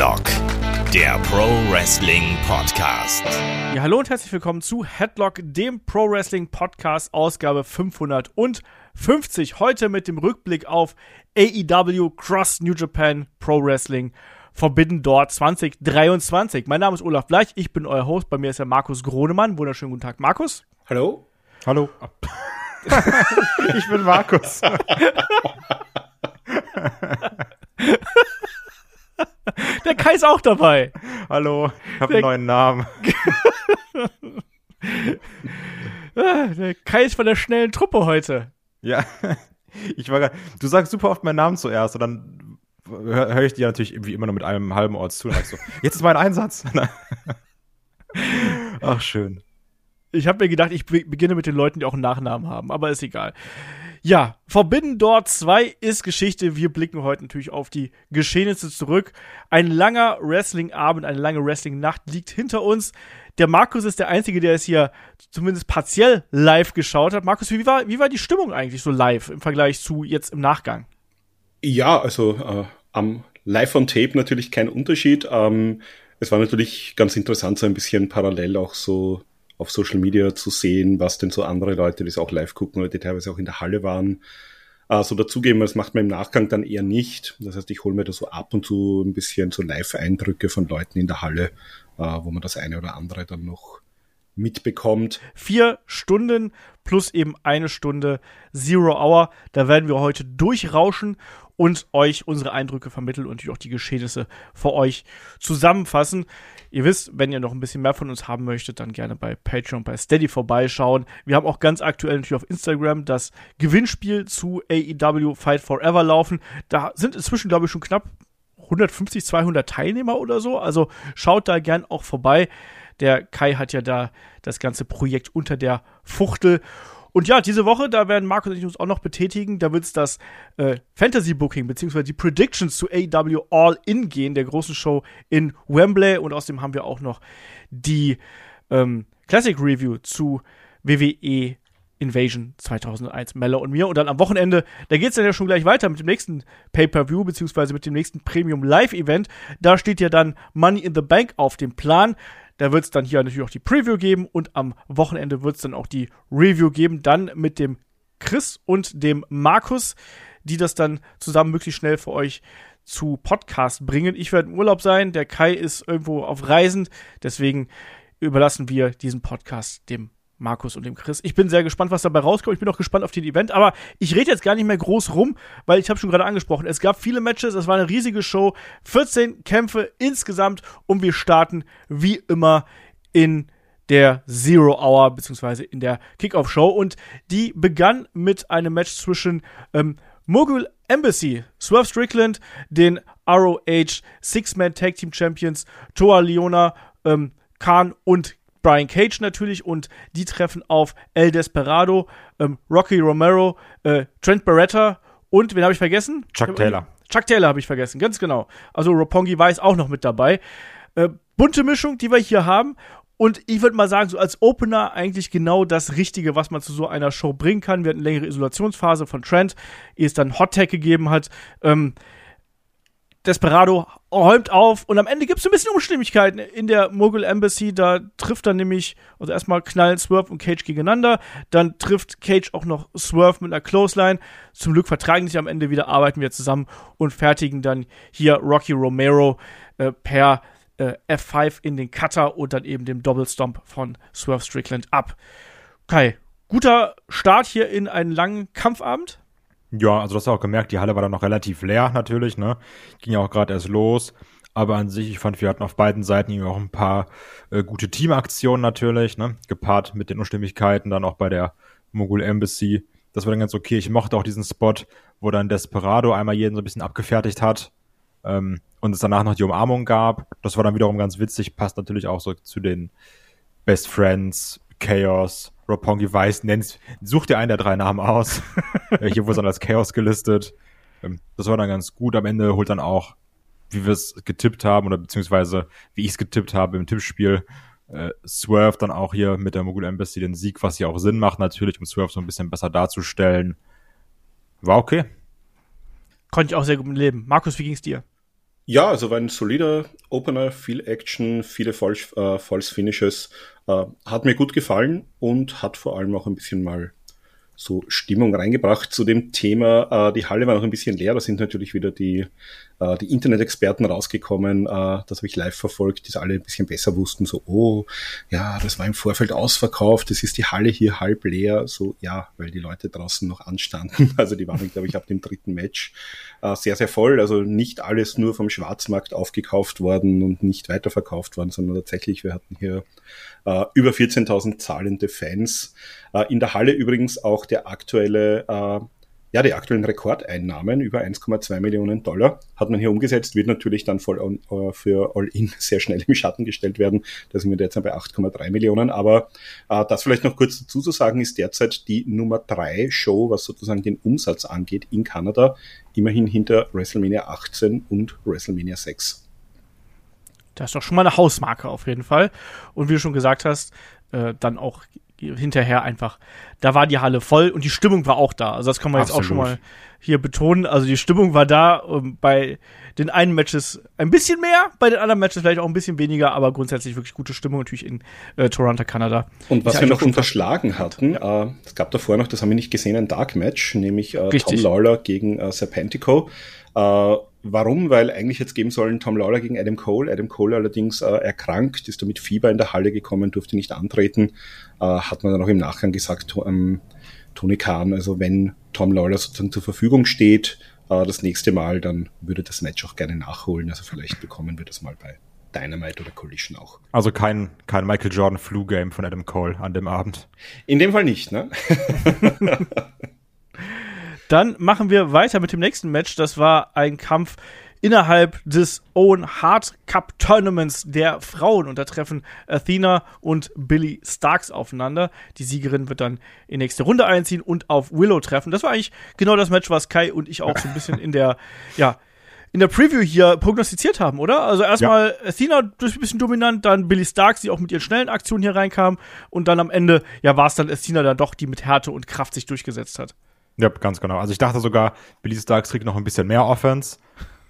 Headlock, der Pro Wrestling Podcast. Ja, hallo und herzlich willkommen zu Headlock, dem Pro Wrestling Podcast, Ausgabe 550. Heute mit dem Rückblick auf AEW Cross New Japan Pro Wrestling Forbidden Door 2023. Mein Name ist Olaf Bleich, ich bin euer Host. Bei mir ist der Markus Gronemann. Wunderschönen guten Tag, Markus. Hallo? Hallo. ich bin Markus. Der Kai ist auch dabei. Hallo, ich habe einen neuen Namen. Der Kai ist von der schnellen Truppe heute. Ja, ich war grad, Du sagst super oft meinen Namen zuerst und dann höre hör ich dir natürlich wie immer nur mit einem halben Ort zu und so, jetzt ist mein Einsatz. Ach, schön. Ich habe mir gedacht, ich beginne mit den Leuten, die auch einen Nachnamen haben, aber ist egal. Ja, Forbidden Door 2 ist Geschichte. Wir blicken heute natürlich auf die Geschehnisse zurück. Ein langer Wrestling-Abend, eine lange Wrestling-Nacht liegt hinter uns. Der Markus ist der Einzige, der es hier zumindest partiell live geschaut hat. Markus, wie war, wie war die Stimmung eigentlich so live im Vergleich zu jetzt im Nachgang? Ja, also äh, am Live on Tape natürlich kein Unterschied. Ähm, es war natürlich ganz interessant, so ein bisschen parallel auch so auf Social Media zu sehen, was denn so andere Leute, die es auch live gucken oder die teilweise auch in der Halle waren, äh, so dazugeben. Das macht man im Nachgang dann eher nicht. Das heißt, ich hole mir da so ab und zu ein bisschen so Live-Eindrücke von Leuten in der Halle, äh, wo man das eine oder andere dann noch mitbekommt. Vier Stunden plus eben eine Stunde Zero Hour. Da werden wir heute durchrauschen und euch unsere Eindrücke vermitteln und natürlich auch die Geschehnisse für euch zusammenfassen. Ihr wisst, wenn ihr noch ein bisschen mehr von uns haben möchtet, dann gerne bei Patreon, bei Steady vorbeischauen. Wir haben auch ganz aktuell natürlich auf Instagram das Gewinnspiel zu AEW Fight Forever laufen. Da sind inzwischen, glaube ich, schon knapp 150, 200 Teilnehmer oder so. Also schaut da gern auch vorbei. Der Kai hat ja da das ganze Projekt unter der Fuchtel. Und ja, diese Woche, da werden Markus und ich uns auch noch betätigen. Da wird es das äh, Fantasy Booking bzw. die Predictions zu AW All In gehen, der großen Show in Wembley. Und außerdem haben wir auch noch die ähm, Classic Review zu WWE Invasion 2001, Mella und mir. Und dann am Wochenende, da geht es dann ja schon gleich weiter mit dem nächsten Pay-Per-View, beziehungsweise mit dem nächsten Premium Live-Event. Da steht ja dann Money in the Bank auf dem Plan. Da wird es dann hier natürlich auch die Preview geben und am Wochenende wird es dann auch die Review geben, dann mit dem Chris und dem Markus, die das dann zusammen möglichst schnell für euch zu Podcast bringen. Ich werde im Urlaub sein, der Kai ist irgendwo auf Reisen, deswegen überlassen wir diesen Podcast dem Markus und dem Chris. Ich bin sehr gespannt, was dabei rauskommt. Ich bin auch gespannt auf den Event, aber ich rede jetzt gar nicht mehr groß rum, weil ich habe schon gerade angesprochen, es gab viele Matches, es war eine riesige Show, 14 Kämpfe insgesamt und wir starten wie immer in der Zero Hour beziehungsweise in der Kickoff Show und die begann mit einem Match zwischen ähm, Mogul Embassy, Swerve Strickland, den ROH Six-Man Tag Team Champions, Toa Leona, ähm, Khan und Brian Cage natürlich und die treffen auf El Desperado, ähm, Rocky Romero, äh, Trent Barretta und wen habe ich vergessen? Chuck Taylor. Chuck Taylor habe ich vergessen, ganz genau. Also Roppongi war auch noch mit dabei. Äh, bunte Mischung, die wir hier haben. Und ich würde mal sagen, so als Opener eigentlich genau das Richtige, was man zu so einer Show bringen kann. Wir hatten eine längere Isolationsphase von Trent, ehe es dann Hot Tag gegeben hat. Ähm, Desperado räumt auf und am Ende gibt es ein bisschen Unstimmigkeiten in der Mogul Embassy. Da trifft dann nämlich, also erstmal knallen Swerve und Cage gegeneinander. Dann trifft Cage auch noch Swerve mit einer Clothesline. Zum Glück vertragen sich am Ende wieder, arbeiten wir zusammen und fertigen dann hier Rocky Romero äh, per äh, F5 in den Cutter und dann eben dem Double Stomp von Swerve Strickland ab. Kai, guter Start hier in einen langen Kampfabend. Ja, also das hast du auch gemerkt, die Halle war dann noch relativ leer natürlich, ne? Ging ja auch gerade erst los. Aber an sich, ich fand, wir hatten auf beiden Seiten auch ein paar äh, gute Teamaktionen natürlich, ne? Gepaart mit den Unstimmigkeiten, dann auch bei der Mogul Embassy. Das war dann ganz okay. Ich mochte auch diesen Spot, wo dann Desperado einmal jeden so ein bisschen abgefertigt hat ähm, und es danach noch die Umarmung gab. Das war dann wiederum ganz witzig, passt natürlich auch so zu den Best Friends, Chaos, Roppongi weiß, nennst, such dir einen der drei Namen aus. Hier wurde es dann als Chaos gelistet. Ähm, das war dann ganz gut. Am Ende holt dann auch, wie wir es getippt haben, oder beziehungsweise wie ich es getippt habe im Tippspiel, äh, Swerve dann auch hier mit der Mogul Embassy den Sieg, was ja auch Sinn macht, natürlich, um Swerve so ein bisschen besser darzustellen. War okay. Konnte ich auch sehr gut leben. Markus, wie ging's dir? Ja, also war ein solider Opener, viel Action, viele False, äh, hat mir gut gefallen und hat vor allem auch ein bisschen mal so Stimmung reingebracht zu dem Thema. Äh, die Halle war noch ein bisschen leer, da sind natürlich wieder die, äh, die Internet-Experten rausgekommen, äh, das habe ich live verfolgt, die alle ein bisschen besser wussten, so, oh, ja, das war im Vorfeld ausverkauft, das ist die Halle hier halb leer, so, ja, weil die Leute draußen noch anstanden. Also die waren, glaube ich, ab dem dritten Match äh, sehr, sehr voll. Also nicht alles nur vom Schwarzmarkt aufgekauft worden und nicht weiterverkauft worden, sondern tatsächlich, wir hatten hier äh, über 14.000 zahlende Fans. Äh, in der Halle übrigens auch der aktuelle äh, ja, die aktuellen Rekordeinnahmen über 1,2 Millionen Dollar hat man hier umgesetzt, wird natürlich dann voll on, uh, für All-In sehr schnell im Schatten gestellt werden. Da sind wir derzeit bei 8,3 Millionen. Aber uh, das vielleicht noch kurz dazu zu sagen, ist derzeit die Nummer 3 Show, was sozusagen den Umsatz angeht in Kanada, immerhin hinter WrestleMania 18 und WrestleMania 6. Das ist doch schon mal eine Hausmarke auf jeden Fall. Und wie du schon gesagt hast, äh, dann auch hinterher einfach, da war die Halle voll und die Stimmung war auch da. Also das kann man Absolut. jetzt auch schon mal hier betonen. Also die Stimmung war da ähm, bei den einen Matches ein bisschen mehr, bei den anderen Matches vielleicht auch ein bisschen weniger, aber grundsätzlich wirklich gute Stimmung natürlich in äh, Toronto, Kanada. Und was wir noch unterschlagen hatten, ja. äh, es gab davor noch, das haben wir nicht gesehen, ein Dark Match, nämlich äh, Tom Lawler gegen äh, Serpentico. Äh, Warum? Weil eigentlich jetzt geben sollen Tom Lawler gegen Adam Cole. Adam Cole allerdings äh, erkrankt, ist da mit Fieber in der Halle gekommen, durfte nicht antreten. Äh, hat man dann auch im Nachgang gesagt, ähm, Tony Khan, also wenn Tom Lawler sozusagen zur Verfügung steht, äh, das nächste Mal, dann würde das Match auch gerne nachholen. Also vielleicht bekommen wir das mal bei Dynamite oder Collision auch. Also kein, kein Michael Jordan Flu Game von Adam Cole an dem Abend. In dem Fall nicht, ne? Dann machen wir weiter mit dem nächsten Match. Das war ein Kampf innerhalb des Owen Hart Cup Tournaments der Frauen. Und da treffen Athena und Billy Starks aufeinander. Die Siegerin wird dann in die nächste Runde einziehen und auf Willow treffen. Das war eigentlich genau das Match, was Kai und ich auch so ein bisschen in der, ja, in der Preview hier prognostiziert haben, oder? Also erstmal ja. Athena durch ein bisschen dominant, dann Billy Starks, die auch mit ihren schnellen Aktionen hier reinkam und dann am Ende, ja, war es dann Athena dann doch, die mit Härte und Kraft sich durchgesetzt hat. Ja, ganz genau. Also ich dachte sogar, Billy Starks kriegt noch ein bisschen mehr Offense.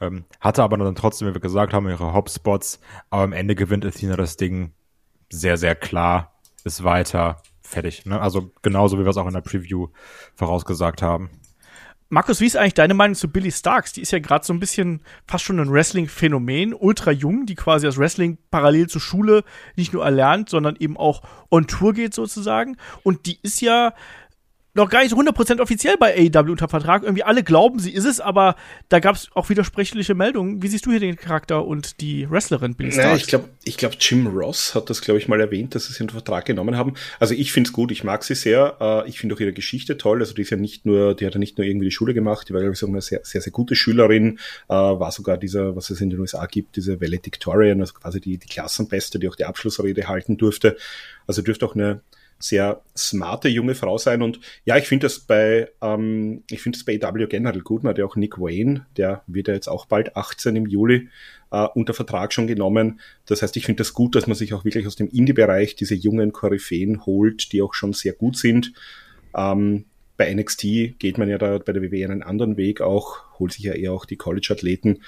Ähm, hatte aber dann trotzdem, wie wir gesagt haben, ihre Hopspots. Aber am Ende gewinnt Athena das Ding sehr, sehr klar. Ist weiter. Fertig. Ne? Also genauso, wie wir es auch in der Preview vorausgesagt haben. Markus, wie ist eigentlich deine Meinung zu Billy Starks? Die ist ja gerade so ein bisschen fast schon ein Wrestling-Phänomen, ultra jung, die quasi das Wrestling parallel zur Schule nicht nur erlernt, sondern eben auch on Tour geht sozusagen. Und die ist ja noch gar nicht 100% offiziell bei AEW unter Vertrag. Irgendwie alle glauben, sie ist es, aber da gab es auch widersprüchliche Meldungen. Wie siehst du hier den Charakter und die Wrestlerin Billy Starks? Naja, ich glaube, ich glaub, Jim Ross hat das, glaube ich, mal erwähnt, dass sie sie unter Vertrag genommen haben. Also ich finde es gut, ich mag sie sehr. Äh, ich finde auch ihre Geschichte toll. Also die ist ja nicht nur, die hat ja nicht nur irgendwie die Schule gemacht, die war, glaube ich, so eine sehr, sehr, sehr gute Schülerin, äh, war sogar dieser, was es in den USA gibt, diese Valedictorian, also quasi die, die Klassenbeste, die auch die Abschlussrede halten durfte. Also dürfte auch eine sehr smarte junge Frau sein. Und ja, ich finde das bei, ähm, ich finde das bei AW generell gut. Man hat ja auch Nick Wayne, der wird ja jetzt auch bald 18 im Juli äh, unter Vertrag schon genommen. Das heißt, ich finde das gut, dass man sich auch wirklich aus dem Indie-Bereich diese jungen Koryphäen holt, die auch schon sehr gut sind. Ähm, bei NXT geht man ja da bei der WWE einen anderen Weg auch, holt sich ja eher auch die College-Athleten.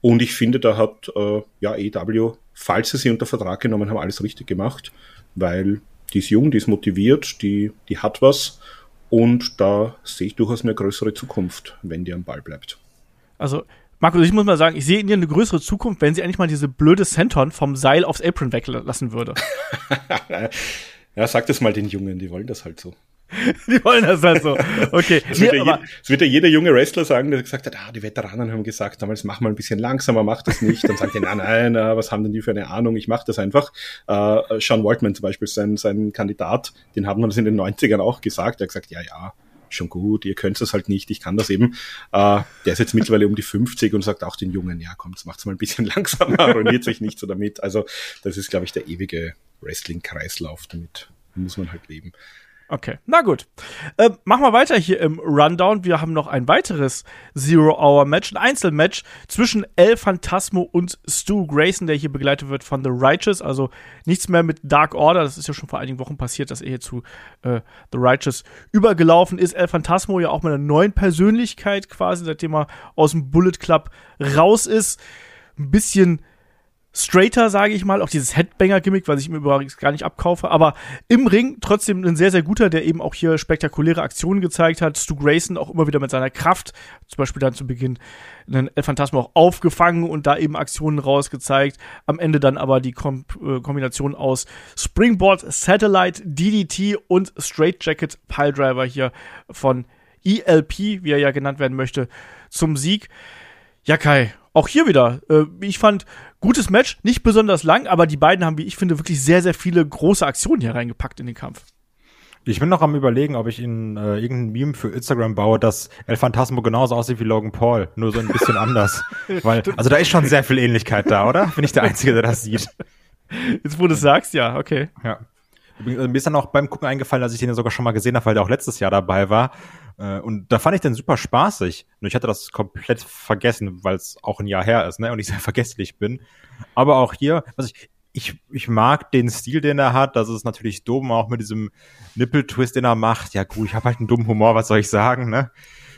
Und ich finde, da hat äh, ja EW, falls sie sie unter Vertrag genommen haben, alles richtig gemacht, weil die ist jung, die ist motiviert, die, die hat was und da sehe ich durchaus eine größere Zukunft, wenn die am Ball bleibt. Also, Markus, ich muss mal sagen, ich sehe in ihr eine größere Zukunft, wenn sie endlich mal diese blöde Senton vom Seil aufs Apron weglassen würde. ja, sag das mal den Jungen, die wollen das halt so. die wollen das halt so. Okay. Das wird, ja, wird ja jeder junge Wrestler sagen, der gesagt hat, ah, die Veteranen haben gesagt, damals mach mal ein bisschen langsamer, mach das nicht. Dann sagt er, nein, nein, was haben denn die für eine Ahnung? Ich mach das einfach. Uh, Sean Waltman zum Beispiel, sein, sein Kandidat, den haben wir das in den 90ern auch gesagt. Er hat gesagt, ja, ja, schon gut, ihr könnt das halt nicht, ich kann das eben. Uh, der ist jetzt mittlerweile um die 50 und sagt auch den Jungen, ja, kommt, macht's mal ein bisschen langsamer, ruiniert sich nicht so damit. Also, das ist, glaube ich, der ewige Wrestling-Kreislauf, damit muss man halt leben. Okay, na gut. Äh, machen wir weiter hier im Rundown. Wir haben noch ein weiteres Zero-Hour-Match, ein Einzelmatch zwischen El Phantasmo und Stu Grayson, der hier begleitet wird von The Righteous. Also nichts mehr mit Dark Order. Das ist ja schon vor einigen Wochen passiert, dass er hier zu äh, The Righteous übergelaufen ist. El Phantasmo ja auch mit einer neuen Persönlichkeit quasi, seitdem er aus dem Bullet Club raus ist ein bisschen straighter, sage ich mal, auch dieses Headbanger-Gimmick, was ich mir übrigens gar nicht abkaufe, aber im Ring trotzdem ein sehr, sehr guter, der eben auch hier spektakuläre Aktionen gezeigt hat. Stu Grayson auch immer wieder mit seiner Kraft, zum Beispiel dann zu Beginn einen Phantasma auch aufgefangen und da eben Aktionen rausgezeigt. Am Ende dann aber die Kom äh, Kombination aus Springboard, Satellite, DDT und Straight Jacket Piledriver hier von ELP, wie er ja genannt werden möchte, zum Sieg. Ja, Kai, auch hier wieder. Äh, ich fand gutes Match, nicht besonders lang, aber die beiden haben, wie ich finde, wirklich sehr, sehr viele große Aktionen hier reingepackt in den Kampf. Ich bin noch am überlegen, ob ich in äh, irgendein Meme für Instagram baue, dass El Phantasmo genauso aussieht wie Logan Paul, nur so ein bisschen anders. Weil, also da ist schon sehr viel Ähnlichkeit da, oder? Bin ich der Einzige, der das sieht. Jetzt, wo du es sagst, ja, okay. Ja. Mir ist dann auch beim Gucken eingefallen, dass ich den ja sogar schon mal gesehen habe, weil der auch letztes Jahr dabei war. Äh, und da fand ich den super spaßig. Nur ich hatte das komplett vergessen, weil es auch ein Jahr her ist, ne? Und ich sehr vergesslich bin. Aber auch hier, was ich, ich, ich mag den Stil, den er hat. Das ist natürlich dumm, auch mit diesem Nippeltwist, den er macht. Ja gut, ich habe halt einen dummen Humor, was soll ich sagen, ne?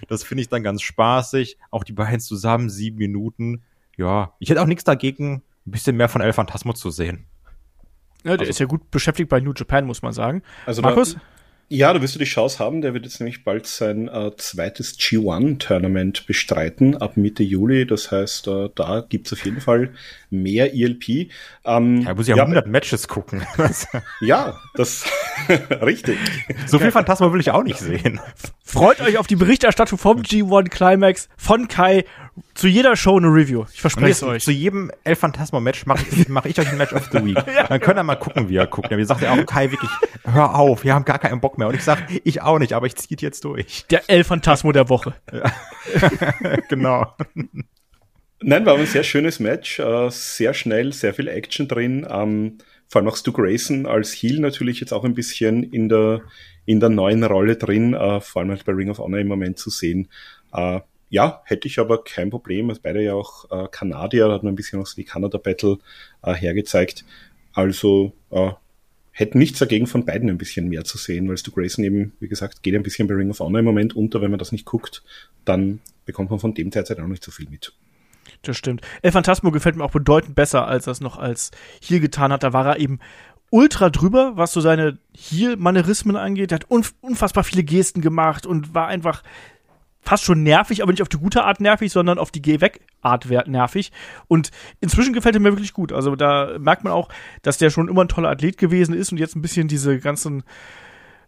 Das finde ich dann ganz spaßig. Auch die beiden zusammen, sieben Minuten. Ja, ich hätte auch nichts dagegen, ein bisschen mehr von El Phantasmo zu sehen. Ja, der also, ist ja gut beschäftigt bei New Japan, muss man sagen. Also Markus? Da, ja, da wirst du die Chance haben. Der wird jetzt nämlich bald sein äh, zweites G1-Tournament bestreiten ab Mitte Juli. Das heißt, äh, da gibt's auf jeden Fall mehr ELP. Ähm, ja, muss ja, ja 100 Matches gucken. ja, das richtig. So viel Phantasma will ich auch nicht sehen. Freut euch auf die Berichterstattung vom G1 Climax von Kai zu jeder Show eine Review. Ich verspreche es euch. Zu jedem El Phantasma Match mache ich, mach ich euch ein Match of the Week. ja. Dann könnt ihr mal gucken, wie er guckt. Ja, wie sagt er auch, Kai, wirklich, hör auf, wir haben gar keinen Bock mehr. Und ich sage, ich auch nicht, aber ich ziehe jetzt durch. Der El Phantasmo der Woche. Ja. genau. Nein, war ein sehr schönes Match, äh, sehr schnell, sehr viel Action drin. Ähm, vor allem auch Stu Grayson als Heel natürlich jetzt auch ein bisschen in der, in der neuen Rolle drin, äh, vor allem halt bei Ring of Honor im Moment zu sehen. Äh, ja, hätte ich aber kein Problem. Also beide ja auch Kanadier, da hat man ein bisschen auch so die Canada Battle äh, hergezeigt. Also hätte nichts dagegen von beiden ein bisschen mehr zu sehen, weil Stu Grayson eben, wie gesagt, geht ein bisschen bei Ring of Honor im Moment unter. Wenn man das nicht guckt, dann bekommt man von dem derzeit auch nicht so viel mit. Das stimmt. El Phantasmo gefällt mir auch bedeutend besser, als er es noch als Heel getan hat. Da war er eben ultra drüber, was so seine Heel-Manerismen angeht. Er hat unf unfassbar viele Gesten gemacht und war einfach fast schon nervig, aber nicht auf die gute Art nervig, sondern auf die Geh-Weg-Art nervig. Und inzwischen gefällt er mir wirklich gut. Also da merkt man auch, dass der schon immer ein toller Athlet gewesen ist und jetzt ein bisschen diese ganzen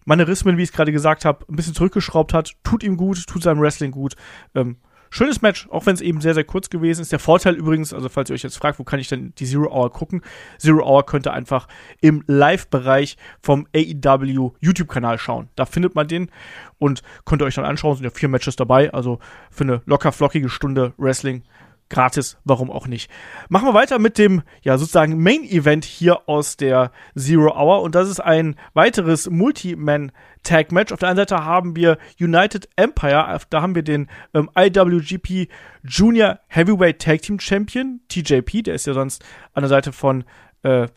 Manerismen, wie ich es gerade gesagt habe, ein bisschen zurückgeschraubt hat. Tut ihm gut, tut seinem Wrestling gut. Ähm, schönes Match, auch wenn es eben sehr, sehr kurz gewesen ist. Der Vorteil übrigens, also falls ihr euch jetzt fragt, wo kann ich denn die Zero Hour gucken? Zero Hour könnt ihr einfach im Live-Bereich vom AEW YouTube-Kanal schauen. Da findet man den und könnt ihr euch dann anschauen. Es sind ja vier Matches dabei, also für eine locker flockige Stunde Wrestling gratis, warum auch nicht. Machen wir weiter mit dem, ja, sozusagen Main Event hier aus der Zero Hour und das ist ein weiteres Multi-Man Tag Match. Auf der einen Seite haben wir United Empire, da haben wir den ähm, IWGP Junior Heavyweight Tag Team Champion, TJP, der ist ja sonst an der Seite von äh,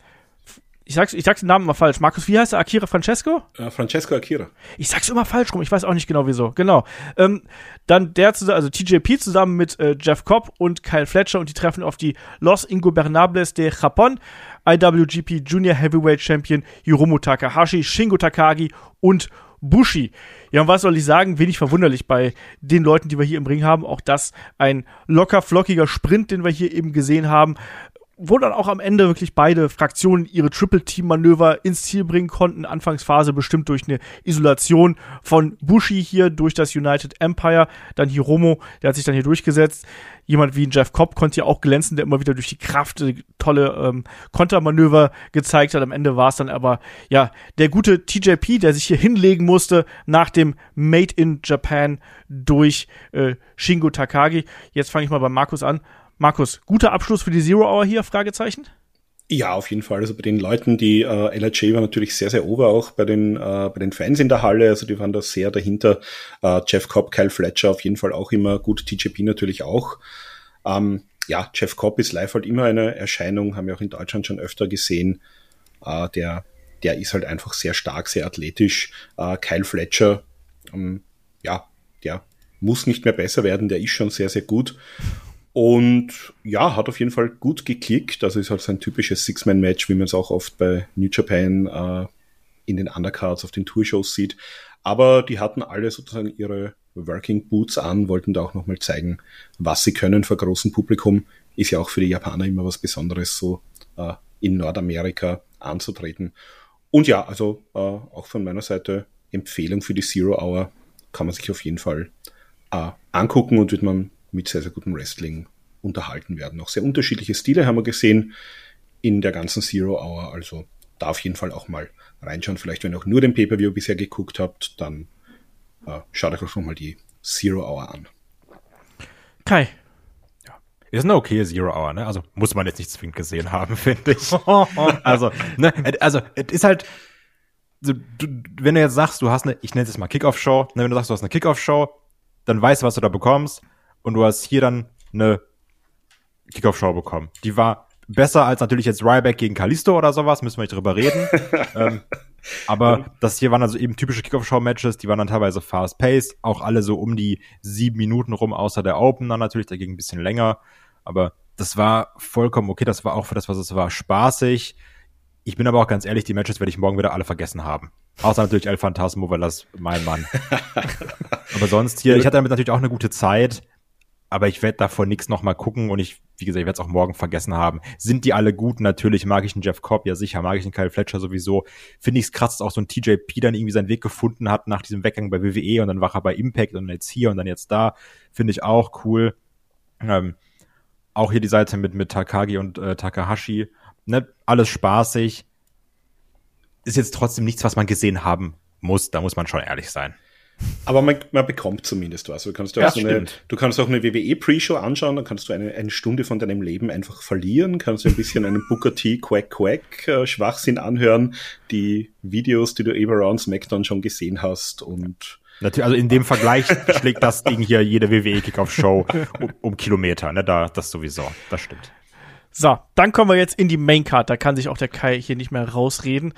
ich sag's, ich sag's den Namen immer falsch. Markus, wie heißt er? Akira Francesco? Uh, Francesco Akira. Ich sag's immer falsch rum. Ich weiß auch nicht genau wieso. Genau. Ähm, dann der zusammen, also TJP zusammen mit äh, Jeff Cobb und Kyle Fletcher und die treffen auf die Los Ingobernables de Japón, IWGP Junior Heavyweight Champion Hiromu Takahashi, Shingo Takagi und Bushi. Ja, und was soll ich sagen? Wenig verwunderlich bei den Leuten, die wir hier im Ring haben. Auch das ein locker flockiger Sprint, den wir hier eben gesehen haben wo dann auch am Ende wirklich beide Fraktionen ihre Triple-Team-Manöver ins Ziel bringen konnten. Anfangsphase bestimmt durch eine Isolation von Bushi hier durch das United Empire. Dann Hiromo, der hat sich dann hier durchgesetzt. Jemand wie Jeff Cobb konnte ja auch glänzen, der immer wieder durch die Kraft äh, tolle ähm, Kontermanöver gezeigt hat. Am Ende war es dann aber, ja, der gute TJP, der sich hier hinlegen musste nach dem Made in Japan durch äh, Shingo Takagi. Jetzt fange ich mal bei Markus an. Markus, guter Abschluss für die Zero Hour hier? Fragezeichen? Ja, auf jeden Fall. Also bei den Leuten, die äh, LRJ war natürlich sehr, sehr ober, auch bei den, äh, bei den Fans in der Halle. Also die waren da sehr dahinter. Äh, Jeff Cobb, Kyle Fletcher auf jeden Fall auch immer gut. TJP natürlich auch. Ähm, ja, Jeff Cobb ist live halt immer eine Erscheinung, haben wir auch in Deutschland schon öfter gesehen. Äh, der, der ist halt einfach sehr stark, sehr athletisch. Äh, Kyle Fletcher, ähm, ja, der muss nicht mehr besser werden, der ist schon sehr, sehr gut. Und ja, hat auf jeden Fall gut geklickt. Also ist halt so ein typisches Six-Man-Match, wie man es auch oft bei New Japan äh, in den Undercards auf den Tourshows sieht. Aber die hatten alle sozusagen ihre Working Boots an, wollten da auch nochmal zeigen, was sie können vor großem Publikum. Ist ja auch für die Japaner immer was Besonderes, so äh, in Nordamerika anzutreten. Und ja, also äh, auch von meiner Seite Empfehlung für die Zero Hour kann man sich auf jeden Fall äh, angucken und wird man mit sehr, sehr gutem Wrestling unterhalten werden. Auch sehr unterschiedliche Stile haben wir gesehen in der ganzen Zero Hour. Also da auf jeden Fall auch mal reinschauen. Vielleicht, wenn ihr auch nur den Pay-Per-View bisher geguckt habt, dann äh, schaut euch auch schon mal die Zero Hour an. Kai. Ja. Ist eine okay Zero Hour, ne? Also muss man jetzt nicht zwingend gesehen haben, finde ich. also, ne, also, es ist halt, du, du, wenn du jetzt sagst, du hast eine, ich nenne es jetzt mal Kickoff-Show, ne, wenn du sagst, du hast eine Kickoff-Show, dann weißt du, was du da bekommst und du hast hier dann eine Kickoff-Show bekommen. Die war besser als natürlich jetzt Ryback gegen Kalisto oder sowas, müssen wir nicht drüber reden. ähm, aber das hier waren also eben typische Kickoff-Show-Matches, die waren dann teilweise fast-paced, auch alle so um die sieben Minuten rum, außer der Opener natürlich, der ging ein bisschen länger. Aber das war vollkommen okay, das war auch für das, was es war, spaßig. Ich bin aber auch ganz ehrlich, die Matches werde ich morgen wieder alle vergessen haben. Außer natürlich El Phantasmo, weil das mein Mann. aber sonst hier, ich hatte damit natürlich auch eine gute Zeit aber ich werde davon nichts nochmal gucken und ich, wie gesagt, ich werde es auch morgen vergessen haben. Sind die alle gut? Natürlich mag ich einen Jeff Cobb, ja sicher, mag ich einen Kyle Fletcher sowieso. Finde ich es krass, dass auch so ein TJP dann irgendwie seinen Weg gefunden hat nach diesem Weggang bei WWE und dann war er bei Impact und jetzt hier und dann jetzt da. Finde ich auch cool. Ähm, auch hier die Seite mit, mit Takagi und äh, Takahashi. Ne? Alles spaßig. Ist jetzt trotzdem nichts, was man gesehen haben muss. Da muss man schon ehrlich sein. Aber man, man bekommt zumindest was. Du kannst, ja, so eine, du kannst auch eine WWE Pre-Show anschauen, dann kannst du eine, eine Stunde von deinem Leben einfach verlieren, kannst du ein bisschen einen Booker T Quack Quack äh, Schwachsinn anhören, die Videos, die du eben around SmackDown schon gesehen hast und Natürlich, also in dem Vergleich schlägt das Ding hier jede WWE Kickoff-Show um, um, Kilometer, ne? Da, das sowieso, das stimmt. So, dann kommen wir jetzt in die Main Card. Da kann sich auch der Kai hier nicht mehr rausreden.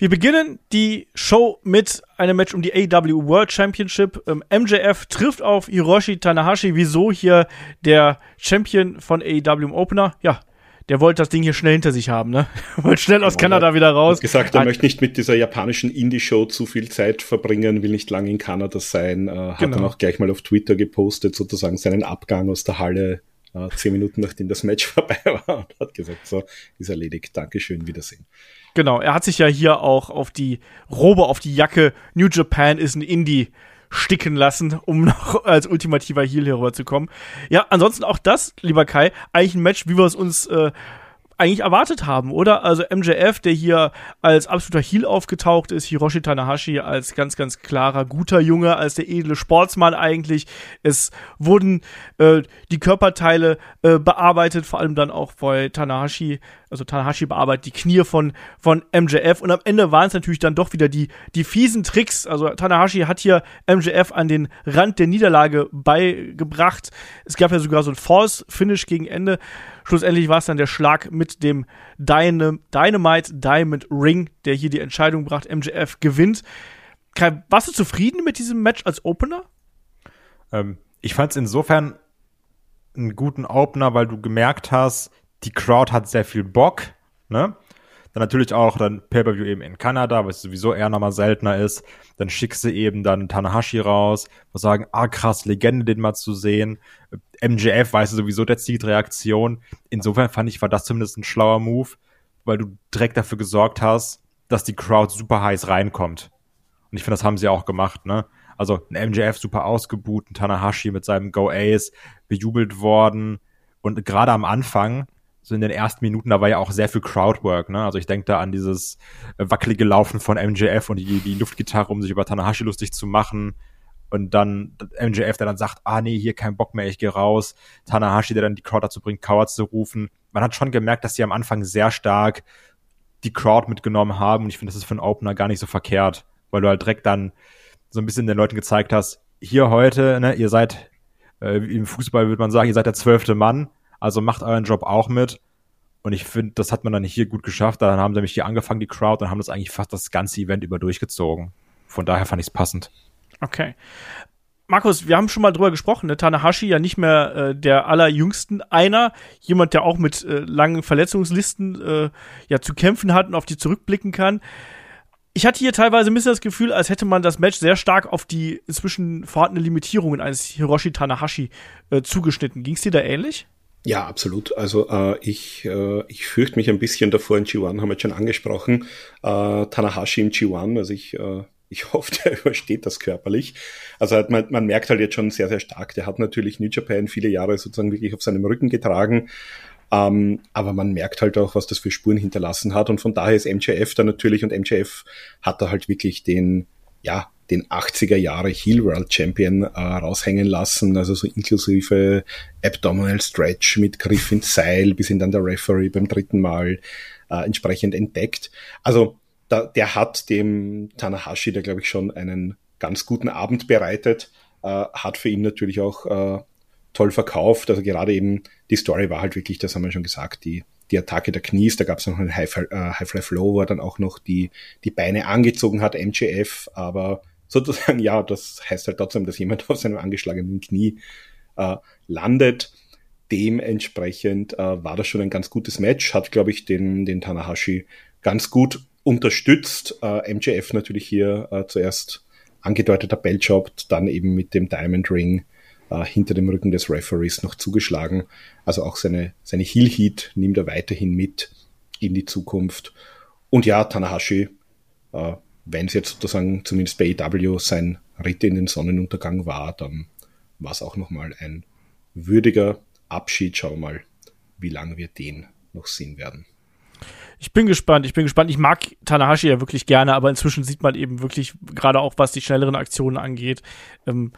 Wir beginnen die Show mit einem Match um die AW World Championship. Ähm, MJF trifft auf Hiroshi Tanahashi. Wieso hier der Champion von AW im Opener? Ja, der wollte das Ding hier schnell hinter sich haben, ne? wollte schnell aus genau, Kanada wieder raus. Hat gesagt, er möchte nicht mit dieser japanischen Indie-Show zu viel Zeit verbringen, will nicht lange in Kanada sein. Äh, hat genau. dann auch gleich mal auf Twitter gepostet, sozusagen seinen Abgang aus der Halle äh, zehn Minuten nachdem das Match vorbei war und hat gesagt, so, ist erledigt, Dankeschön, Wiedersehen. Genau, er hat sich ja hier auch auf die Robe, auf die Jacke New Japan ist ein Indie sticken lassen, um noch als ultimativer Heel herüberzukommen. Ja, ansonsten auch das, lieber Kai, eigentlich ein Match, wie wir es uns äh, eigentlich erwartet haben, oder? Also MJF, der hier als absoluter Heel aufgetaucht ist, Hiroshi Tanahashi als ganz, ganz klarer, guter Junge, als der edle Sportsmann eigentlich. Es wurden äh, die Körperteile äh, bearbeitet, vor allem dann auch bei Tanahashi, also Tanahashi bearbeitet die Knie von, von MJF und am Ende waren es natürlich dann doch wieder die, die fiesen Tricks. Also Tanahashi hat hier MJF an den Rand der Niederlage beigebracht. Es gab ja sogar so ein False-Finish gegen Ende. Schlussendlich war es dann der Schlag mit dem Dynamite Diamond Ring, der hier die Entscheidung brachte. MJF gewinnt. Kai, warst du zufrieden mit diesem Match als Opener? Ähm, ich fand es insofern einen guten Opener, weil du gemerkt hast, die Crowd hat sehr viel Bock, ne? Dann natürlich auch dann Pay-Per-View eben in Kanada, was sowieso eher nochmal seltener ist. Dann schickst du eben dann Tanahashi raus, wo sagen, ah krass, Legende, den mal zu sehen. MJF weißt sowieso der zieht Reaktion. Insofern fand ich, war das zumindest ein schlauer Move, weil du direkt dafür gesorgt hast, dass die Crowd super heiß reinkommt. Und ich finde, das haben sie auch gemacht, ne? Also ein MJF super ausgebuht, ein Tanahashi mit seinem Go Ace bejubelt worden. Und gerade am Anfang, so in den ersten Minuten, da war ja auch sehr viel Crowdwork, ne? Also ich denke da an dieses äh, wackelige Laufen von MJF und die, die Luftgitarre, um sich über Tanahashi lustig zu machen. Und dann MJF, der dann sagt, ah nee, hier kein Bock mehr, ich gehe raus. Tanahashi, der dann die Crowd dazu bringt, Coward zu rufen. Man hat schon gemerkt, dass sie am Anfang sehr stark die Crowd mitgenommen haben. Und ich finde, das ist für einen Opener gar nicht so verkehrt, weil du halt direkt dann so ein bisschen den Leuten gezeigt hast, hier heute, ne, ihr seid, äh, im Fußball würde man sagen, ihr seid der zwölfte Mann also macht euren Job auch mit. Und ich finde, das hat man dann hier gut geschafft. Dann haben nämlich hier angefangen, die Crowd, und haben das eigentlich fast das ganze Event über durchgezogen. Von daher fand ich es passend. Okay. Markus, wir haben schon mal drüber gesprochen, ne? Tanahashi ja nicht mehr äh, der allerjüngsten einer, jemand, der auch mit äh, langen Verletzungslisten äh, ja zu kämpfen hat und auf die zurückblicken kann. Ich hatte hier teilweise ein bisschen das Gefühl, als hätte man das Match sehr stark auf die inzwischen vorhandenen Limitierungen eines Hiroshi Tanahashi äh, zugeschnitten. Ging es dir da ähnlich? Ja, absolut. Also äh, ich, äh, ich fürchte mich ein bisschen davor in G1, haben wir jetzt schon angesprochen. Äh, Tanahashi im G1, also ich, äh, ich hoffe, der übersteht das körperlich. Also halt, man, man merkt halt jetzt schon sehr, sehr stark, der hat natürlich New Japan viele Jahre sozusagen wirklich auf seinem Rücken getragen. Ähm, aber man merkt halt auch, was das für Spuren hinterlassen hat. Und von daher ist MJF da natürlich und MJF hat da halt wirklich den, ja, den 80er Jahre Heel World Champion äh, raushängen lassen, also so inklusive Abdominal Stretch mit Griff ins Seil, bis ihn dann der Referee beim dritten Mal äh, entsprechend entdeckt. Also da, der hat dem Tanahashi da glaube ich schon einen ganz guten Abend bereitet, äh, hat für ihn natürlich auch äh, toll verkauft. Also gerade eben die Story war halt wirklich, das haben wir schon gesagt, die die Attacke der Knies, da gab es noch einen High, äh, High wo er dann auch noch die, die Beine angezogen hat, MJF, aber sozusagen, ja, das heißt halt trotzdem, dass jemand auf seinem angeschlagenen Knie äh, landet. Dementsprechend äh, war das schon ein ganz gutes Match, hat, glaube ich, den, den Tanahashi ganz gut unterstützt. Äh, MJF natürlich hier äh, zuerst angedeuteter Belljob, dann eben mit dem Diamond Ring äh, hinter dem Rücken des Referees noch zugeschlagen. Also auch seine, seine Heel Heat nimmt er weiterhin mit in die Zukunft. Und ja, Tanahashi äh, wenn es jetzt sozusagen zumindest bei EW sein Ritt in den Sonnenuntergang war, dann war es auch nochmal ein würdiger Abschied. Schauen wir mal, wie lange wir den noch sehen werden. Ich bin gespannt, ich bin gespannt. Ich mag Tanahashi ja wirklich gerne, aber inzwischen sieht man eben wirklich, gerade auch was die schnelleren Aktionen angeht, ähm,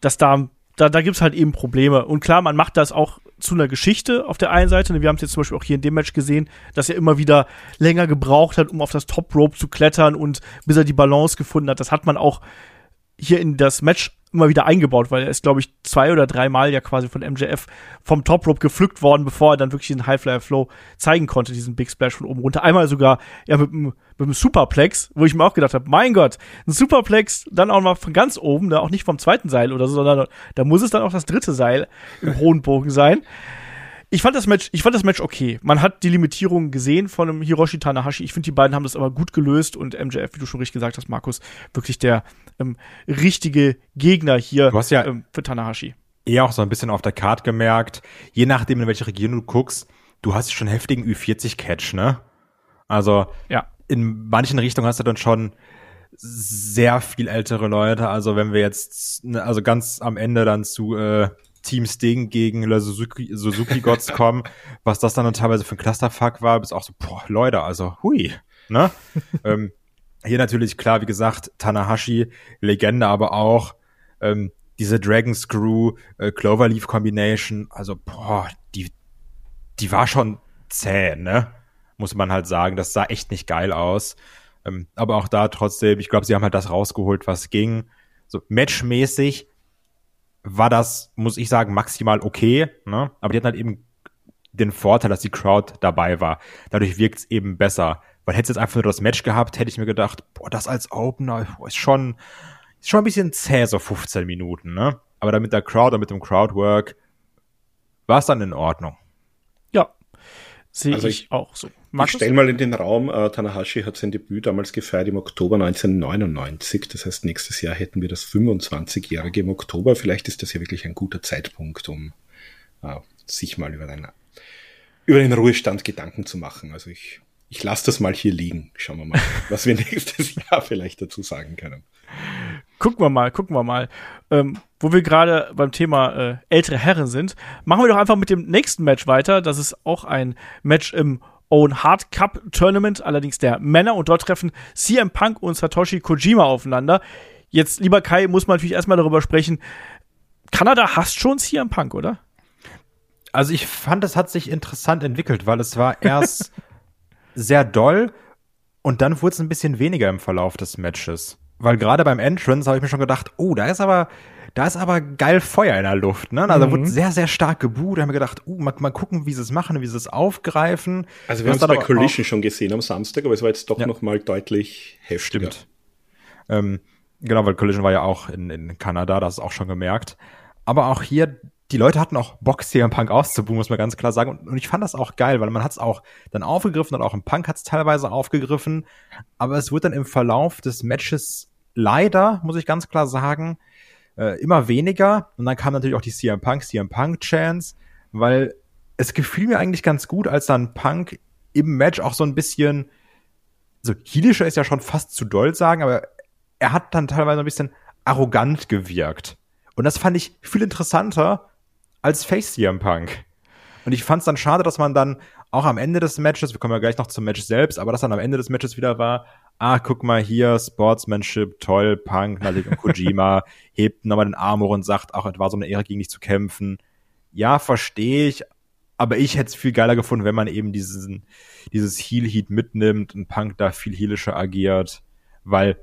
dass da da, da gibt es halt eben Probleme. Und klar, man macht das auch zu einer Geschichte auf der einen Seite. Wir haben es jetzt zum Beispiel auch hier in dem Match gesehen, dass er immer wieder länger gebraucht hat, um auf das Top Rope zu klettern und bis er die Balance gefunden hat. Das hat man auch hier in das Match immer wieder eingebaut, weil er ist, glaube ich, zwei oder dreimal ja quasi von MJF vom Top Rope gepflückt worden, bevor er dann wirklich den High Flyer Flow zeigen konnte, diesen Big Splash von oben runter. Einmal sogar ja mit, mit einem Superplex, wo ich mir auch gedacht habe, mein Gott, ein Superplex, dann auch mal von ganz oben, da auch nicht vom zweiten Seil oder so, sondern da muss es dann auch das dritte Seil im hohen Bogen sein ich fand das Match, ich fand das Match okay. Man hat die Limitierung gesehen von einem Hiroshi Tanahashi. Ich finde, die beiden haben das aber gut gelöst und MJF, wie du schon richtig gesagt hast, Markus, wirklich der ähm, richtige Gegner hier du hast ja ähm, für Tanahashi. Eher auch so ein bisschen auf der Card gemerkt, je nachdem, in welche Region du guckst, du hast schon heftigen Ü40-Catch, ne? Also, ja. in manchen Richtungen hast du dann schon sehr viel ältere Leute. Also wenn wir jetzt, ne, also ganz am Ende dann zu äh, Team Sting gegen Suzuki, Suzuki Gods kommen, was das dann teilweise für ein Clusterfuck war, bis auch so, boah, Leute, also hui, ne? ähm, hier natürlich klar, wie gesagt, Tanahashi, Legende, aber auch ähm, diese Dragon Screw, äh, Cloverleaf Combination, also boah, die, die war schon zäh, ne? Muss man halt sagen, das sah echt nicht geil aus. Ähm, aber auch da trotzdem, ich glaube, sie haben halt das rausgeholt, was ging. So matchmäßig war das, muss ich sagen, maximal okay. Ne? Aber die hatten halt eben den Vorteil, dass die Crowd dabei war. Dadurch wirkt es eben besser. Weil hätte es jetzt einfach nur das Match gehabt, hätte ich mir gedacht, boah, das als Opener boah, ist schon, ist schon ein bisschen zäh, so 15 Minuten, ne? Aber dann mit der Crowd und mit dem Crowdwork war es dann in Ordnung. Ja, sehe also ich, ich, auch so. Markus? Ich stelle mal in den Raum, äh, Tanahashi hat sein Debüt damals gefeiert im Oktober 1999. Das heißt, nächstes Jahr hätten wir das 25-jährige im Oktober. Vielleicht ist das ja wirklich ein guter Zeitpunkt, um äh, sich mal über den, über den Ruhestand Gedanken zu machen. Also ich, ich lasse das mal hier liegen. Schauen wir mal, was wir nächstes Jahr vielleicht dazu sagen können. Gucken wir mal, gucken wir mal. Ähm, wo wir gerade beim Thema äh, ältere Herren sind, machen wir doch einfach mit dem nächsten Match weiter. Das ist auch ein Match im Own Hard Cup Tournament, allerdings der Männer. Und dort treffen CM Punk und Satoshi Kojima aufeinander. Jetzt, lieber Kai, muss man natürlich erstmal darüber sprechen. Kanada hasst schon CM Punk, oder? Also ich fand, es hat sich interessant entwickelt, weil es war erst sehr doll und dann wurde es ein bisschen weniger im Verlauf des Matches. Weil gerade beim Entrance habe ich mir schon gedacht, oh, da ist aber da ist aber geil Feuer in der Luft, ne? Also mhm. wurde sehr, sehr stark gebuht. Da haben wir gedacht, uh, mal, mal gucken, wie sie es machen, wie sie es aufgreifen. Also wir haben es bei Collision schon gesehen am Samstag, aber es war jetzt doch ja. noch mal deutlich heftiger. Stimmt. Ähm, Genau, weil Collision war ja auch in, in Kanada, das ist auch schon gemerkt. Aber auch hier, die Leute hatten auch Bock, CM Punk auszubuhen, muss man ganz klar sagen. Und, und ich fand das auch geil, weil man hat es auch dann aufgegriffen und auch im Punk hat es teilweise aufgegriffen. Aber es wurde dann im Verlauf des Matches leider, muss ich ganz klar sagen, äh, immer weniger. Und dann kam natürlich auch die CM Punk, CM Punk Chance, weil es gefiel mir eigentlich ganz gut, als dann Punk im Match auch so ein bisschen, so heelischer ist ja schon fast zu doll sagen, aber er hat dann teilweise ein bisschen arrogant gewirkt. Und das fand ich viel interessanter als Face CM Punk. Und ich fand es dann schade, dass man dann auch am Ende des Matches, wir kommen ja gleich noch zum Match selbst, aber dass dann am Ende des Matches wieder war, ah, guck mal hier, Sportsmanship, toll, Punk, natürlich und Kojima hebt nochmal den Arm hoch und sagt, ach, es war so eine Ehre, gegen dich zu kämpfen. Ja, verstehe ich, aber ich hätte es viel geiler gefunden, wenn man eben diesen, dieses Heel-Heat mitnimmt und Punk da viel heelischer agiert, weil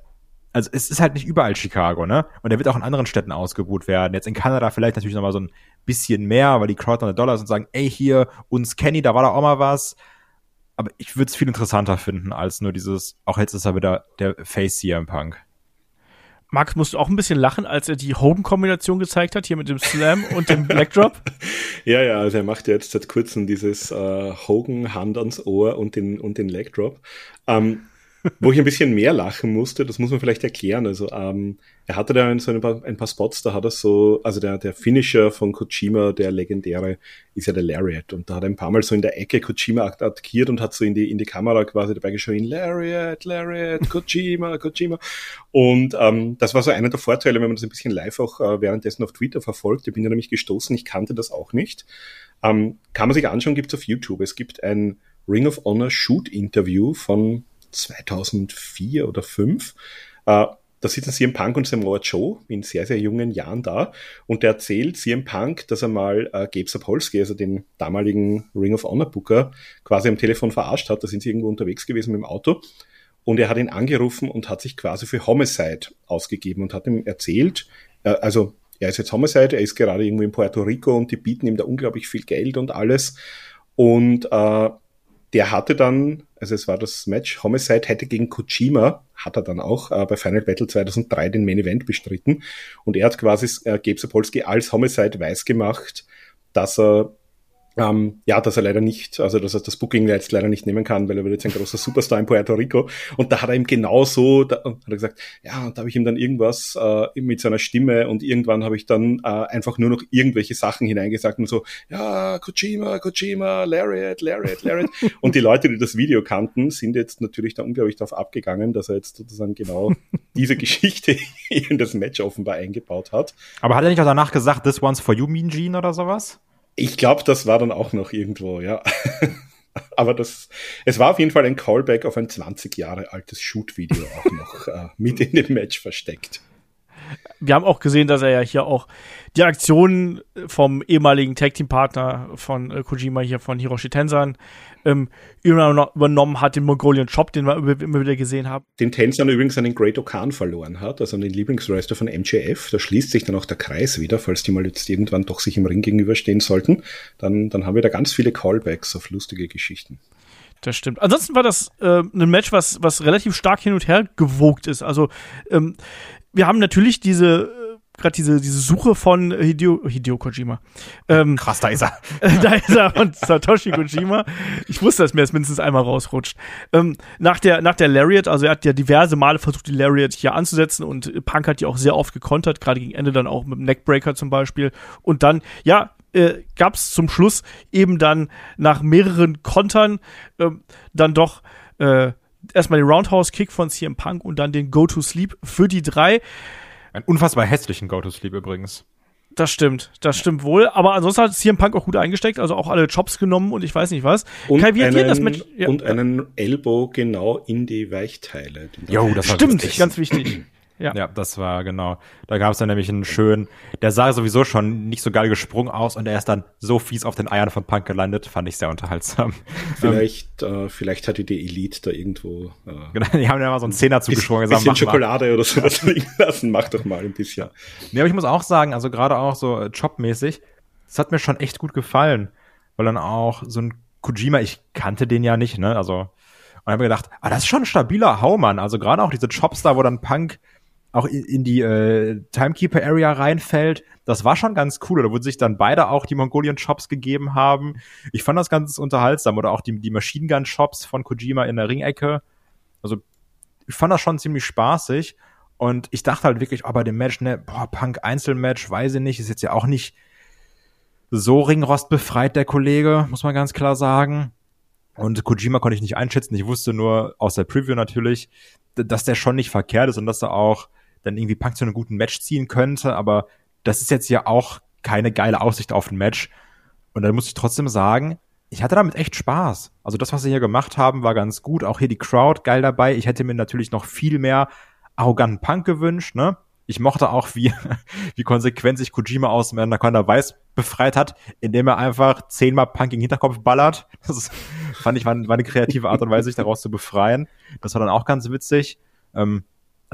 also es ist halt nicht überall Chicago, ne? Und er wird auch in anderen Städten ausgebucht werden. Jetzt in Kanada vielleicht natürlich noch mal so ein bisschen mehr, weil die Crowd noch Dollar und sagen, ey, hier, uns Kenny, da war da auch mal was. Aber ich würde es viel interessanter finden, als nur dieses, auch jetzt ist er wieder der Face CM Punk. Max musste auch ein bisschen lachen, als er die Hogan-Kombination gezeigt hat, hier mit dem Slam und dem Blackdrop. Ja, ja, also er macht jetzt seit kurzem dieses äh, Hogan Hand ans Ohr und den, und den Leg Drop. Ähm, wo ich ein bisschen mehr lachen musste, das muss man vielleicht erklären. Also ähm, er hatte da so ein paar, ein paar Spots, da hat er so, also der, der Finisher von Kojima, der legendäre, ist ja der Lariat. Und da hat er ein paar Mal so in der Ecke Kojima attackiert und hat so in die, in die Kamera quasi dabei geschrien, Lariat, Lariat, Kojima, Kojima. Und ähm, das war so einer der Vorteile, wenn man das ein bisschen live auch äh, währenddessen auf Twitter verfolgt. Ich bin ja nämlich gestoßen, ich kannte das auch nicht. Ähm, kann man sich anschauen, gibt's auf YouTube. Es gibt ein Ring of Honor Shoot Interview von 2004 oder 2005. Äh, da sitzen CM Punk und Samoa Joe in sehr, sehr jungen Jahren da und der erzählt CM Punk, dass er mal äh, Gabe Sapolsky, also den damaligen Ring of Honor Booker, quasi am Telefon verarscht hat. Da sind sie irgendwo unterwegs gewesen mit dem Auto und er hat ihn angerufen und hat sich quasi für Homicide ausgegeben und hat ihm erzählt, äh, also er ist jetzt Homicide, er ist gerade irgendwo in Puerto Rico und die bieten ihm da unglaublich viel Geld und alles und äh, der hatte dann, also es war das Match, Homicide hätte gegen Kojima, hat er dann auch äh, bei Final Battle 2003 den Main Event bestritten. Und er hat quasi äh, Gabe Sapolsky als Homicide weiß gemacht, dass er ähm, ja, dass er leider nicht, also dass er das Booking jetzt leider nicht nehmen kann, weil er wird jetzt ein großer Superstar in Puerto Rico. Und da hat er ihm genauso, da hat er gesagt, ja, und da habe ich ihm dann irgendwas äh, mit seiner Stimme und irgendwann habe ich dann äh, einfach nur noch irgendwelche Sachen hineingesagt und so, ja, Kojima, Kojima, Lariat, Lariat, Lariat. und die Leute, die das Video kannten, sind jetzt natürlich da unglaublich darauf abgegangen, dass er jetzt sozusagen genau diese Geschichte in das Match offenbar eingebaut hat. Aber hat er nicht auch danach gesagt, this one's for you, Mean Gene oder sowas? Ich glaube, das war dann auch noch irgendwo, ja. Aber das, es war auf jeden Fall ein Callback auf ein 20 Jahre altes Shoot-Video auch noch äh, mit in dem Match versteckt. Wir haben auch gesehen, dass er ja hier auch die Aktionen vom ehemaligen Tag Team Partner von äh, Kojima hier von Hiroshi Tensan ähm, übernommen hat, den Mongolian Shop, den wir immer wieder gesehen haben. Den Tensan übrigens einen Great Okan verloren hat, also den Lieblingswrestler von MJF. Da schließt sich dann auch der Kreis wieder, falls die mal jetzt irgendwann doch sich im Ring gegenüberstehen sollten. Dann, dann haben wir da ganz viele Callbacks auf lustige Geschichten. Das stimmt. Ansonsten war das äh, ein Match, was, was relativ stark hin und her gewogt ist. Also ähm, wir haben natürlich diese gerade diese, diese Suche von Hideo, Hideo Kojima. Ähm, Krass, da ist er. da ist er von Satoshi Kojima. Ich wusste, dass mir das mindestens einmal rausrutscht. Ähm, nach, der, nach der Lariat, also er hat ja diverse Male versucht, die Lariat hier anzusetzen und Punk hat die auch sehr oft gekontert, gerade gegen Ende dann auch mit dem Neckbreaker zum Beispiel. Und dann, ja, äh, gab es zum Schluss eben dann nach mehreren Kontern äh, dann doch äh, erstmal den Roundhouse-Kick von CM Punk und dann den Go-to-Sleep für die drei. Ein unfassbar hässlichen Go-To-Sleep übrigens. Das stimmt, das stimmt wohl. Aber ansonsten hat CM Punk auch gut eingesteckt, also auch alle Jobs genommen und ich weiß nicht was. Und, Kai, wie einen, das mit, ja. und einen Elbow genau in die Weichteile. Jo, das stimmt, ganz wichtig. Ja. ja, das war genau. Da gab es dann nämlich einen schönen, der sah sowieso schon nicht so geil gesprungen aus und er ist dann so fies auf den Eiern von Punk gelandet, fand ich sehr unterhaltsam. Vielleicht, äh, vielleicht hatte die Elite da irgendwo. Äh, genau, die haben ja mal so einen Zehner zugesprungen. Ein bisschen Schokolade mal. oder sowas liegen lassen, mach doch mal ein bisschen. Nee, aber ich muss auch sagen, also gerade auch so äh, jobmäßig, das hat mir schon echt gut gefallen, weil dann auch so ein Kojima, ich kannte den ja nicht, ne, also und habe mir gedacht, ah, das ist schon ein stabiler Haumann. Also gerade auch diese Chops da, wo dann Punk auch in, die äh, Timekeeper Area reinfällt. Das war schon ganz cool, oder wo sich dann beide auch die Mongolian Shops gegeben haben. Ich fand das ganz unterhaltsam oder auch die, die Machine Gun Shops von Kojima in der Ringecke. Also ich fand das schon ziemlich spaßig. Und ich dachte halt wirklich, oh, bei dem Match, ne, boah, Punk Einzelmatch, weiß ich nicht, ist jetzt ja auch nicht so Ringrost befreit, der Kollege, muss man ganz klar sagen. Und Kojima konnte ich nicht einschätzen. Ich wusste nur aus der Preview natürlich, dass der schon nicht verkehrt ist und dass er auch dann irgendwie Punk zu einem guten Match ziehen könnte. Aber das ist jetzt ja auch keine geile Aussicht auf ein Match. Und dann muss ich trotzdem sagen, ich hatte damit echt Spaß. Also das, was sie hier gemacht haben, war ganz gut. Auch hier die Crowd geil dabei. Ich hätte mir natürlich noch viel mehr arroganten Punk gewünscht, ne? Ich mochte auch, wie, wie konsequent sich Kojima aus dem Anaconda Weiß befreit hat, indem er einfach zehnmal Punk gegen Hinterkopf ballert. Das ist, fand ich, war, war eine kreative Art und Weise, sich daraus zu befreien. Das war dann auch ganz witzig. Ähm,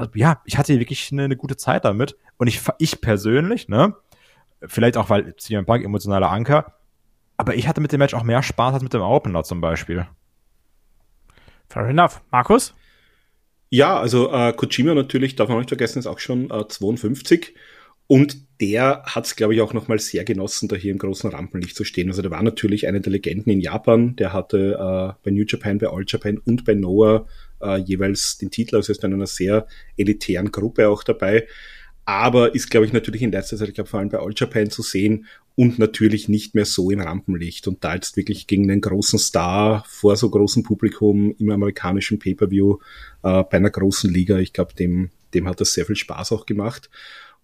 also, ja, ich hatte wirklich eine, eine gute Zeit damit. Und ich, ich persönlich, ne, vielleicht auch, weil CM Punk emotionaler Anker, aber ich hatte mit dem Match auch mehr Spaß als mit dem Opener zum Beispiel. Fair enough. Markus? Ja, also äh, Kojima natürlich, darf man nicht vergessen, ist auch schon äh, 52. Und der hat es, glaube ich, auch nochmal sehr genossen, da hier im großen Rampenlicht zu stehen. Also der war natürlich einer der Legenden in Japan. Der hatte äh, bei New Japan, bei All Japan und bei Noah äh, jeweils den Titel. Also ist in einer sehr elitären Gruppe auch dabei. Aber ist, glaube ich, natürlich in letzter Zeit, ich glaube, vor allem bei All Japan zu sehen und natürlich nicht mehr so im Rampenlicht. Und da jetzt wirklich gegen einen großen Star vor so großem Publikum im amerikanischen Pay-Per-View äh, bei einer großen Liga, ich glaube, dem, dem hat das sehr viel Spaß auch gemacht.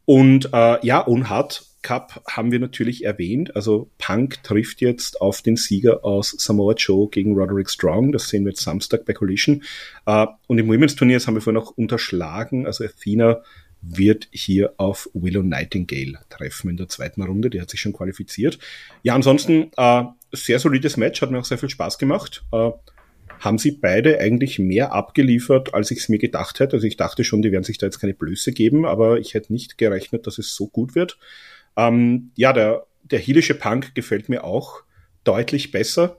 Und äh, ja, Unhard Cup haben wir natürlich erwähnt. Also Punk trifft jetzt auf den Sieger aus Samoa Joe gegen Roderick Strong. Das sehen wir jetzt Samstag bei Collision. Äh, und im Women's Turnier, haben wir vorhin noch unterschlagen. Also Athena wird hier auf Willow Nightingale treffen in der zweiten Runde. Die hat sich schon qualifiziert. Ja, ansonsten äh, sehr solides Match, hat mir auch sehr viel Spaß gemacht. Äh, haben sie beide eigentlich mehr abgeliefert, als ich es mir gedacht hätte. Also ich dachte schon, die werden sich da jetzt keine Blöße geben, aber ich hätte nicht gerechnet, dass es so gut wird. Ähm, ja, der, der heelische Punk gefällt mir auch deutlich besser.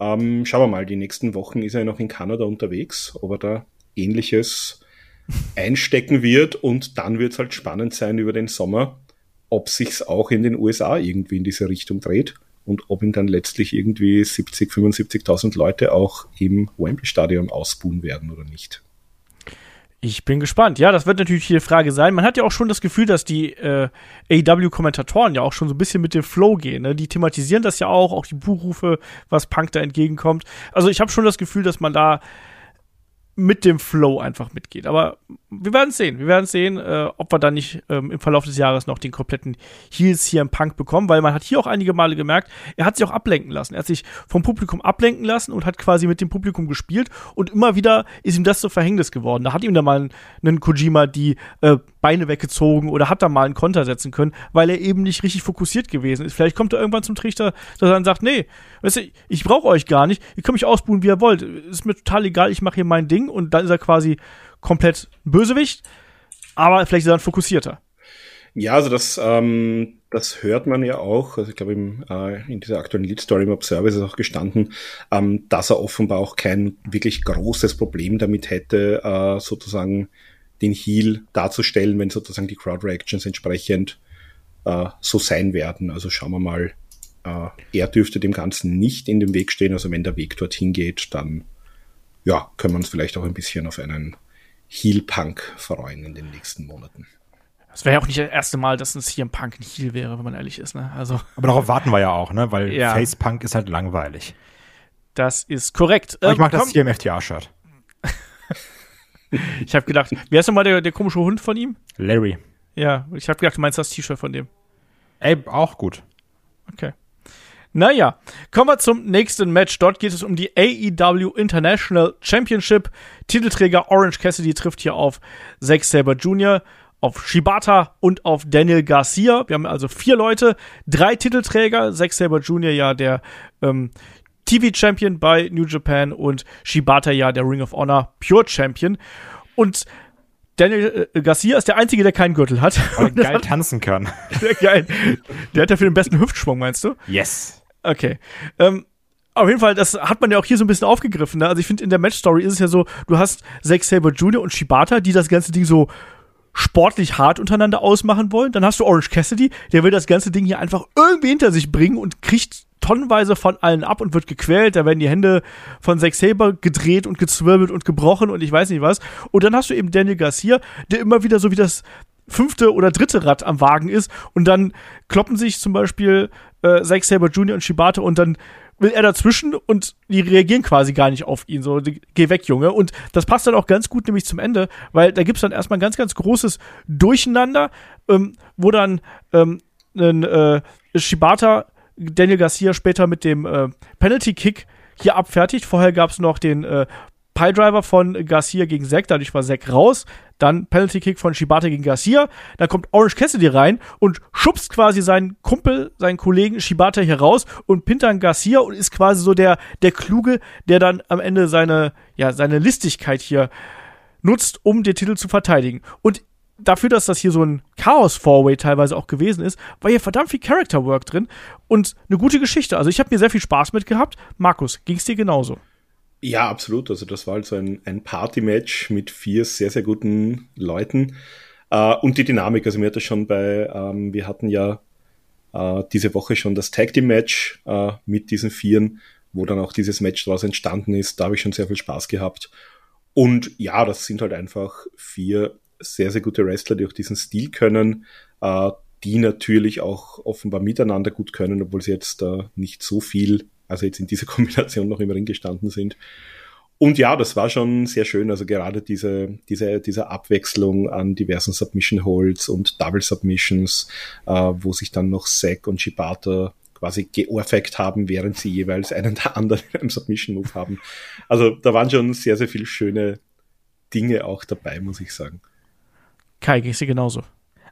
Ähm, schauen wir mal, die nächsten Wochen ist er noch in Kanada unterwegs, ob er da ähnliches einstecken wird und dann wird es halt spannend sein über den Sommer, ob sich's auch in den USA irgendwie in diese Richtung dreht und ob ihn dann letztlich irgendwie 70, 75.000 Leute auch im Wembley Stadion ausbuhen werden oder nicht. Ich bin gespannt. Ja, das wird natürlich die Frage sein. Man hat ja auch schon das Gefühl, dass die äh, AW-Kommentatoren ja auch schon so ein bisschen mit dem Flow gehen. Ne? Die thematisieren das ja auch, auch die Buchrufe, was Punk da entgegenkommt. Also ich habe schon das Gefühl, dass man da mit dem Flow einfach mitgeht. Aber wir werden sehen. Wir werden sehen, äh, ob wir dann nicht ähm, im Verlauf des Jahres noch den kompletten Heels hier im Punk bekommen, weil man hat hier auch einige Male gemerkt, er hat sich auch ablenken lassen. Er hat sich vom Publikum ablenken lassen und hat quasi mit dem Publikum gespielt und immer wieder ist ihm das so Verhängnis geworden. Da hat ihm dann mal einen Kojima die äh, Beine weggezogen oder hat da mal einen Konter setzen können, weil er eben nicht richtig fokussiert gewesen ist. Vielleicht kommt er irgendwann zum Trichter, dass er dann sagt, nee, weißt du, ich brauche euch gar nicht, ihr könnt mich ausbuhen, wie ihr wollt. Ist mir total egal, ich mache hier mein Ding und dann ist er quasi komplett Bösewicht, aber vielleicht ist er dann fokussierter. Ja, also das, ähm, das hört man ja auch. Also ich glaube, äh, in dieser aktuellen Lead Story im Observer ist es auch gestanden, ähm, dass er offenbar auch kein wirklich großes Problem damit hätte, äh, sozusagen den Heal darzustellen, wenn sozusagen die Crowd Reactions entsprechend äh, so sein werden. Also schauen wir mal. Äh, er dürfte dem Ganzen nicht in dem Weg stehen. Also wenn der Weg dorthin geht, dann ja, können wir uns vielleicht auch ein bisschen auf einen Heel-Punk freuen in den nächsten Monaten. Das wäre ja auch nicht das erste Mal, dass ein CM Punk ein Heel wäre, wenn man ehrlich ist. Ne? Also, Aber darauf warten wir ja auch, ne? weil ja. Face Punk ist halt langweilig. Das ist korrekt. Aber ich mag ähm, das CMFTA-Shirt. ich habe gedacht, wer ist nochmal der, der komische Hund von ihm? Larry. Ja, ich habe gedacht, du meinst das T-Shirt von dem. Ey, auch gut. Okay. Naja, kommen wir zum nächsten Match. Dort geht es um die AEW International Championship. Titelträger Orange Cassidy trifft hier auf Zack Saber Jr., auf Shibata und auf Daniel Garcia. Wir haben also vier Leute, drei Titelträger. Zack Saber Jr. ja der ähm, TV-Champion bei New Japan und Shibata ja der Ring of Honor Pure Champion. Und Daniel äh, Garcia ist der Einzige, der keinen Gürtel hat. Und geil tanzen kann. Sehr geil. Der hat ja für den besten Hüftschwung, meinst du? Yes. Okay. Ähm, auf jeden Fall, das hat man ja auch hier so ein bisschen aufgegriffen. Ne? Also ich finde, in der Match-Story ist es ja so, du hast Zack Saber Jr. und Shibata, die das ganze Ding so sportlich hart untereinander ausmachen wollen. Dann hast du Orange Cassidy, der will das ganze Ding hier einfach irgendwie hinter sich bringen und kriegt tonnenweise von allen ab und wird gequält. Da werden die Hände von Zack Saber gedreht und gezwirbelt und gebrochen und ich weiß nicht was. Und dann hast du eben Daniel Garcia, der immer wieder so wie das fünfte oder dritte Rad am Wagen ist und dann kloppen sich zum Beispiel äh, Zack Saber Jr. und Shibata und dann will er dazwischen und die reagieren quasi gar nicht auf ihn. So, geh weg, Junge. Und das passt dann auch ganz gut nämlich zum Ende, weil da gibt's dann erstmal ein ganz, ganz großes Durcheinander, ähm, wo dann ähm, ein äh, Shibata Daniel Garcia später mit dem äh, Penalty Kick hier abfertigt. Vorher gab's noch den äh, Piledriver von Garcia gegen Zack, dadurch war Zack raus. Dann Penalty Kick von Shibata gegen Garcia. Dann kommt Orange Cassidy rein und schubst quasi seinen Kumpel, seinen Kollegen Shibata hier raus und pinnt dann Garcia und ist quasi so der, der Kluge, der dann am Ende seine, ja, seine Listigkeit hier nutzt, um den Titel zu verteidigen. Und dafür, dass das hier so ein Chaos-Four-Way teilweise auch gewesen ist, war hier verdammt viel Character-Work drin und eine gute Geschichte. Also ich habe mir sehr viel Spaß mit gehabt. Markus, ging es dir genauso? Ja, absolut. Also das war also ein, ein Party-Match mit vier sehr, sehr guten Leuten. Äh, und die Dynamik, also mir hat das schon bei, ähm, wir hatten ja äh, diese Woche schon das Tag Team Match äh, mit diesen Vieren, wo dann auch dieses Match daraus entstanden ist. Da habe ich schon sehr viel Spaß gehabt. Und ja, das sind halt einfach vier sehr, sehr gute Wrestler, die auch diesen Stil können, äh, die natürlich auch offenbar miteinander gut können, obwohl sie jetzt äh, nicht so viel also jetzt in dieser Kombination noch im Ring gestanden sind. Und ja, das war schon sehr schön. Also gerade diese, diese, diese Abwechslung an diversen Submission Holds und Double Submissions, äh, wo sich dann noch Zack und Shibata quasi geohrfeigt haben, während sie jeweils einen der anderen im Submission Move haben. Also da waren schon sehr, sehr viele schöne Dinge auch dabei, muss ich sagen. Kai, gehst du genauso?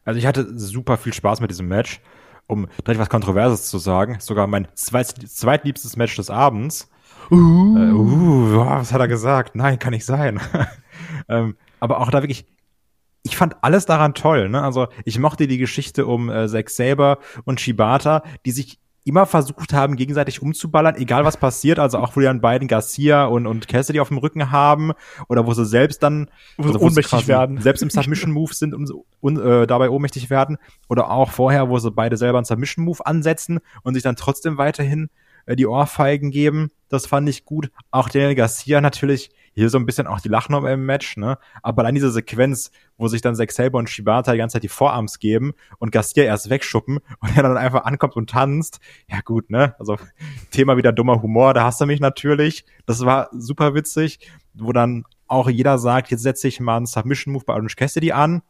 Also ich hatte super viel Spaß mit diesem Match um direkt was Kontroverses zu sagen, sogar mein zweit, zweitliebstes Match des Abends. Uh. Äh, uh, was hat er gesagt? Nein, kann nicht sein. ähm, aber auch da wirklich, ich fand alles daran toll. Ne? Also ich mochte die Geschichte um äh, Zack Saber und Shibata, die sich immer versucht haben, gegenseitig umzuballern, egal was passiert. Also auch, wo die dann beiden Garcia und, und Cassidy auf dem Rücken haben oder wo sie selbst dann wo also, sie ohnmächtig werden. Selbst im Submission-Move sind und, und äh, dabei ohnmächtig werden. Oder auch vorher, wo sie beide selber einen Submission-Move ansetzen und sich dann trotzdem weiterhin äh, die Ohrfeigen geben. Das fand ich gut. Auch Daniel Garcia natürlich hier so ein bisschen auch die Lachnummer im Match, ne? Aber dann diese Sequenz, wo sich dann Zack Saber und Shibata die ganze Zeit die Vorarms geben und Garcia erst wegschuppen und er dann einfach ankommt und tanzt. Ja gut, ne? Also Thema wieder dummer Humor, da hast du mich natürlich. Das war super witzig, wo dann auch jeder sagt, jetzt setze ich mal einen Submission Move bei Orange Cassidy an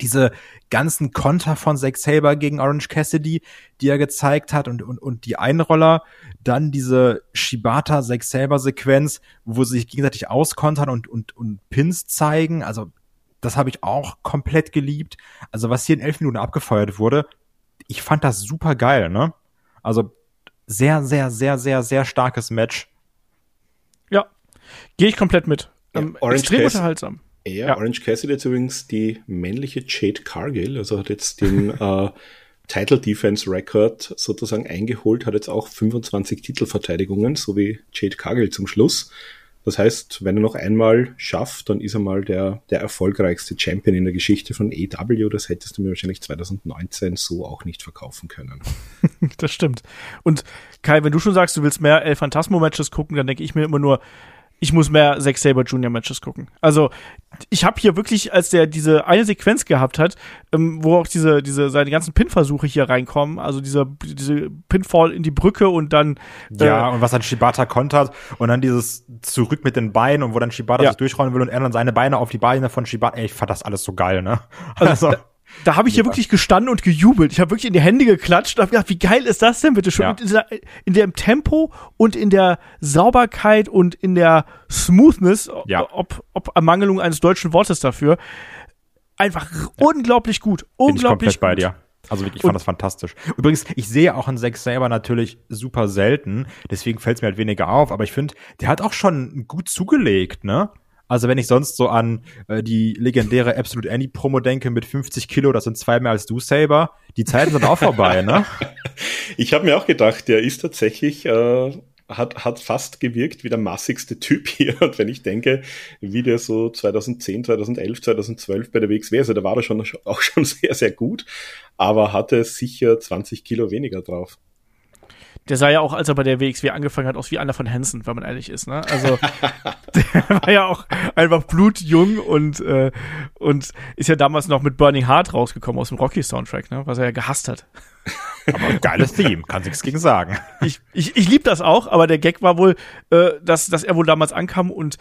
diese ganzen Konter von Zack Saber gegen Orange Cassidy, die er gezeigt hat und, und, und die Einroller, dann diese Shibata Zack Saber Sequenz, wo sie sich gegenseitig auskontern und, und, und Pins zeigen, also das habe ich auch komplett geliebt. Also was hier in elf Minuten abgefeuert wurde, ich fand das super geil, ne? Also sehr, sehr, sehr, sehr, sehr starkes Match. Ja, gehe ich komplett mit. Ja, ähm, extrem unterhaltsam. Ja, ja. Orange Cassidy hat übrigens die männliche Jade Cargill, also hat jetzt den äh, Title Defense Record sozusagen eingeholt, hat jetzt auch 25 Titelverteidigungen, so wie Jade Cargill zum Schluss. Das heißt, wenn er noch einmal schafft, dann ist er mal der, der erfolgreichste Champion in der Geschichte von AW. Das hättest du mir wahrscheinlich 2019 so auch nicht verkaufen können. das stimmt. Und Kai, wenn du schon sagst, du willst mehr El Phantasmo Matches gucken, dann denke ich mir immer nur, ich muss mehr Zack Saber Junior Matches gucken. Also ich habe hier wirklich, als der diese eine Sequenz gehabt hat, ähm, wo auch diese diese seine ganzen Pin-Versuche hier reinkommen, also dieser diese Pinfall in die Brücke und dann äh, ja und was dann Shibata kontert und dann dieses zurück mit den Beinen und wo dann Shibata ja. sich durchrollen will und er dann seine Beine auf die Beine von Shibata. Ey, ich fand das alles so geil, ne? Also, also da habe ich hier wirklich gestanden und gejubelt. Ich habe wirklich in die Hände geklatscht und habe gedacht, wie geil ist das denn bitte schon? Ja. In, dieser, in dem Tempo und in der Sauberkeit und in der Smoothness, ja. ob, ob Ermangelung eines deutschen Wortes dafür, einfach ja. unglaublich gut. Unglaublich Bin ich komplett gut. bei dir. Also wirklich, ich fand und, das fantastisch. Übrigens, ich sehe auch einen Zack selber natürlich super selten, deswegen fällt es mir halt weniger auf, aber ich finde, der hat auch schon gut zugelegt, ne? Also wenn ich sonst so an äh, die legendäre Absolute Annie Promo denke mit 50 Kilo, das sind zwei mehr als du, Saber. Die Zeiten sind auch vorbei, ne? Ich habe mir auch gedacht, der ist tatsächlich äh, hat, hat fast gewirkt wie der massigste Typ hier. Und wenn ich denke, wie der so 2010, 2011, 2012 bei der WXW, also da war er schon, auch schon sehr, sehr gut, aber hatte sicher 20 Kilo weniger drauf. Der sah ja auch, als er bei der WXW angefangen hat, aus wie einer von Hansen, wenn man ehrlich ist. Ne? Also der war ja auch einfach blutjung und, äh, und ist ja damals noch mit Burning Heart rausgekommen aus dem Rocky-Soundtrack, ne? was er ja gehasst hat. Aber geiles Theme, kann nichts gegen sagen. Ich, ich, ich liebe das auch, aber der Gag war wohl, äh, dass, dass er wohl damals ankam und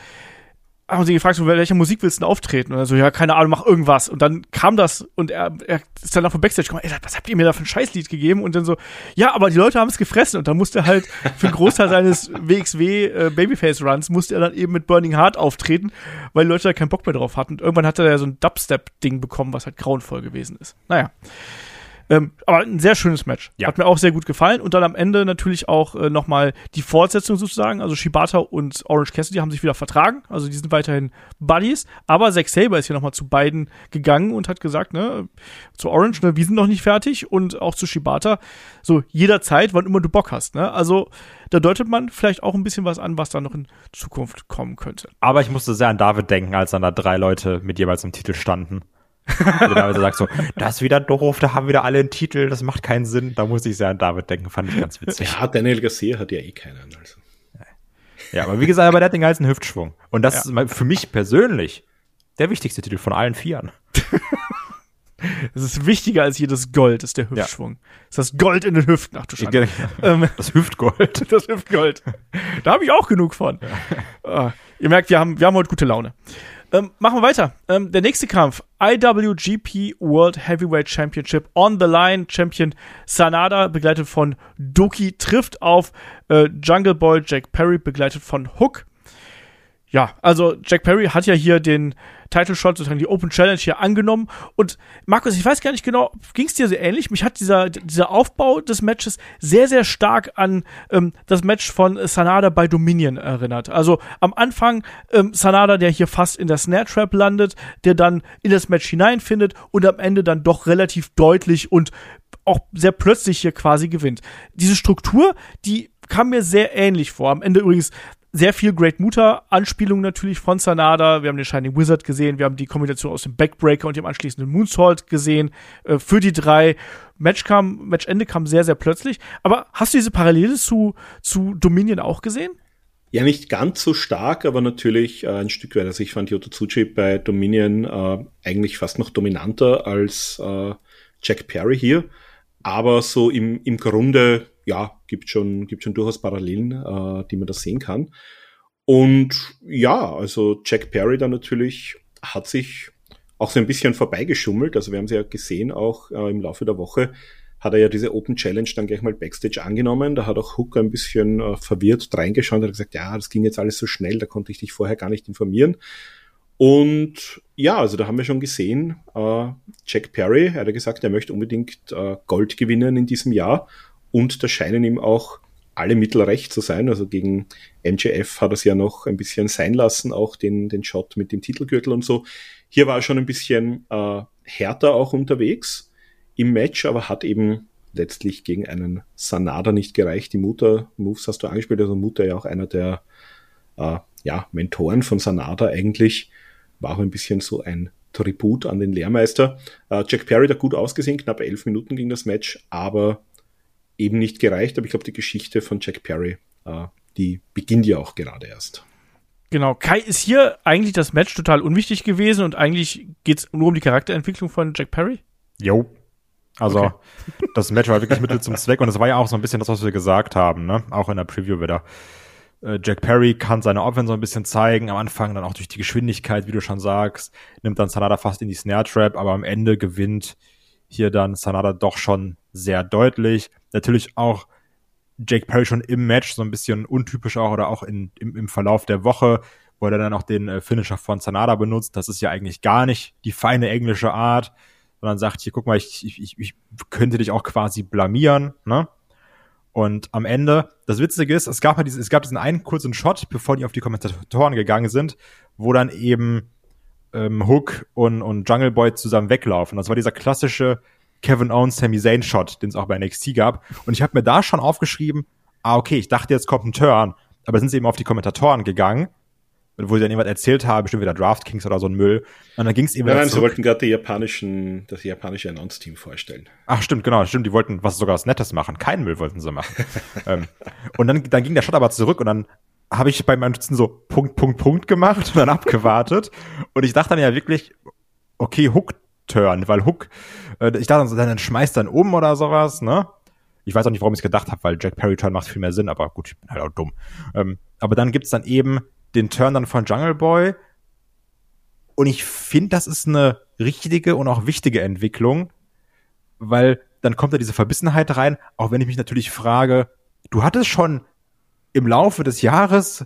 haben sie gefragt, so, welcher Musik willst du denn auftreten? Und er so, ja, keine Ahnung, mach irgendwas. Und dann kam das und er, er ist dann auf dem Backstage gekommen, ey, was habt ihr mir da für ein Scheißlied gegeben? Und dann so, ja, aber die Leute haben es gefressen. Und dann musste er halt für einen Großteil seines WXW äh, Babyface Runs musste er dann eben mit Burning Heart auftreten, weil die Leute da keinen Bock mehr drauf hatten. Und irgendwann hat er ja so ein Dubstep-Ding bekommen, was halt grauenvoll gewesen ist. Naja. Ähm, aber ein sehr schönes Match. Ja. Hat mir auch sehr gut gefallen. Und dann am Ende natürlich auch äh, nochmal die Fortsetzung sozusagen. Also Shibata und Orange Cassidy haben sich wieder vertragen. Also die sind weiterhin Buddies. Aber Zack Saber ist hier nochmal zu beiden gegangen und hat gesagt, ne, zu Orange, ne, wir sind noch nicht fertig. Und auch zu Shibata, so jederzeit, wann immer du Bock hast. Ne? Also da deutet man vielleicht auch ein bisschen was an, was da noch in Zukunft kommen könnte. Aber ich musste sehr an David denken, als dann da drei Leute mit jeweils im Titel standen. David sagt so, das ist wieder doof, da haben wieder alle einen Titel, das macht keinen Sinn. Da muss ich sehr an David denken, fand ich ganz witzig. Ja, Daniel Garcia hat ja eh keinen. Also. Ja, aber wie gesagt, aber der hat den geilsten Hüftschwung. Und das ja. ist für mich persönlich der wichtigste Titel von allen Vieren. Das ist wichtiger als jedes Gold, ist der Hüftschwung. Ja. Ist das Gold in den Hüften. Ach du Scheiße. Ähm, das Hüftgold. Das Hüftgold. Da habe ich auch genug von. Ja. Uh, ihr merkt, wir haben, wir haben heute gute Laune. Ähm, machen wir weiter. Ähm, der nächste Kampf. IWGP World Heavyweight Championship on the line. Champion Sanada, begleitet von Doki, trifft auf äh, Jungle Boy Jack Perry, begleitet von Hook. Ja, also Jack Perry hat ja hier den Title Shot, sozusagen die Open Challenge hier angenommen. Und Markus, ich weiß gar nicht genau, ging es dir so ähnlich? Mich hat dieser, dieser Aufbau des Matches sehr, sehr stark an ähm, das Match von Sanada bei Dominion erinnert. Also am Anfang ähm, Sanada, der hier fast in der Snare Trap landet, der dann in das Match hineinfindet und am Ende dann doch relativ deutlich und auch sehr plötzlich hier quasi gewinnt. Diese Struktur, die kam mir sehr ähnlich vor. Am Ende übrigens sehr viel Great Muta-Anspielung natürlich von Sanada. Wir haben den Shining Wizard gesehen, wir haben die Kombination aus dem Backbreaker und dem anschließenden Moonsault gesehen. Äh, für die drei. Match kam, Matchende kam sehr, sehr plötzlich. Aber hast du diese Parallele zu, zu Dominion auch gesehen? Ja, nicht ganz so stark, aber natürlich äh, ein Stück weit. Also ich fand Yoto Tsuchi bei Dominion äh, eigentlich fast noch dominanter als äh, Jack Perry hier. Aber so im, im Grunde ja, gibt schon, gibt schon durchaus Parallelen, äh, die man da sehen kann. Und ja, also Jack Perry da natürlich hat sich auch so ein bisschen vorbeigeschummelt. Also wir haben sie ja gesehen, auch äh, im Laufe der Woche hat er ja diese Open Challenge dann gleich mal Backstage angenommen. Da hat auch Hook ein bisschen äh, verwirrt reingeschaut und hat gesagt, ja, das ging jetzt alles so schnell, da konnte ich dich vorher gar nicht informieren. Und ja, also da haben wir schon gesehen, äh, Jack Perry, er hat gesagt, er möchte unbedingt äh, Gold gewinnen in diesem Jahr und da scheinen ihm auch alle Mittel recht zu sein. Also gegen MJF hat er es ja noch ein bisschen sein lassen, auch den, den Shot mit dem Titelgürtel und so. Hier war er schon ein bisschen äh, härter auch unterwegs im Match, aber hat eben letztlich gegen einen Sanada nicht gereicht. Die Mutter-Moves hast du angespielt, also Mutter ja auch einer der äh, ja, Mentoren von Sanada eigentlich, war auch ein bisschen so ein Tribut an den Lehrmeister. Äh, Jack Perry hat gut ausgesehen, knapp elf Minuten ging das Match, aber eben nicht gereicht. Aber ich glaube, die Geschichte von Jack Perry, äh, die beginnt ja auch gerade erst. Genau, Kai ist hier eigentlich das Match total unwichtig gewesen und eigentlich geht es nur um die Charakterentwicklung von Jack Perry? Jo. Also, okay. das Match war wirklich Mittel zum Zweck und es war ja auch so ein bisschen das, was wir gesagt haben, ne? Auch in der Preview wieder. Äh, Jack Perry kann seine Offense so ein bisschen zeigen, am Anfang dann auch durch die Geschwindigkeit, wie du schon sagst, nimmt dann Sanada fast in die Snare Trap, aber am Ende gewinnt hier dann Sanada doch schon sehr deutlich. Natürlich auch Jake Perry schon im Match so ein bisschen untypisch auch oder auch in, im, im Verlauf der Woche, wo er dann auch den äh, Finisher von Sanada benutzt. Das ist ja eigentlich gar nicht die feine englische Art, sondern sagt hier, guck mal, ich, ich, ich könnte dich auch quasi blamieren, ne? Und am Ende, das Witzige ist, es gab halt diesen, es gab diesen einen kurzen Shot, bevor die auf die Kommentatoren gegangen sind, wo dann eben ähm, Hook und, und Jungle Boy zusammen weglaufen. Das war dieser klassische Kevin Owens, Sami Zayn Shot, den es auch bei NXT gab. Und ich habe mir da schon aufgeschrieben, ah, okay, ich dachte, jetzt kommt ein Turn. Aber sind sie eben auf die Kommentatoren gegangen, wo sie dann jemand erzählt haben, bestimmt wieder DraftKings oder so ein Müll. Und dann ging es eben. Nein, nein, sie wollten gerade die japanischen, das japanische Announce-Team vorstellen. Ach, stimmt, genau, stimmt. Die wollten was sogar was Nettes machen. Keinen Müll wollten sie machen. ähm, und dann, dann ging der Shot aber zurück und dann habe ich bei meinen Notizen so Punkt, Punkt, Punkt gemacht und dann abgewartet. und ich dachte dann ja wirklich, okay, Hook-Turn, weil Hook, äh, ich dachte dann, dann schmeißt dann um oder sowas, ne? Ich weiß auch nicht, warum ich es gedacht habe, weil Jack Perry Turn macht viel mehr Sinn, aber gut, ich bin halt auch dumm. Ähm, aber dann gibt's dann eben den Turn dann von Jungle Boy. Und ich finde, das ist eine richtige und auch wichtige Entwicklung, weil dann kommt da diese Verbissenheit rein, auch wenn ich mich natürlich frage, du hattest schon im Laufe des Jahres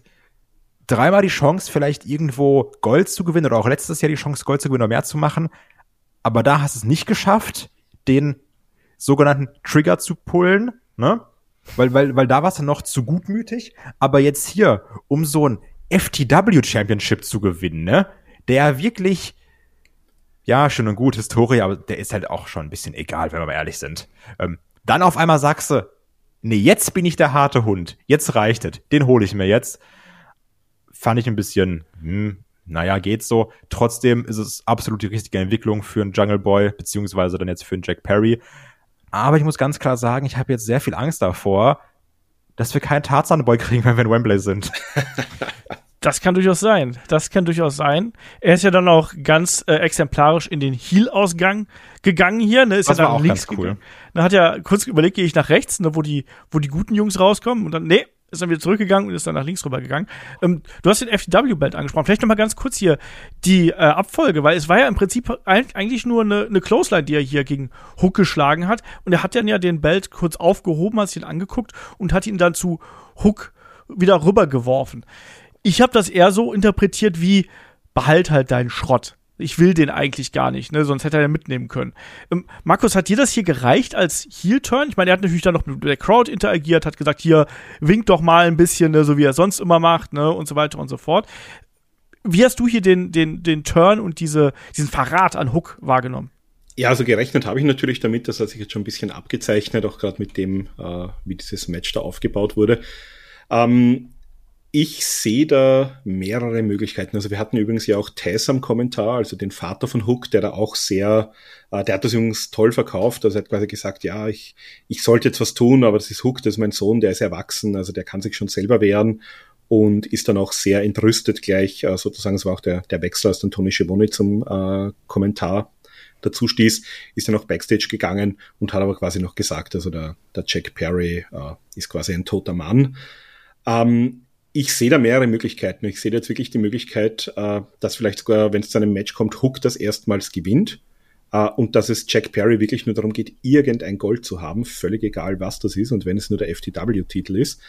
dreimal die Chance, vielleicht irgendwo Gold zu gewinnen oder auch letztes Jahr die Chance, Gold zu gewinnen oder mehr zu machen. Aber da hast du es nicht geschafft, den sogenannten Trigger zu pullen, ne? Weil, weil, weil da warst du noch zu gutmütig. Aber jetzt hier, um so ein FTW Championship zu gewinnen, ne? Der wirklich, ja, schön und gut, Historie, aber der ist halt auch schon ein bisschen egal, wenn wir mal ehrlich sind. Ähm, dann auf einmal sagst du, nee, jetzt bin ich der harte Hund. Jetzt reicht es. Den hole ich mir jetzt. Fand ich ein bisschen, hm, naja, geht so. Trotzdem ist es absolut die richtige Entwicklung für einen Jungle Boy, beziehungsweise dann jetzt für einen Jack Perry. Aber ich muss ganz klar sagen, ich habe jetzt sehr viel Angst davor, dass wir keinen Tarzan-Boy kriegen, wenn wir in Wembley sind. Das kann durchaus sein. Das kann durchaus sein. Er ist ja dann auch ganz äh, exemplarisch in den Heel-Ausgang gegangen hier. Ne? Ist das ja war dann auch links ganz cool. gegangen. Dann hat er kurz überlegt, gehe ich nach rechts, ne, wo die, wo die guten Jungs rauskommen. Und dann, nee, ist dann wieder zurückgegangen und ist dann nach links rüber gegangen. Ähm, du hast den FTW-Belt angesprochen. Vielleicht noch mal ganz kurz hier die äh, Abfolge, weil es war ja im Prinzip eigentlich nur eine, eine Clothesline, die er hier gegen Hook geschlagen hat. Und er hat dann ja den Belt kurz aufgehoben, hat sich ihn angeguckt und hat ihn dann zu Hook wieder rübergeworfen. Ich habe das eher so interpretiert wie behalt halt deinen Schrott. Ich will den eigentlich gar nicht, ne? Sonst hätte er ja mitnehmen können. Ähm, Markus, hat dir das hier gereicht als Heel-Turn? Ich meine, er hat natürlich dann noch mit der Crowd interagiert, hat gesagt, hier, winkt doch mal ein bisschen, ne? so wie er sonst immer macht, ne? Und so weiter und so fort. Wie hast du hier den, den, den Turn und diese, diesen Verrat an Hook wahrgenommen? Ja, also gerechnet habe ich natürlich damit, das hat sich jetzt schon ein bisschen abgezeichnet, auch gerade mit dem, äh, wie dieses Match da aufgebaut wurde. Ähm, ich sehe da mehrere Möglichkeiten. Also wir hatten übrigens ja auch Tess am Kommentar, also den Vater von Hook, der da auch sehr, äh, der hat das übrigens toll verkauft. Also er hat quasi gesagt, ja, ich, ich sollte jetzt was tun, aber das ist Hook, das ist mein Sohn, der ist erwachsen, also der kann sich schon selber wehren und ist dann auch sehr entrüstet gleich, äh, sozusagen, es war auch der, der Wechsel, als dann Tony Schiavone zum äh, Kommentar dazu stieß, ist dann auch Backstage gegangen und hat aber quasi noch gesagt, also der, der Jack Perry äh, ist quasi ein toter Mann. Ähm, ich sehe da mehrere Möglichkeiten. Ich sehe jetzt wirklich die Möglichkeit, äh, dass vielleicht sogar, wenn es zu einem Match kommt, Hook das erstmals gewinnt äh, und dass es Jack Perry wirklich nur darum geht, irgendein Gold zu haben, völlig egal, was das ist und wenn es nur der FTW-Titel ist.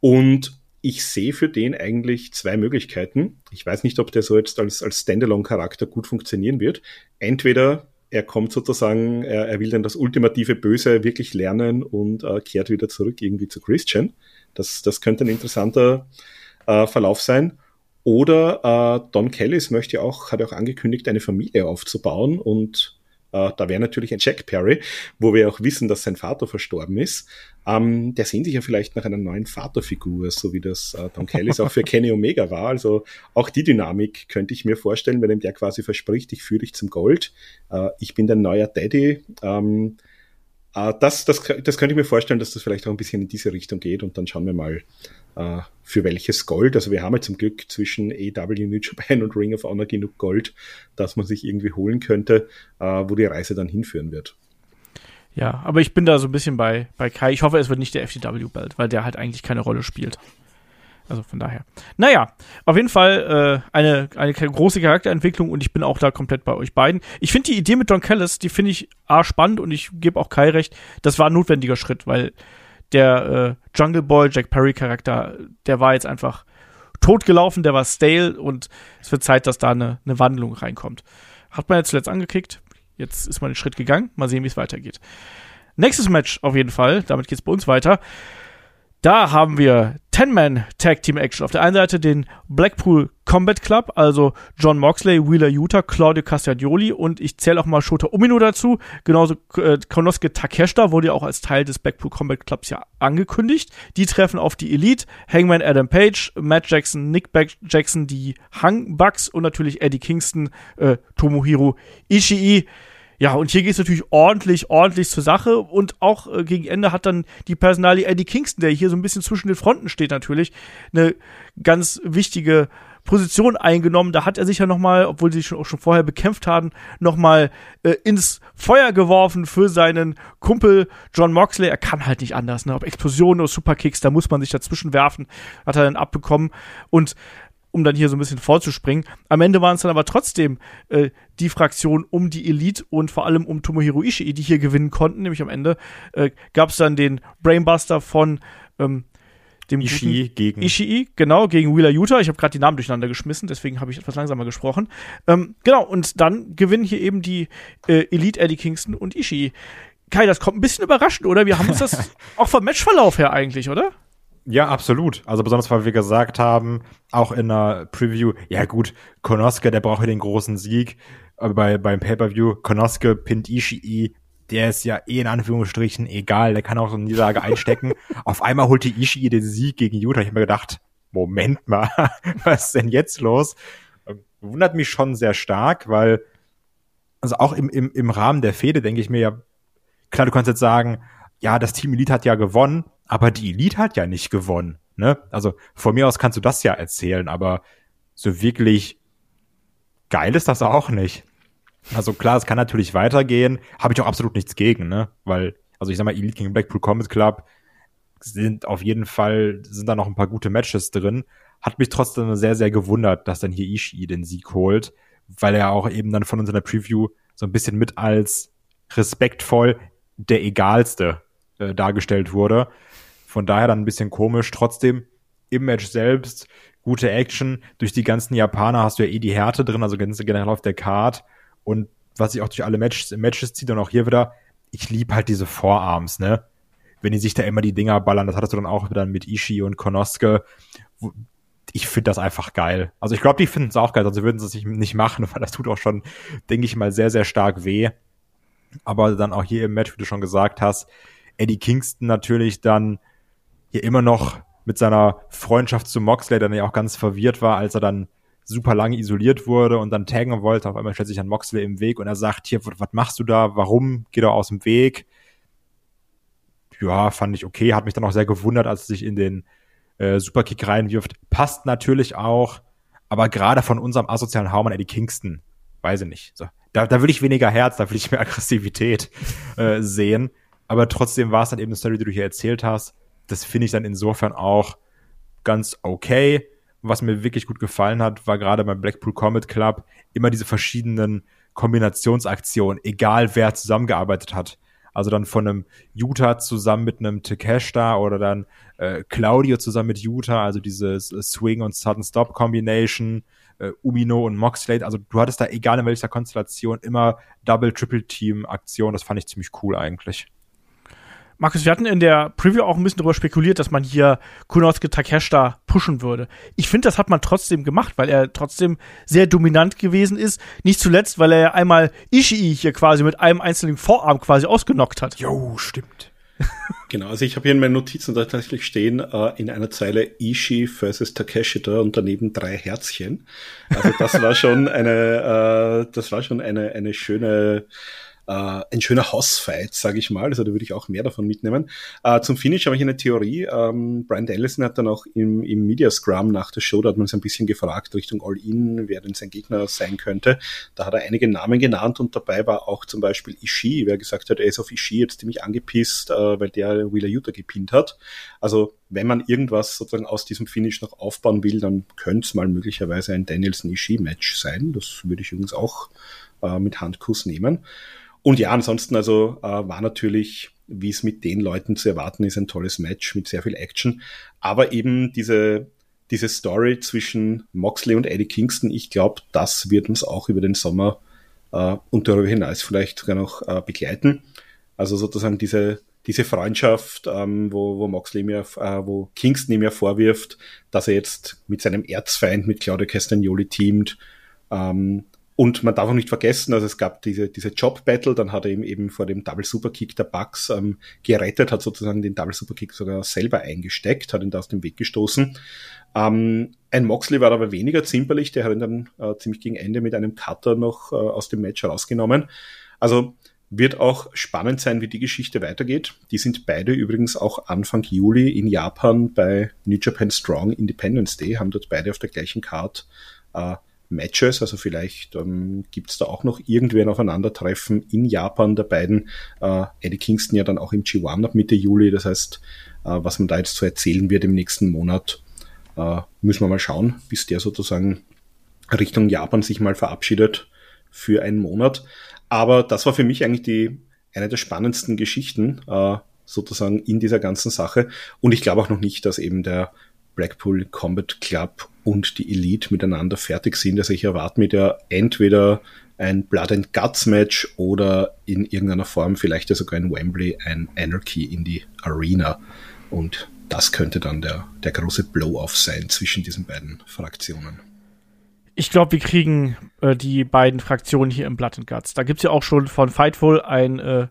Und ich sehe für den eigentlich zwei Möglichkeiten. Ich weiß nicht, ob der so jetzt als, als Standalone-Charakter gut funktionieren wird. Entweder er kommt sozusagen, er, er will dann das ultimative Böse wirklich lernen und äh, kehrt wieder zurück irgendwie zu Christian. Das, das könnte ein interessanter äh, Verlauf sein. Oder äh, Don Kellis möchte auch, hat auch angekündigt, eine Familie aufzubauen und äh, da wäre natürlich ein Jack Perry, wo wir auch wissen, dass sein Vater verstorben ist. Ähm, der sehnt sich ja vielleicht nach einer neuen Vaterfigur, so wie das äh, Don Kellis auch für Kenny Omega war. Also auch die Dynamik könnte ich mir vorstellen, wenn ihm der quasi verspricht, ich führe dich zum Gold, äh, ich bin dein neuer Daddy. Ähm, äh, das, das, das könnte ich mir vorstellen, dass das vielleicht auch ein bisschen in diese Richtung geht und dann schauen wir mal, äh, für welches Gold. Also wir haben ja zum Glück zwischen AW New Japan und Ring of Honor genug Gold, dass man sich irgendwie holen könnte, äh, wo die Reise dann hinführen wird. Ja, aber ich bin da so ein bisschen bei, bei Kai. Ich hoffe, es wird nicht der FTW-Belt, weil der halt eigentlich keine Rolle spielt. Also von daher. Naja, auf jeden Fall äh, eine, eine große Charakterentwicklung und ich bin auch da komplett bei euch beiden. Ich finde die Idee mit Don Callis, die finde ich A spannend und ich gebe auch Kai recht, das war ein notwendiger Schritt, weil der äh, Jungle Boy, Jack Perry Charakter, der war jetzt einfach totgelaufen, der war stale und es wird Zeit, dass da eine, eine Wandlung reinkommt. Hat man jetzt zuletzt angekickt, jetzt ist man den Schritt gegangen, mal sehen, wie es weitergeht. Nächstes Match auf jeden Fall, damit geht's bei uns weiter. Da haben wir 10-Man Tag Team Action. Auf der einen Seite den Blackpool Combat Club, also John Moxley, Wheeler Utah, Claudio Castagnoli und ich zähle auch mal Shota Umino dazu. Genauso äh, Konosuke Takeshita wurde ja auch als Teil des Blackpool Combat Clubs ja angekündigt. Die treffen auf die Elite, Hangman Adam Page, Matt Jackson, Nick Back Jackson, die Hang Bucks und natürlich Eddie Kingston, äh, Tomohiro Ishii. Ja, und hier geht es natürlich ordentlich, ordentlich zur Sache. Und auch äh, gegen Ende hat dann die Personalie Eddie Kingston, der hier so ein bisschen zwischen den Fronten steht, natürlich, eine ganz wichtige Position eingenommen. Da hat er sich ja nochmal, obwohl sie schon, auch schon vorher bekämpft haben, nochmal äh, ins Feuer geworfen für seinen Kumpel John Moxley. Er kann halt nicht anders, ne? Ob Explosionen oder Superkicks, da muss man sich dazwischen werfen, hat er dann abbekommen. Und um dann hier so ein bisschen vorzuspringen. Am Ende waren es dann aber trotzdem äh, die Fraktion um die Elite und vor allem um Tomohiro Ishii, die hier gewinnen konnten. Nämlich am Ende äh, gab es dann den Brainbuster von ähm, dem Ishii gegen Ishii, genau, gegen Wheeler Utah. Ich habe gerade die Namen durcheinander geschmissen, deswegen habe ich etwas langsamer gesprochen. Ähm, genau, und dann gewinnen hier eben die äh, Elite Eddie Kingston und Ishii. Kai, das kommt ein bisschen überraschend, oder? Wir haben uns das auch vom Matchverlauf her eigentlich, oder? Ja, absolut. Also besonders, weil wir gesagt haben, auch in der Preview, ja gut, Konoske, der braucht ja den großen Sieg. Aber bei, beim Pay-Per-View, Konoske pinnt Ishii, der ist ja eh in Anführungsstrichen egal, der kann auch so eine Niederlage einstecken. Auf einmal holt die Ishii den Sieg gegen Utah. Ich habe mir gedacht, Moment mal, was ist denn jetzt los? Wundert mich schon sehr stark, weil, also auch im, im, im Rahmen der Fehde denke ich mir ja, klar, du kannst jetzt sagen, ja, das Team Elite hat ja gewonnen, aber die Elite hat ja nicht gewonnen. Ne? Also von mir aus kannst du das ja erzählen, aber so wirklich geil ist das auch nicht. Also klar, es kann natürlich weitergehen, habe ich auch absolut nichts gegen, ne? Weil, also ich sag mal, Elite gegen Blackpool Combat Club sind auf jeden Fall, sind da noch ein paar gute Matches drin. Hat mich trotzdem sehr, sehr gewundert, dass dann hier Ishii den Sieg holt, weil er auch eben dann von uns in der Preview so ein bisschen mit als respektvoll der egalste äh, dargestellt wurde. Von daher dann ein bisschen komisch. Trotzdem im Match selbst gute Action. Durch die ganzen Japaner hast du ja eh die Härte drin, also generell auf der Card. Und was sich auch durch alle Matches, Matches zieht und auch hier wieder, ich lieb halt diese Vorarms, ne? Wenn die sich da immer die Dinger ballern, das hattest du dann auch wieder mit Ishii und Konoske. Ich finde das einfach geil. Also ich glaube, die finden es auch geil, sonst würden sie es nicht machen, weil das tut auch schon, denke ich mal, sehr, sehr stark weh. Aber dann auch hier im Match, wie du schon gesagt hast, Eddie Kingston natürlich dann hier immer noch mit seiner Freundschaft zu Moxley, der ja auch ganz verwirrt war, als er dann super lange isoliert wurde und dann taggen wollte. Auf einmal stellt sich dann Moxley im Weg und er sagt, hier, was machst du da? Warum? Geh doch aus dem Weg. Ja, fand ich okay. Hat mich dann auch sehr gewundert, als er sich in den äh, Superkick reinwirft. Passt natürlich auch, aber gerade von unserem asozialen Haumann Eddie Kingston, weiß ich nicht. So, da, da will ich weniger Herz, da will ich mehr Aggressivität äh, sehen. Aber trotzdem war es dann eben eine Story, die du hier erzählt hast das finde ich dann insofern auch ganz okay. Was mir wirklich gut gefallen hat, war gerade beim Blackpool Comet Club immer diese verschiedenen Kombinationsaktionen, egal wer zusammengearbeitet hat. Also dann von einem Utah zusammen mit einem Takeshita oder dann äh, Claudio zusammen mit Utah, also dieses Swing und Sudden Stop Combination, äh, Umino und Moxley. Also du hattest da egal in welcher Konstellation immer Double, Triple Team Aktion. Das fand ich ziemlich cool eigentlich. Markus, wir hatten in der Preview auch ein bisschen darüber spekuliert, dass man hier Kunosuke Takeshita pushen würde. Ich finde, das hat man trotzdem gemacht, weil er trotzdem sehr dominant gewesen ist. Nicht zuletzt, weil er ja einmal Ishii hier quasi mit einem einzelnen Vorarm quasi ausgenockt hat. Jo, stimmt. Genau, also ich habe hier in meinen Notizen tatsächlich stehen, äh, in einer Zeile Ishii versus Takeshita und daneben drei Herzchen. Also das war schon eine, äh, das war schon eine, eine schöne äh, ein schöner Hausfight, sage ich mal. Also da würde ich auch mehr davon mitnehmen. Äh, zum Finish habe ich eine Theorie. Ähm, Brian Ellison hat dann auch im, im Media Scrum nach der Show, da hat man sich ein bisschen gefragt Richtung All-In, wer denn sein Gegner sein könnte. Da hat er einige Namen genannt und dabei war auch zum Beispiel Ishii, wer gesagt hat, er ist auf Ishii jetzt ziemlich angepisst, äh, weil der Wheeler Utah gepinnt hat. Also wenn man irgendwas sozusagen aus diesem Finish noch aufbauen will, dann könnte es mal möglicherweise ein Danielson-Ishii-Match sein. Das würde ich übrigens auch äh, mit Handkuss nehmen. Und ja, ansonsten also äh, war natürlich, wie es mit den Leuten zu erwarten ist, ein tolles Match mit sehr viel Action. Aber eben diese, diese Story zwischen Moxley und Eddie Kingston, ich glaube, das wird uns auch über den Sommer äh, und darüber hinaus vielleicht sogar noch äh, begleiten. Also sozusagen diese, diese Freundschaft, ähm, wo, wo Moxley mir, äh, wo Kingston ihm ja vorwirft, dass er jetzt mit seinem Erzfeind, mit Claudio Castagnoli teamt. Ähm, und man darf auch nicht vergessen, also es gab diese, diese Job-Battle, dann hat er ihm eben vor dem Double Superkick der Bucks ähm, gerettet, hat sozusagen den Double Superkick sogar selber eingesteckt, hat ihn da aus dem Weg gestoßen. Ähm, ein Moxley war aber weniger zimperlich, der hat ihn dann äh, ziemlich gegen Ende mit einem Cutter noch äh, aus dem Match rausgenommen. Also wird auch spannend sein, wie die Geschichte weitergeht. Die sind beide übrigens auch Anfang Juli in Japan bei New Japan Strong Independence Day, haben dort beide auf der gleichen Card äh, Matches. Also vielleicht ähm, gibt es da auch noch irgendwer Aufeinandertreffen in Japan der beiden. Äh, Eddie Kingston ja dann auch im G1 ab Mitte Juli. Das heißt, äh, was man da jetzt so erzählen wird im nächsten Monat, äh, müssen wir mal schauen, bis der sozusagen Richtung Japan sich mal verabschiedet für einen Monat. Aber das war für mich eigentlich die eine der spannendsten Geschichten äh, sozusagen in dieser ganzen Sache. Und ich glaube auch noch nicht, dass eben der Blackpool Combat Club und die Elite miteinander fertig sind. Also ich erwarte mir da entweder ein Blood and Guts Match oder in irgendeiner Form vielleicht sogar in Wembley ein Anarchy in die Arena. Und das könnte dann der, der große Blow-off sein zwischen diesen beiden Fraktionen. Ich glaube, wir kriegen äh, die beiden Fraktionen hier im Blood and Guts. Da gibt es ja auch schon von Fightful ein äh,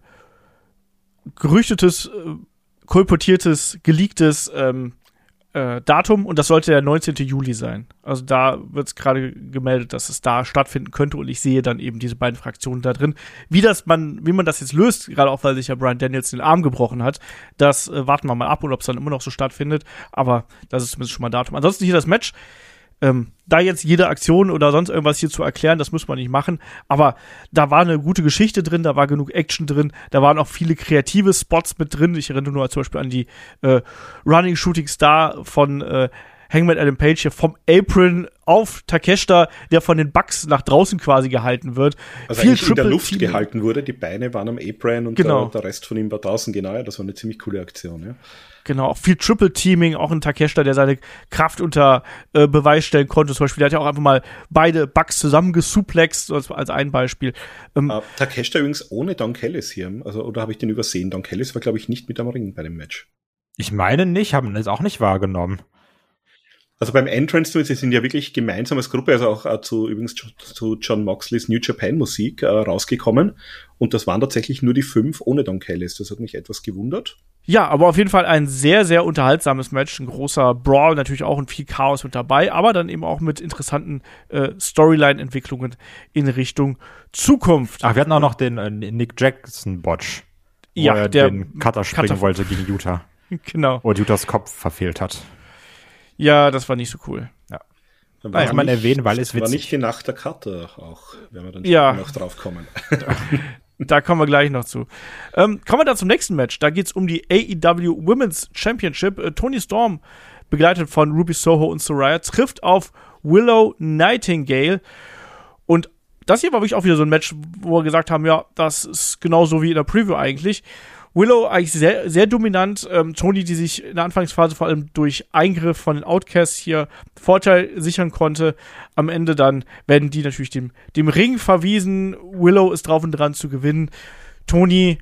gerüchtetes, äh, kolportiertes, geleaktes ähm, äh, Datum und das sollte der 19. Juli sein. Also da wird es gerade gemeldet, dass es da stattfinden könnte und ich sehe dann eben diese beiden Fraktionen da drin. Wie das man, wie man das jetzt löst, gerade auch weil sich ja Brian Daniels den Arm gebrochen hat, das äh, warten wir mal ab und ob es dann immer noch so stattfindet. Aber das ist zumindest schon mal Datum. Ansonsten hier das Match. Ähm, da jetzt jede Aktion oder sonst irgendwas hier zu erklären, das muss man nicht machen. Aber da war eine gute Geschichte drin, da war genug Action drin, da waren auch viele kreative Spots mit drin. Ich erinnere nur zum Beispiel an die äh, Running Shooting Star von äh, Hangman Adam Page hier vom Apron auf Takeshita, der von den Bucks nach draußen quasi gehalten wird. Also Viel in der Luft Team. gehalten wurde, die Beine waren am Apron und genau. der, der, Rest von ihm war draußen. Genau, ja, das war eine ziemlich coole Aktion. Ja. Genau, auch viel Triple Teaming, auch ein Takeshita, der seine Kraft unter äh, Beweis stellen konnte. Zum Beispiel, der hat ja auch einfach mal beide Bugs zusammengesuplext, als, als ein Beispiel. Ähm, uh, Takeshita übrigens ohne Don Kellis hier, also oder habe ich den übersehen? Don Kellis war, glaube ich, nicht mit am Ring bei dem Match. Ich meine nicht, haben das auch nicht wahrgenommen. Also beim Entrance, sie sind ja wirklich gemeinsam als Gruppe, also auch äh, zu übrigens zu John Moxleys New Japan Musik äh, rausgekommen. Und das waren tatsächlich nur die fünf ohne Don Callis. Das hat mich etwas gewundert. Ja, aber auf jeden Fall ein sehr, sehr unterhaltsames Match. Ein großer Brawl, natürlich auch ein viel Chaos mit dabei, aber dann eben auch mit interessanten äh, Storyline-Entwicklungen in Richtung Zukunft. Ach, wir hatten auch noch den äh, Nick Jackson-Botch. Ja, er der den Cutter springen Cutter wollte gegen Utah. genau. Wo Utahs Kopf verfehlt hat. Ja, das war nicht so cool. Ja. War Muss man erwähnen, weil es witzig. War nicht die Nacht der Karte auch, wenn wir dann ja. noch drauf kommen. da kommen wir gleich noch zu. Ähm, kommen wir dann zum nächsten Match. Da geht es um die AEW Women's Championship. Äh, Tony Storm, begleitet von Ruby Soho und Soraya, trifft auf Willow Nightingale. Und das hier war wirklich auch wieder so ein Match, wo wir gesagt haben, ja, das ist genauso wie in der Preview eigentlich. Willow eigentlich sehr, sehr dominant. Ähm, Tony, die sich in der Anfangsphase vor allem durch Eingriff von den Outcasts hier Vorteil sichern konnte. Am Ende dann werden die natürlich dem, dem Ring verwiesen. Willow ist drauf und dran zu gewinnen. Tony,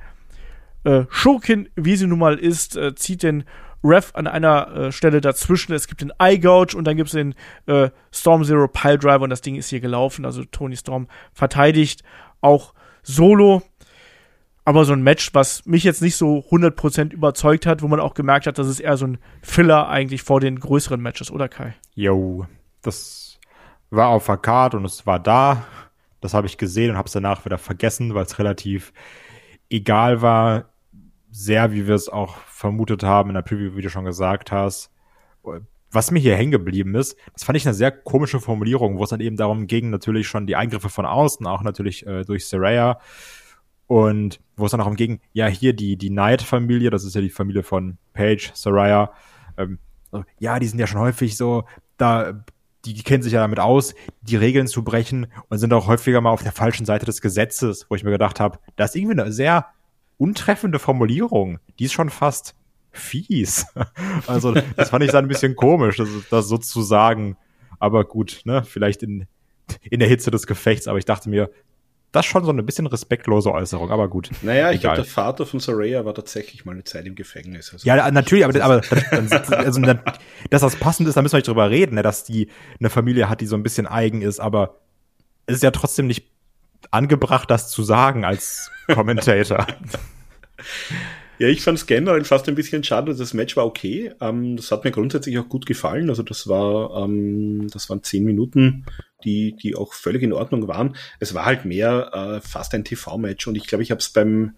äh, Schurkin, wie sie nun mal ist, äh, zieht den Ref an einer äh, Stelle dazwischen. Es gibt den Eye Gouge und dann gibt es den äh, Storm Zero Pile Driver und das Ding ist hier gelaufen. Also Tony Storm verteidigt auch solo aber so ein Match, was mich jetzt nicht so 100% überzeugt hat, wo man auch gemerkt hat, dass es eher so ein Filler eigentlich vor den größeren Matches, oder Kai? Jo, das war auf der Card und es war da. Das habe ich gesehen und habe es danach wieder vergessen, weil es relativ egal war. Sehr, wie wir es auch vermutet haben in der Preview, wie du schon gesagt hast. Was mir hier hängen geblieben ist, das fand ich eine sehr komische Formulierung, wo es dann eben darum ging, natürlich schon die Eingriffe von außen, auch natürlich äh, durch Saraya, und wo es dann auch umging, ja, hier die, die Knight-Familie, das ist ja die Familie von Paige, Soraya, ähm, ja, die sind ja schon häufig so, da, die, die kennen sich ja damit aus, die Regeln zu brechen und sind auch häufiger mal auf der falschen Seite des Gesetzes, wo ich mir gedacht habe, das ist irgendwie eine sehr untreffende Formulierung. Die ist schon fast fies. also, das fand ich dann ein bisschen komisch, das, das so zu sagen. Aber gut, ne, vielleicht in, in der Hitze des Gefechts, aber ich dachte mir, das schon so eine bisschen respektlose Äußerung, aber gut. Naja, ich glaube, der Vater von Soraya war tatsächlich mal eine Zeit im Gefängnis. Also ja, natürlich, aber, aber also, dass das passend ist, da müssen wir nicht drüber reden, ne, dass die eine Familie hat, die so ein bisschen eigen ist, aber es ist ja trotzdem nicht angebracht, das zu sagen als Commentator. Ja, ich fand es generell fast ein bisschen schade. Das Match war okay. Ähm, das hat mir grundsätzlich auch gut gefallen. Also das war, ähm, das waren zehn Minuten, die, die auch völlig in Ordnung waren. Es war halt mehr äh, fast ein TV-Match. Und ich glaube, ich habe es beim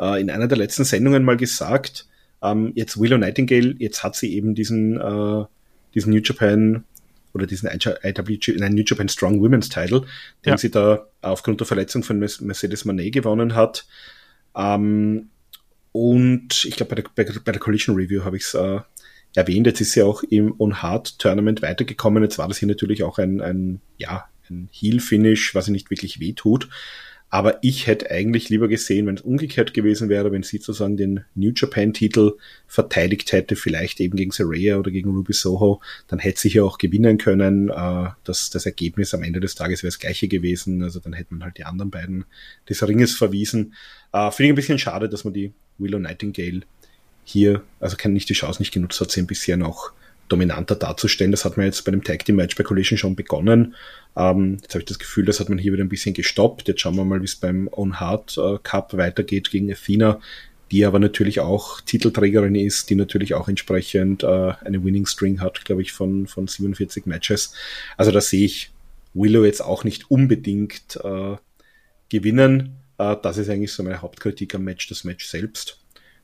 äh, in einer der letzten Sendungen mal gesagt. Ähm, jetzt Willow Nightingale, jetzt hat sie eben diesen äh, diesen New Japan oder diesen IWG, nein, New Japan Strong Women's Title, den ja. sie da aufgrund der Verletzung von Mercedes Monet gewonnen hat. Ähm, und ich glaube, bei der, bei, bei der Collision Review habe ich es äh, erwähnt. Jetzt ist sie auch im On Hard Tournament weitergekommen. Jetzt war das hier natürlich auch ein, ein ja, ein Heel-Finish, was sie nicht wirklich wehtut. Aber ich hätte eigentlich lieber gesehen, wenn es umgekehrt gewesen wäre, wenn sie sozusagen den New Japan-Titel verteidigt hätte, vielleicht eben gegen Saraya oder gegen Ruby Soho, dann hätte sie hier auch gewinnen können. Äh, das, das Ergebnis am Ende des Tages wäre das gleiche gewesen. Also dann hätte man halt die anderen beiden des Ringes verwiesen. Äh, Finde ich ein bisschen schade, dass man die Willow Nightingale hier, also kann nicht die Chance nicht genutzt hat, sie ein bisschen noch dominanter darzustellen. Das hat man jetzt bei dem Tag Team Match bei Collision schon begonnen. Ähm, jetzt habe ich das Gefühl, das hat man hier wieder ein bisschen gestoppt. Jetzt schauen wir mal, wie es beim On Hard äh, Cup weitergeht gegen Athena, die aber natürlich auch Titelträgerin ist, die natürlich auch entsprechend äh, eine Winning String hat, glaube ich, von, von 47 Matches. Also da sehe ich Willow jetzt auch nicht unbedingt äh, gewinnen. Äh, das ist eigentlich so meine Hauptkritik am Match, das Match selbst.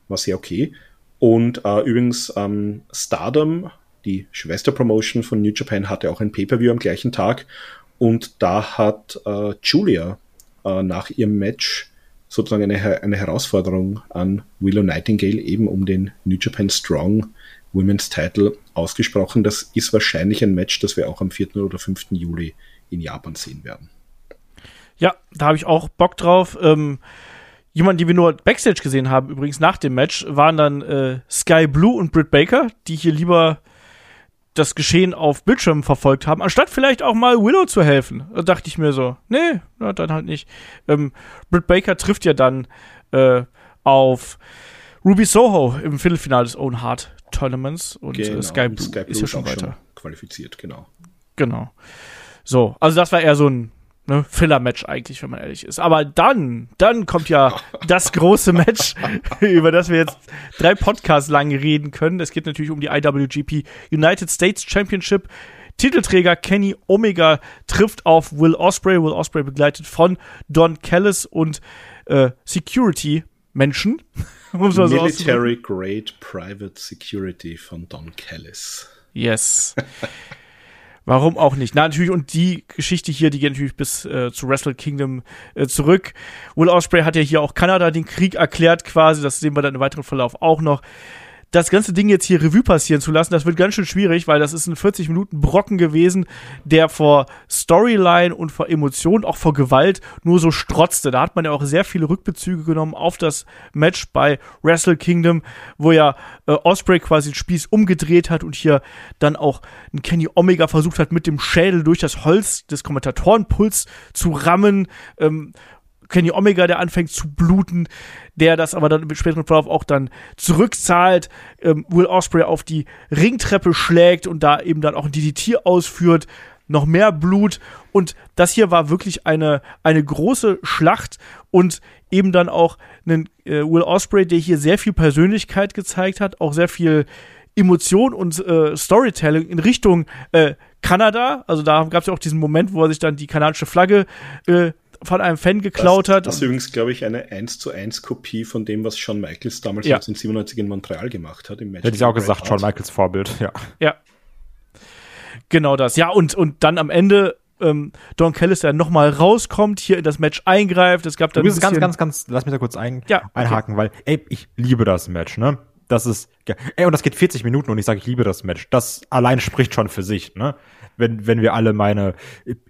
War sehr okay. Und äh, übrigens ähm, Stardom, die Schwesterpromotion von New Japan, hatte auch ein Pay-Per-View am gleichen Tag. Und da hat äh, Julia äh, nach ihrem Match sozusagen eine, eine Herausforderung an Willow Nightingale eben um den New Japan Strong Women's Title ausgesprochen. Das ist wahrscheinlich ein Match, das wir auch am 4. oder 5. Juli in Japan sehen werden. Ja, da habe ich auch Bock drauf. Ähm, jemand, die wir nur Backstage gesehen haben, übrigens nach dem Match, waren dann äh, Sky Blue und Britt Baker, die hier lieber das Geschehen auf Bildschirmen verfolgt haben, anstatt vielleicht auch mal Willow zu helfen. Da dachte ich mir so, nee, na, dann halt nicht. Ähm, Britt Baker trifft ja dann äh, auf Ruby Soho im Viertelfinale des Own Heart Tournaments und äh, genau, Sky, Blue Sky Blue ist ja schon weiter. Schon qualifiziert, genau. Genau. So, also das war eher so ein ne, Filler-Match eigentlich, wenn man ehrlich ist. Aber dann, dann kommt ja das große Match, über das wir jetzt drei Podcasts lang reden können. Es geht natürlich um die IWGP United States Championship. Titelträger Kenny Omega trifft auf Will Osprey. Will Osprey begleitet von Don Callis und äh, Security Menschen. Military so Grade Private Security von Don Callis. Yes. Warum auch nicht? Na, natürlich, und die Geschichte hier, die geht natürlich bis äh, zu Wrestle Kingdom äh, zurück. Will Ospreay hat ja hier auch Kanada den Krieg erklärt quasi, das sehen wir dann im weiteren Verlauf auch noch das ganze Ding jetzt hier Revue passieren zu lassen, das wird ganz schön schwierig, weil das ist ein 40 Minuten Brocken gewesen, der vor Storyline und vor Emotionen, auch vor Gewalt nur so strotzte. Da hat man ja auch sehr viele Rückbezüge genommen auf das Match bei Wrestle Kingdom, wo ja äh, Osprey quasi den Spieß umgedreht hat und hier dann auch ein Kenny Omega versucht hat, mit dem Schädel durch das Holz des Kommentatorenpuls zu rammen. Ähm, Kenny Omega, der anfängt zu bluten, der das aber dann im späteren Verlauf auch dann zurückzahlt, ähm, Will Osprey auf die Ringtreppe schlägt und da eben dann auch ein DDT ausführt, noch mehr Blut und das hier war wirklich eine, eine große Schlacht und eben dann auch einen äh, Will Osprey, der hier sehr viel Persönlichkeit gezeigt hat, auch sehr viel Emotion und äh, Storytelling in Richtung äh, Kanada. Also da gab es ja auch diesen Moment, wo er sich dann die kanadische Flagge äh, von einem Fan geklaut das, hat. Das ist übrigens, glaube ich, eine 1 zu 1 Kopie von dem, was Shawn Michaels damals ja. 1997 in Montreal gemacht hat. Im Match Hätte ich auch gesagt, Shawn Michaels Vorbild, ja. Ja. Genau das. Ja, und, und dann am Ende ähm, Don Callis der nochmal rauskommt, hier in das Match eingreift. Es gab dann. Du bist ganz, ganz, ganz, lass mich da kurz ein, ja, okay. einhaken, weil, ey, ich liebe das Match, ne? Das ist, ey, und das geht 40 Minuten und ich sage, ich liebe das Match. Das allein spricht schon für sich, ne? wenn, wenn wir alle meine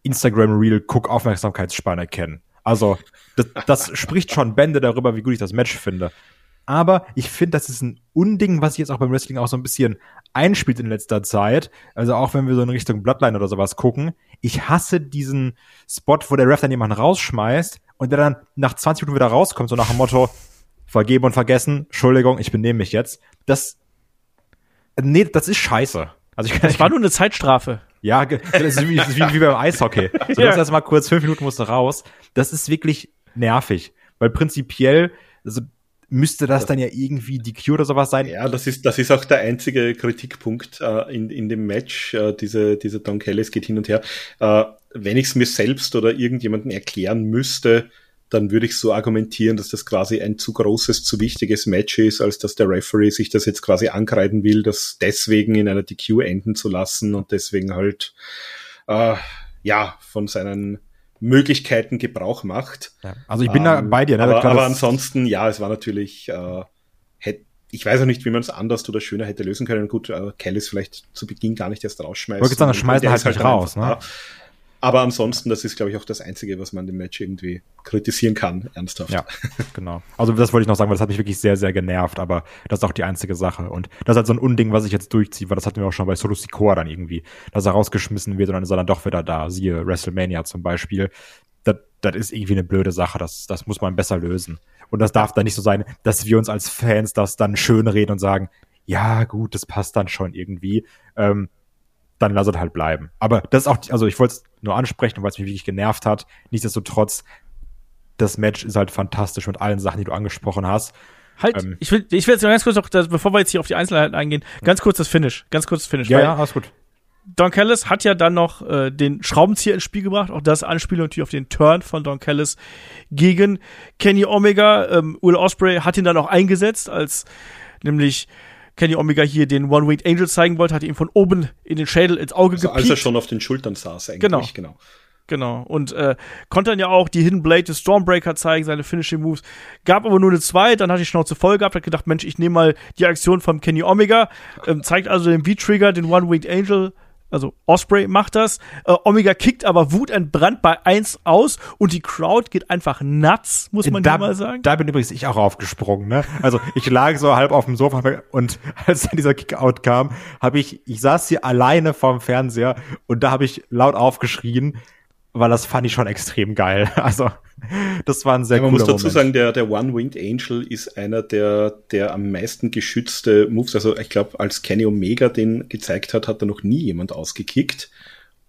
Instagram-Reel-Guck-Aufmerksamkeitsspanne kennen. Also, das, das spricht schon Bände darüber, wie gut ich das Match finde. Aber ich finde, das ist ein Unding, was sich jetzt auch beim Wrestling auch so ein bisschen einspielt in letzter Zeit. Also auch wenn wir so in Richtung Bloodline oder sowas gucken. Ich hasse diesen Spot, wo der Ref dann jemanden rausschmeißt und der dann nach 20 Minuten wieder rauskommt, so nach dem Motto, vergeben und vergessen, Entschuldigung, ich benehme mich jetzt. Das, nee, das ist scheiße. Also ich, das war nur eine Zeitstrafe. Ja, das ist wie, das ist wie, wie beim Eishockey. So, ja. das mal kurz fünf Minuten musst du raus. Das ist wirklich nervig, weil prinzipiell, also müsste das dann ja irgendwie die Q oder sowas sein. Ja, das ist, das ist auch der einzige Kritikpunkt äh, in, in dem Match. Äh, diese, diese Don Kelly, geht hin und her. Äh, wenn ich es mir selbst oder irgendjemandem erklären müsste, dann würde ich so argumentieren, dass das quasi ein zu großes, zu wichtiges Match ist, als dass der Referee sich das jetzt quasi ankreiden will, das deswegen in einer DQ enden zu lassen und deswegen halt äh, ja von seinen Möglichkeiten Gebrauch macht. Ja, also ich bin ähm, da bei dir. Ne? Aber, aber ansonsten, ja, es war natürlich, äh, hätte ich weiß auch nicht, wie man es anders oder schöner hätte lösen können. Gut, äh, Kellis vielleicht zu Beginn gar nicht erst rausschmeißen. Ich sagen, schmeißen halt, halt raus. Ne? Aber ansonsten, das ist, glaube ich, auch das Einzige, was man dem Match irgendwie kritisieren kann, ernsthaft. Ja, genau. Also das wollte ich noch sagen, weil das hat mich wirklich sehr, sehr genervt, aber das ist auch die einzige Sache. Und das ist halt so ein Unding, was ich jetzt durchziehe, weil das hatten wir auch schon bei Solo Sikoa dann irgendwie, dass er rausgeschmissen wird und dann ist er dann doch wieder da. Siehe WrestleMania zum Beispiel. Das, das ist irgendwie eine blöde Sache, das, das muss man besser lösen. Und das darf dann nicht so sein, dass wir uns als Fans das dann schön reden und sagen, ja, gut, das passt dann schon irgendwie. Ähm, dann lass es halt bleiben. Aber das ist auch, also ich wollte es nur ansprechen, weil es mich wirklich genervt hat. Nichtsdestotrotz, das Match ist halt fantastisch mit allen Sachen, die du angesprochen hast. Halt, ähm, ich will, ich will jetzt ganz kurz noch, bevor wir jetzt hier auf die Einzelheiten eingehen, ganz kurz das Finish, ganz kurz das Finish. Ja, ja, alles gut. Don Callis hat ja dann noch äh, den Schraubenzieher ins Spiel gebracht. Auch das Anspielung natürlich auf den Turn von Don Callis gegen Kenny Omega. Ähm, Will Osprey hat ihn dann auch eingesetzt, als nämlich Kenny Omega hier den One-Winged Angel zeigen wollte, hat ihn von oben in den Schädel ins Auge also gepiekt. Als er schon auf den Schultern saß eigentlich. Genau. genau. Genau. Und äh, konnte dann ja auch die Hidden Blade des Stormbreaker zeigen, seine Finishing Moves. Gab aber nur eine zwei, dann hatte ich Schnauze voll gehabt, hat gedacht, Mensch, ich nehme mal die Aktion von Kenny Omega, ähm, zeigt also den V-Trigger, den One-Winged Angel, also Osprey macht das. Äh, Omega kickt aber wutentbrannt bei 1 aus und die Crowd geht einfach nuts, muss man da, mal sagen. Da bin übrigens ich auch aufgesprungen. Ne? Also ich lag so halb auf dem Sofa und als dann dieser Kickout kam, habe ich, ich saß hier alleine vorm Fernseher und da habe ich laut aufgeschrien, weil das fand ich schon extrem geil. Also das war ein sehr ja, Man muss dazu Moment. sagen, der, der One-Winged Angel ist einer der, der am meisten geschützte Moves. Also ich glaube, als Kenny Omega den gezeigt hat, hat er noch nie jemand ausgekickt.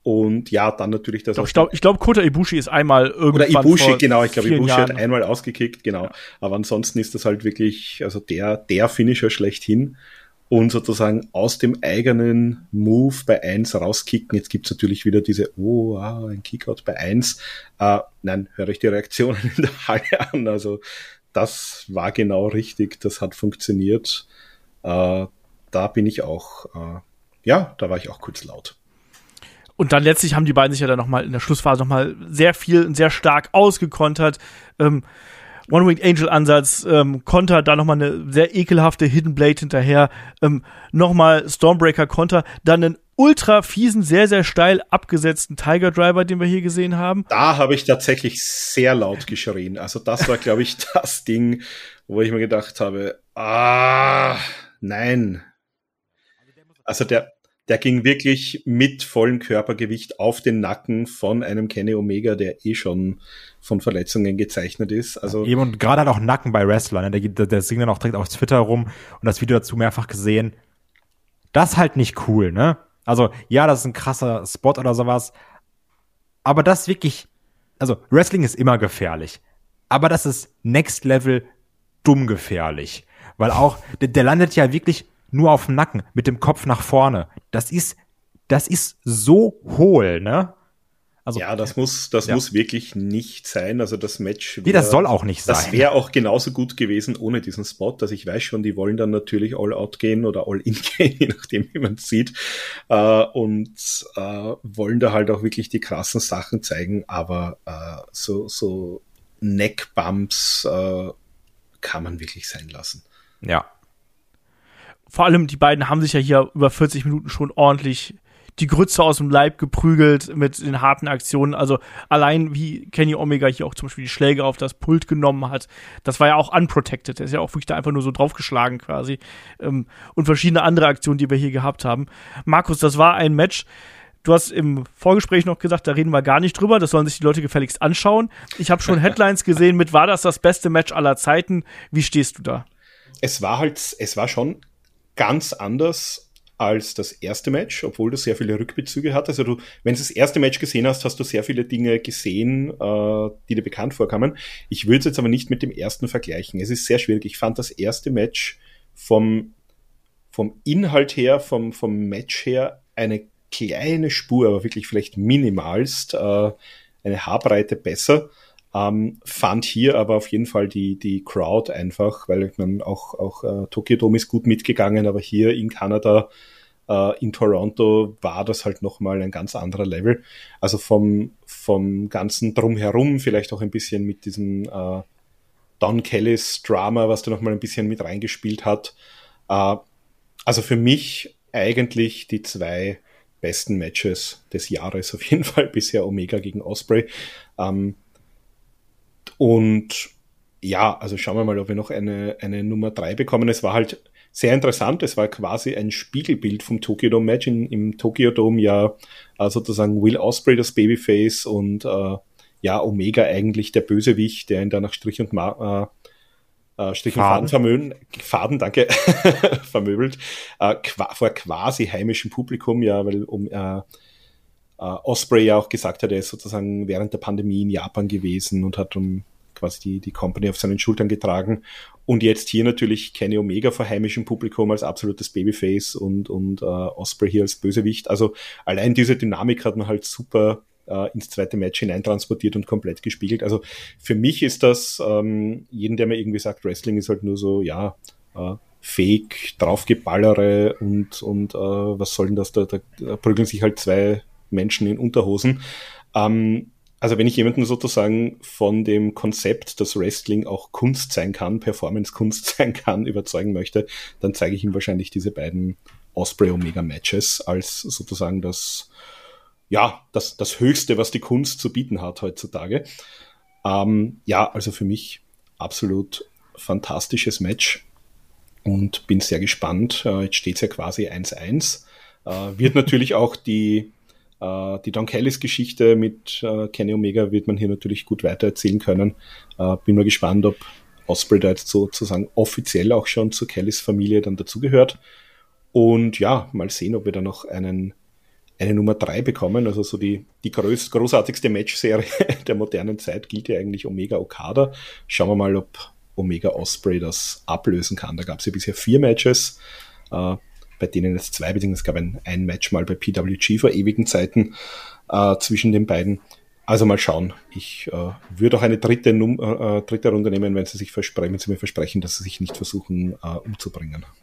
Und ja, dann natürlich das. Doch, ich glaube, ich glaub, Kota Ibushi ist einmal irgendwann. Oder Ibushi, genau. Ich glaube, Ibushi Jahren. hat einmal ausgekickt, genau. Ja. Aber ansonsten ist das halt wirklich, also der, der Finisher schlechthin und sozusagen aus dem eigenen Move bei eins rauskicken. Jetzt gibt's natürlich wieder diese, oh, ah, ein Kickout bei eins. Äh, nein, höre ich die Reaktionen in der Halle an. Also das war genau richtig, das hat funktioniert. Äh, da bin ich auch, äh, ja, da war ich auch kurz laut. Und dann letztlich haben die beiden sich ja dann nochmal in der Schlussphase nochmal sehr viel und sehr stark ausgekontert. Ähm, One-Winged Angel-Ansatz, ähm, Konter, da nochmal eine sehr ekelhafte Hidden Blade hinterher, ähm, nochmal Stormbreaker-Konter, dann einen ultra fiesen, sehr, sehr steil abgesetzten Tiger Driver, den wir hier gesehen haben. Da habe ich tatsächlich sehr laut geschrien. Also das war, glaube ich, das Ding, wo ich mir gedacht habe, ah, nein. Also der, der ging wirklich mit vollem Körpergewicht auf den Nacken von einem Kenny Omega, der eh schon von Verletzungen gezeichnet ist. Also Eben und gerade halt auch Nacken bei Wrestlern. Ne? Der, der, der singt dann auch direkt auf Twitter rum und das Video dazu mehrfach gesehen. Das halt nicht cool, ne? Also ja, das ist ein krasser Spot oder sowas. Aber das wirklich, also Wrestling ist immer gefährlich. Aber das ist Next Level dumm gefährlich. Weil auch, der, der landet ja wirklich nur auf dem Nacken, mit dem Kopf nach vorne. Das ist, das ist so hohl, ne? Also, ja, das muss, das ja. muss wirklich nicht sein. Also das Match. Wär, nee, das soll auch nicht sein. Das wäre auch genauso gut gewesen ohne diesen Spot. Also ich weiß schon, die wollen dann natürlich all out gehen oder all in gehen, je nachdem, wie man es sieht. Äh, und äh, wollen da halt auch wirklich die krassen Sachen zeigen. Aber äh, so, so Neckbumps äh, kann man wirklich sein lassen. Ja, vor allem die beiden haben sich ja hier über 40 Minuten schon ordentlich die Grütze aus dem Leib geprügelt mit den harten Aktionen. Also allein wie Kenny Omega hier auch zum Beispiel die Schläge auf das Pult genommen hat, das war ja auch unprotected. Der ist ja auch wirklich da einfach nur so draufgeschlagen quasi. Ähm, und verschiedene andere Aktionen, die wir hier gehabt haben. Markus, das war ein Match. Du du hast im Vorgespräch noch gesagt, da reden wir gar nicht drüber, das sollen sich die Leute gefälligst anschauen. Ich habe schon Headlines gesehen mit, war das das beste Match aller Zeiten? Wie stehst du da? Es war halt, es war schon ganz anders als das erste Match, obwohl das sehr viele Rückbezüge hat. Also du, wenn du das erste Match gesehen hast, hast du sehr viele Dinge gesehen, äh, die dir bekannt vorkamen. Ich würde es jetzt aber nicht mit dem ersten vergleichen. Es ist sehr schwierig. Ich fand das erste Match vom, vom Inhalt her, vom, vom Match her eine kleine Spur, aber wirklich vielleicht minimalst, äh, eine Haarbreite besser. Ähm, fand hier aber auf jeden Fall die, die Crowd einfach, weil ich meine, auch, auch äh, Tokyo Dome ist gut mitgegangen, aber hier in Kanada, äh, in Toronto war das halt nochmal ein ganz anderer Level. Also vom, vom ganzen Drumherum, vielleicht auch ein bisschen mit diesem äh, Don Kellys Drama, was da nochmal ein bisschen mit reingespielt hat. Äh, also für mich eigentlich die zwei besten Matches des Jahres auf jeden Fall bisher Omega gegen Osprey. Ähm, und ja, also schauen wir mal, ob wir noch eine, eine Nummer drei bekommen. Es war halt sehr interessant. Es war quasi ein Spiegelbild vom Tokyo Dome Match. In, Im Tokyo Dome ja äh, sozusagen Will Osprey das Babyface und äh, ja, Omega eigentlich der Bösewicht, der ihn da nach Strich und Ma äh, äh Strich und Faden, vermöbeln, Faden, danke, vermöbelt, äh, qua vor quasi heimischem Publikum, ja, weil um äh, äh, Osprey ja auch gesagt hat, er ist sozusagen während der Pandemie in Japan gewesen und hat um quasi die, die Company auf seinen Schultern getragen. Und jetzt hier natürlich Kenny Omega vor heimischem Publikum als absolutes Babyface und, und äh, Osprey hier als Bösewicht. Also allein diese Dynamik hat man halt super äh, ins zweite Match hineintransportiert und komplett gespiegelt. Also für mich ist das, ähm, jeden, der mir irgendwie sagt, Wrestling ist halt nur so, ja, äh, Fake, draufgeballere und, und äh, was soll denn das, da, da prügeln sich halt zwei Menschen in Unterhosen. Ähm, also wenn ich jemanden sozusagen von dem Konzept, dass Wrestling auch Kunst sein kann, Performance-Kunst sein kann, überzeugen möchte, dann zeige ich ihm wahrscheinlich diese beiden Osprey Omega Matches als sozusagen das, ja, das, das Höchste, was die Kunst zu bieten hat heutzutage. Ähm, ja, also für mich absolut fantastisches Match und bin sehr gespannt. Äh, jetzt steht es ja quasi 1-1. Äh, wird natürlich auch die die Don Kellys Geschichte mit äh, Kenny Omega wird man hier natürlich gut weitererzählen können. Äh, bin mal gespannt, ob Osprey da jetzt sozusagen offiziell auch schon zu Kellys Familie dann dazugehört. Und ja, mal sehen, ob wir da noch einen, eine Nummer drei bekommen. Also so die, die groß, großartigste Match-Serie der modernen Zeit gilt ja eigentlich Omega Okada. Schauen wir mal, ob Omega Osprey das ablösen kann. Da gab es ja bisher vier Matches. Äh, bei denen es zwei, beziehungsweise es gab ein, ein Match mal bei PWG vor ewigen Zeiten äh, zwischen den beiden. Also mal schauen. Ich äh, würde auch eine dritte, Num äh, äh dritte Runde nehmen, wenn sie sich versprechen, wenn sie mir versprechen, dass sie sich nicht versuchen äh, umzubringen.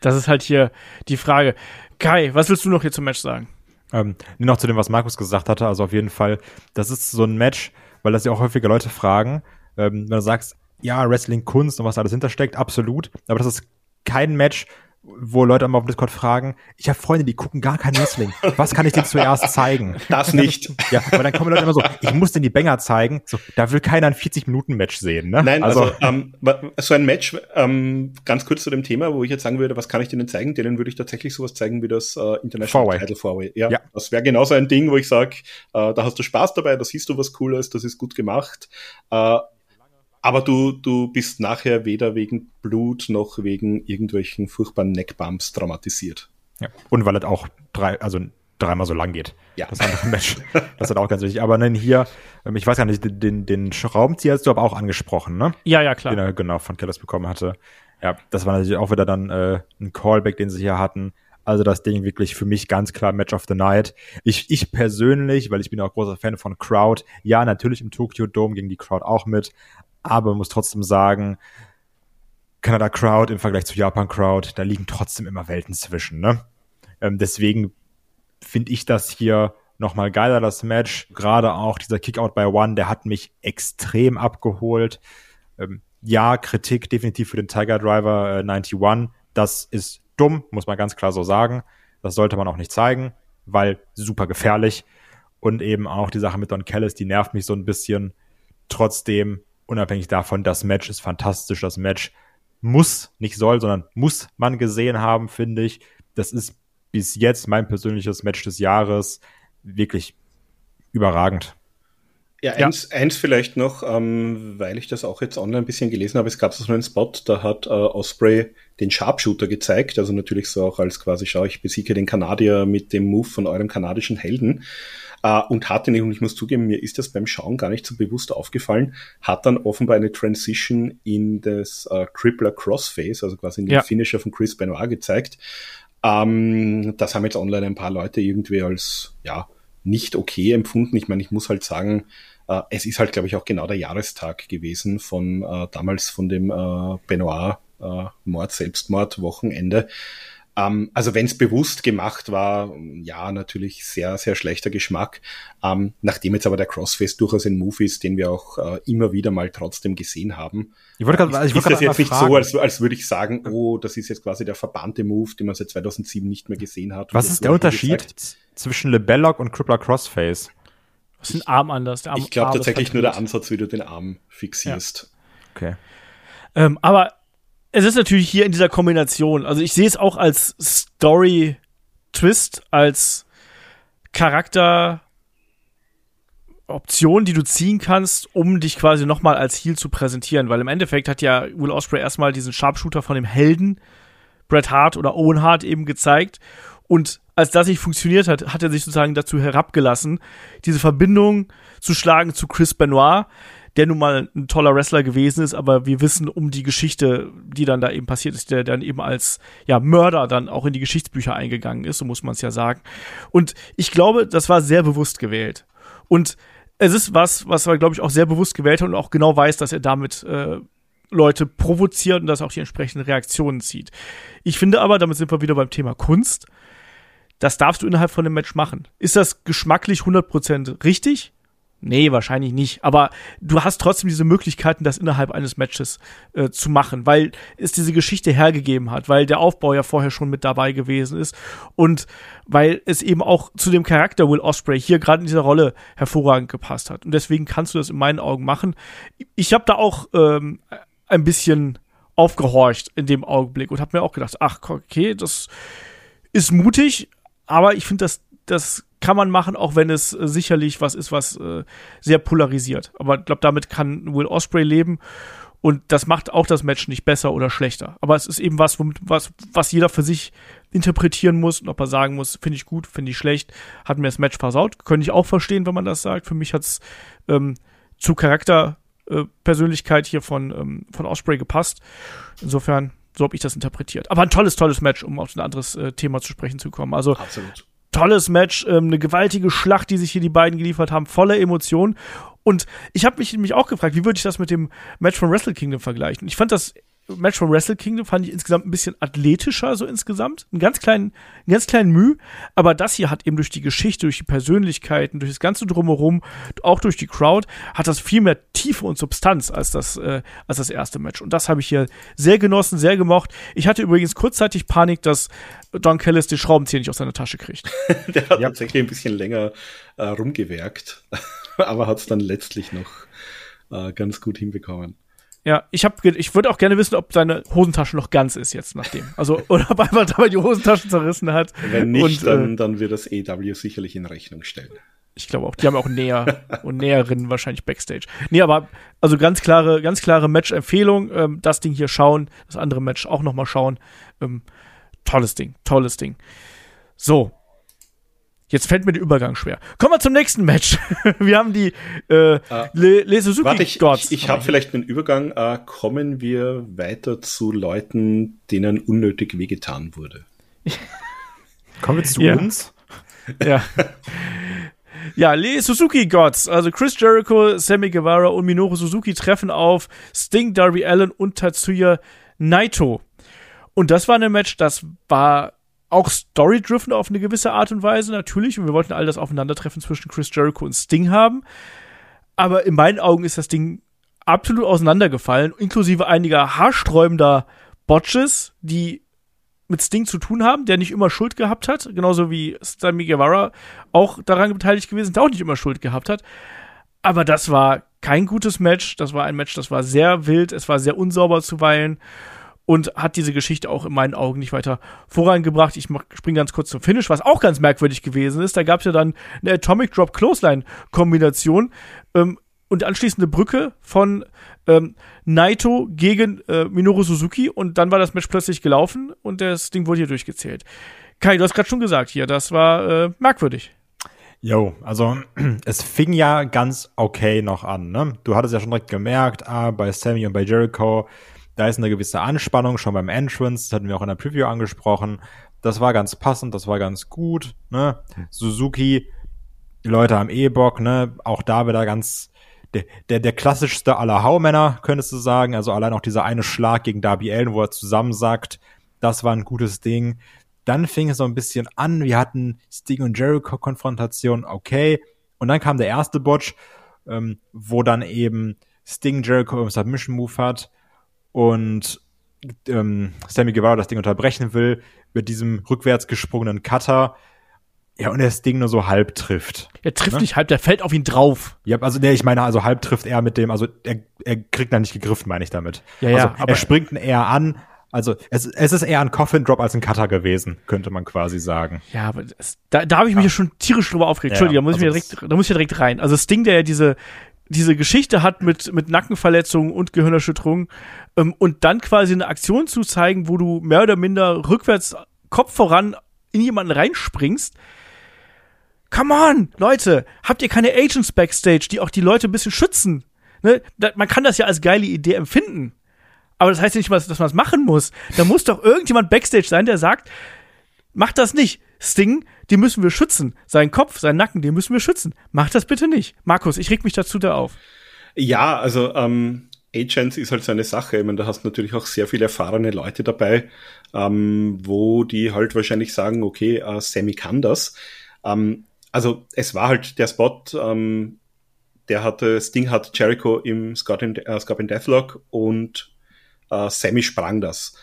Das ist halt hier die Frage. Kai, was willst du noch hier zum Match sagen? Ähm, nur noch zu dem, was Markus gesagt hatte. Also auf jeden Fall, das ist so ein Match, weil das ja auch häufige Leute fragen. Ähm, wenn du sagst, ja, Wrestling Kunst und was alles hintersteckt, absolut. Aber das ist kein Match, wo Leute immer auf Discord fragen, ich habe Freunde, die gucken gar kein Wrestling. Was kann ich dir zuerst zeigen? Das nicht. Ja, aber dann kommen Leute immer so, ich muss dir die Banger zeigen. So, da will keiner ein 40-Minuten-Match sehen. Ne? Nein, also, also ähm, so ein Match, ähm, ganz kurz zu dem Thema, wo ich jetzt sagen würde, was kann ich denen zeigen? Denen würde ich tatsächlich sowas zeigen wie das äh, International Four Title Four-Way. Ja, ja, das wäre genauso ein Ding, wo ich sage, äh, da hast du Spaß dabei, da siehst du was Cooles, das ist gut gemacht. Äh, aber du, du bist nachher weder wegen Blut noch wegen irgendwelchen furchtbaren Neckbumps traumatisiert. Ja. Und weil es auch drei, also dreimal so lang geht. Ja. Das andere Match. Das ist auch ganz wichtig. Aber dann hier, ähm, ich weiß gar nicht, den, den Schraubenzieher hast du aber auch angesprochen, ne? Ja, ja, klar. Den er genau von Killers bekommen hatte. Ja, das war natürlich auch wieder dann äh, ein Callback, den sie hier hatten. Also das Ding wirklich für mich ganz klar Match of the Night. Ich, ich persönlich, weil ich bin auch großer Fan von Crowd, ja, natürlich im Tokyo Dome ging die Crowd auch mit, aber man muss trotzdem sagen, Kanada Crowd im Vergleich zu Japan Crowd, da liegen trotzdem immer Welten zwischen. Ne? Ähm, deswegen finde ich das hier nochmal geiler, das Match. Gerade auch dieser Kickout by One, der hat mich extrem abgeholt. Ähm, ja, Kritik definitiv für den Tiger Driver äh, 91. Das ist dumm, muss man ganz klar so sagen. Das sollte man auch nicht zeigen, weil super gefährlich. Und eben auch die Sache mit Don Callis, die nervt mich so ein bisschen. Trotzdem unabhängig davon, das Match ist fantastisch. Das Match muss, nicht soll, sondern muss man gesehen haben, finde ich. Das ist bis jetzt mein persönliches Match des Jahres. Wirklich überragend. Ja, eins, ja. eins vielleicht noch, ähm, weil ich das auch jetzt online ein bisschen gelesen habe. Es gab so einen Spot, da hat äh, Osprey den Sharpshooter gezeigt. Also natürlich so auch als quasi, schau, ich besiege den Kanadier mit dem Move von eurem kanadischen Helden. Äh, und hatte nicht, und ich muss zugeben, mir ist das beim Schauen gar nicht so bewusst aufgefallen, hat dann offenbar eine Transition in das äh, Crippler Crossface, also quasi in den ja. Finisher von Chris Benoit gezeigt. Ähm, das haben jetzt online ein paar Leute irgendwie als, ja, nicht okay empfunden. Ich meine, ich muss halt sagen, äh, es ist halt, glaube ich, auch genau der Jahrestag gewesen von äh, damals von dem äh, Benoit äh, Mord, Selbstmord, Wochenende. Ähm, also wenn es bewusst gemacht war, ja, natürlich sehr, sehr schlechter Geschmack. Ähm, nachdem jetzt aber der Crossface durchaus ein Move ist, den wir auch äh, immer wieder mal trotzdem gesehen haben. Ich wollte gerade, ich wollte ist das jetzt nicht so, als, als würde ich sagen, oh, das ist jetzt quasi der verbannte Move, den man seit 2007 nicht mehr gesehen hat. Was ist der Unterschied zwischen LeBelloc und Crippler Crossface? Was ist ein Arm anders? Arm, ich glaube tatsächlich nur der Ansatz, wie du den Arm fixierst. Ja. Okay. Ähm, aber es ist natürlich hier in dieser Kombination, also ich sehe es auch als Story-Twist, als Charakter- Option, die du ziehen kannst, um dich quasi nochmal als Heal zu präsentieren, weil im Endeffekt hat ja Will Osprey erstmal diesen Sharpshooter von dem Helden Bret Hart oder Owen Hart eben gezeigt. Und als das nicht funktioniert hat, hat er sich sozusagen dazu herabgelassen, diese Verbindung zu schlagen zu Chris Benoit, der nun mal ein toller Wrestler gewesen ist, aber wir wissen um die Geschichte, die dann da eben passiert ist, der dann eben als ja Mörder dann auch in die Geschichtsbücher eingegangen ist, so muss man es ja sagen. Und ich glaube, das war sehr bewusst gewählt. Und es ist was, was er, glaube ich, auch sehr bewusst gewählt hat und auch genau weiß, dass er damit äh, Leute provoziert und dass auch die entsprechenden Reaktionen zieht. Ich finde aber, damit sind wir wieder beim Thema Kunst, das darfst du innerhalb von einem Match machen. Ist das geschmacklich 100% richtig? Nee, wahrscheinlich nicht. Aber du hast trotzdem diese Möglichkeiten, das innerhalb eines Matches äh, zu machen, weil es diese Geschichte hergegeben hat, weil der Aufbau ja vorher schon mit dabei gewesen ist und weil es eben auch zu dem Charakter Will Osprey hier gerade in dieser Rolle hervorragend gepasst hat. Und deswegen kannst du das in meinen Augen machen. Ich habe da auch ähm, ein bisschen aufgehorcht in dem Augenblick und habe mir auch gedacht, ach okay, das ist mutig, aber ich finde das das kann man machen, auch wenn es äh, sicherlich was ist, was äh, sehr polarisiert. Aber ich glaube, damit kann Will Osprey leben. Und das macht auch das Match nicht besser oder schlechter. Aber es ist eben was, was, was jeder für sich interpretieren muss und ob er sagen muss, finde ich gut, finde ich schlecht, hat mir das Match versaut. Könnte ich auch verstehen, wenn man das sagt. Für mich hat es ähm, zu Charakterpersönlichkeit äh, hier von, ähm, von Osprey gepasst. Insofern, so habe ich das interpretiert. Aber ein tolles, tolles Match, um auf ein anderes äh, Thema zu sprechen zu kommen. Also Absolut tolles Match, ähm, eine gewaltige Schlacht, die sich hier die beiden geliefert haben, voller Emotionen. Und ich habe mich nämlich auch gefragt, wie würde ich das mit dem Match von Wrestle Kingdom vergleichen? Ich fand das Match von Wrestle Kingdom fand ich insgesamt ein bisschen athletischer, so insgesamt. Einen ganz kleinen, einen ganz kleinen Mühe. Aber das hier hat eben durch die Geschichte, durch die Persönlichkeiten, durch das ganze Drumherum, auch durch die Crowd, hat das viel mehr Tiefe und Substanz als das, äh, als das erste Match. Und das habe ich hier sehr genossen, sehr gemocht. Ich hatte übrigens kurzzeitig Panik, dass Don Callis den Schraubenzieher nicht aus seiner Tasche kriegt. Der hat ja. tatsächlich ein bisschen länger äh, rumgewerkt, aber hat es dann letztlich noch äh, ganz gut hinbekommen. Ja, ich habe, ich würde auch gerne wissen, ob seine Hosentasche noch ganz ist jetzt nachdem. Also oder ob er einfach dabei die Hosentasche zerrissen hat. Wenn nicht, und, dann, äh, dann wird das EW sicherlich in Rechnung stellen. Ich glaube auch, die haben auch Näher und Näherinnen wahrscheinlich Backstage. Nee, aber also ganz klare, ganz klare Match-Empfehlung. Ähm, das Ding hier schauen, das andere Match auch noch mal schauen. Ähm, tolles Ding, tolles Ding. So, Jetzt fällt mir der Übergang schwer. Kommen wir zum nächsten Match. wir haben die äh, uh, Le, Le Suzuki warte, ich, Gods. Ich, ich habe vielleicht einen Übergang. Uh, kommen wir weiter zu Leuten, denen unnötig wehgetan wurde. kommen wir zu ja. uns? ja. Ja, Le Suzuki Gods, also Chris Jericho, Sammy Guevara und Minoru Suzuki treffen auf Sting, Darby Allen und Tatsuya Naito. Und das war ein Match, das war auch story-driven auf eine gewisse Art und Weise, natürlich. Und wir wollten all das Aufeinandertreffen zwischen Chris Jericho und Sting haben. Aber in meinen Augen ist das Ding absolut auseinandergefallen, inklusive einiger haarsträubender Botches, die mit Sting zu tun haben, der nicht immer Schuld gehabt hat, genauso wie Sammy Guevara auch daran beteiligt gewesen, der auch nicht immer Schuld gehabt hat. Aber das war kein gutes Match. Das war ein Match, das war sehr wild, es war sehr unsauber zuweilen. Und hat diese Geschichte auch in meinen Augen nicht weiter vorangebracht. Ich springe ganz kurz zum Finish, was auch ganz merkwürdig gewesen ist. Da gab es ja dann eine Atomic Drop Clothesline Kombination ähm, und anschließend eine Brücke von ähm, Naito gegen äh, Minoru Suzuki und dann war das Match plötzlich gelaufen und das Ding wurde hier durchgezählt. Kai, du hast gerade schon gesagt hier, das war äh, merkwürdig. Jo, also es fing ja ganz okay noch an. Ne? Du hattest ja schon direkt gemerkt, ah, bei Sammy und bei Jericho, da ist eine gewisse Anspannung schon beim Entrance, das hatten wir auch in der Preview angesprochen. Das war ganz passend, das war ganz gut. Ne? Suzuki, die Leute am E-Bock, ne? auch da wieder ganz der, der, der klassischste aller Haumänner, könntest du sagen. Also allein auch dieser eine Schlag gegen Darby Allen, wo er zusammensackt, das war ein gutes Ding. Dann fing es so ein bisschen an. Wir hatten Sting und Jericho-Konfrontation, okay. Und dann kam der erste Botch, ähm, wo dann eben Sting Jericho im Submission Move hat und ähm, Sammy Guevara das Ding unterbrechen will mit diesem rückwärts gesprungenen Cutter. Ja, und das Ding nur so halb trifft. Er trifft ne? nicht halb, der fällt auf ihn drauf. Ja, also nee, ich meine, also halb trifft er mit dem, also er, er kriegt da nicht gegriffen, meine ich damit. Ja, ja, also, er springt ihn eher an, also es, es ist eher ein Coffin Drop als ein Cutter gewesen, könnte man quasi sagen. Ja, aber das, da, da habe ich mich ja. schon tierisch drüber aufgeregt. Ja, Entschuldigung, da muss also ich mir direkt, da muss ich direkt rein. Also Sting, der ja diese diese Geschichte hat mit mit Nackenverletzungen und Gehirnerschütterungen ähm, und dann quasi eine Aktion zu zeigen, wo du mehr oder minder rückwärts Kopf voran in jemanden reinspringst. Come on, Leute, habt ihr keine Agents backstage, die auch die Leute ein bisschen schützen? Ne? Da, man kann das ja als geile Idee empfinden. Aber das heißt ja nicht, dass man es machen muss. Da muss doch irgendjemand Backstage sein, der sagt, mach das nicht. Sting, die müssen wir schützen. Sein Kopf, sein Nacken, den müssen wir schützen. Mach das bitte nicht. Markus, ich reg mich dazu da auf. Ja, also ähm, Agents ist halt so eine Sache. Ich meine, da hast natürlich auch sehr viele erfahrene Leute dabei, ähm, wo die halt wahrscheinlich sagen, okay, äh, Sammy kann das. Ähm, also es war halt der Spot, ähm, der hatte, Sting hat Jericho im Scott in, äh, Scott in Deathlock und äh, Sammy sprang das.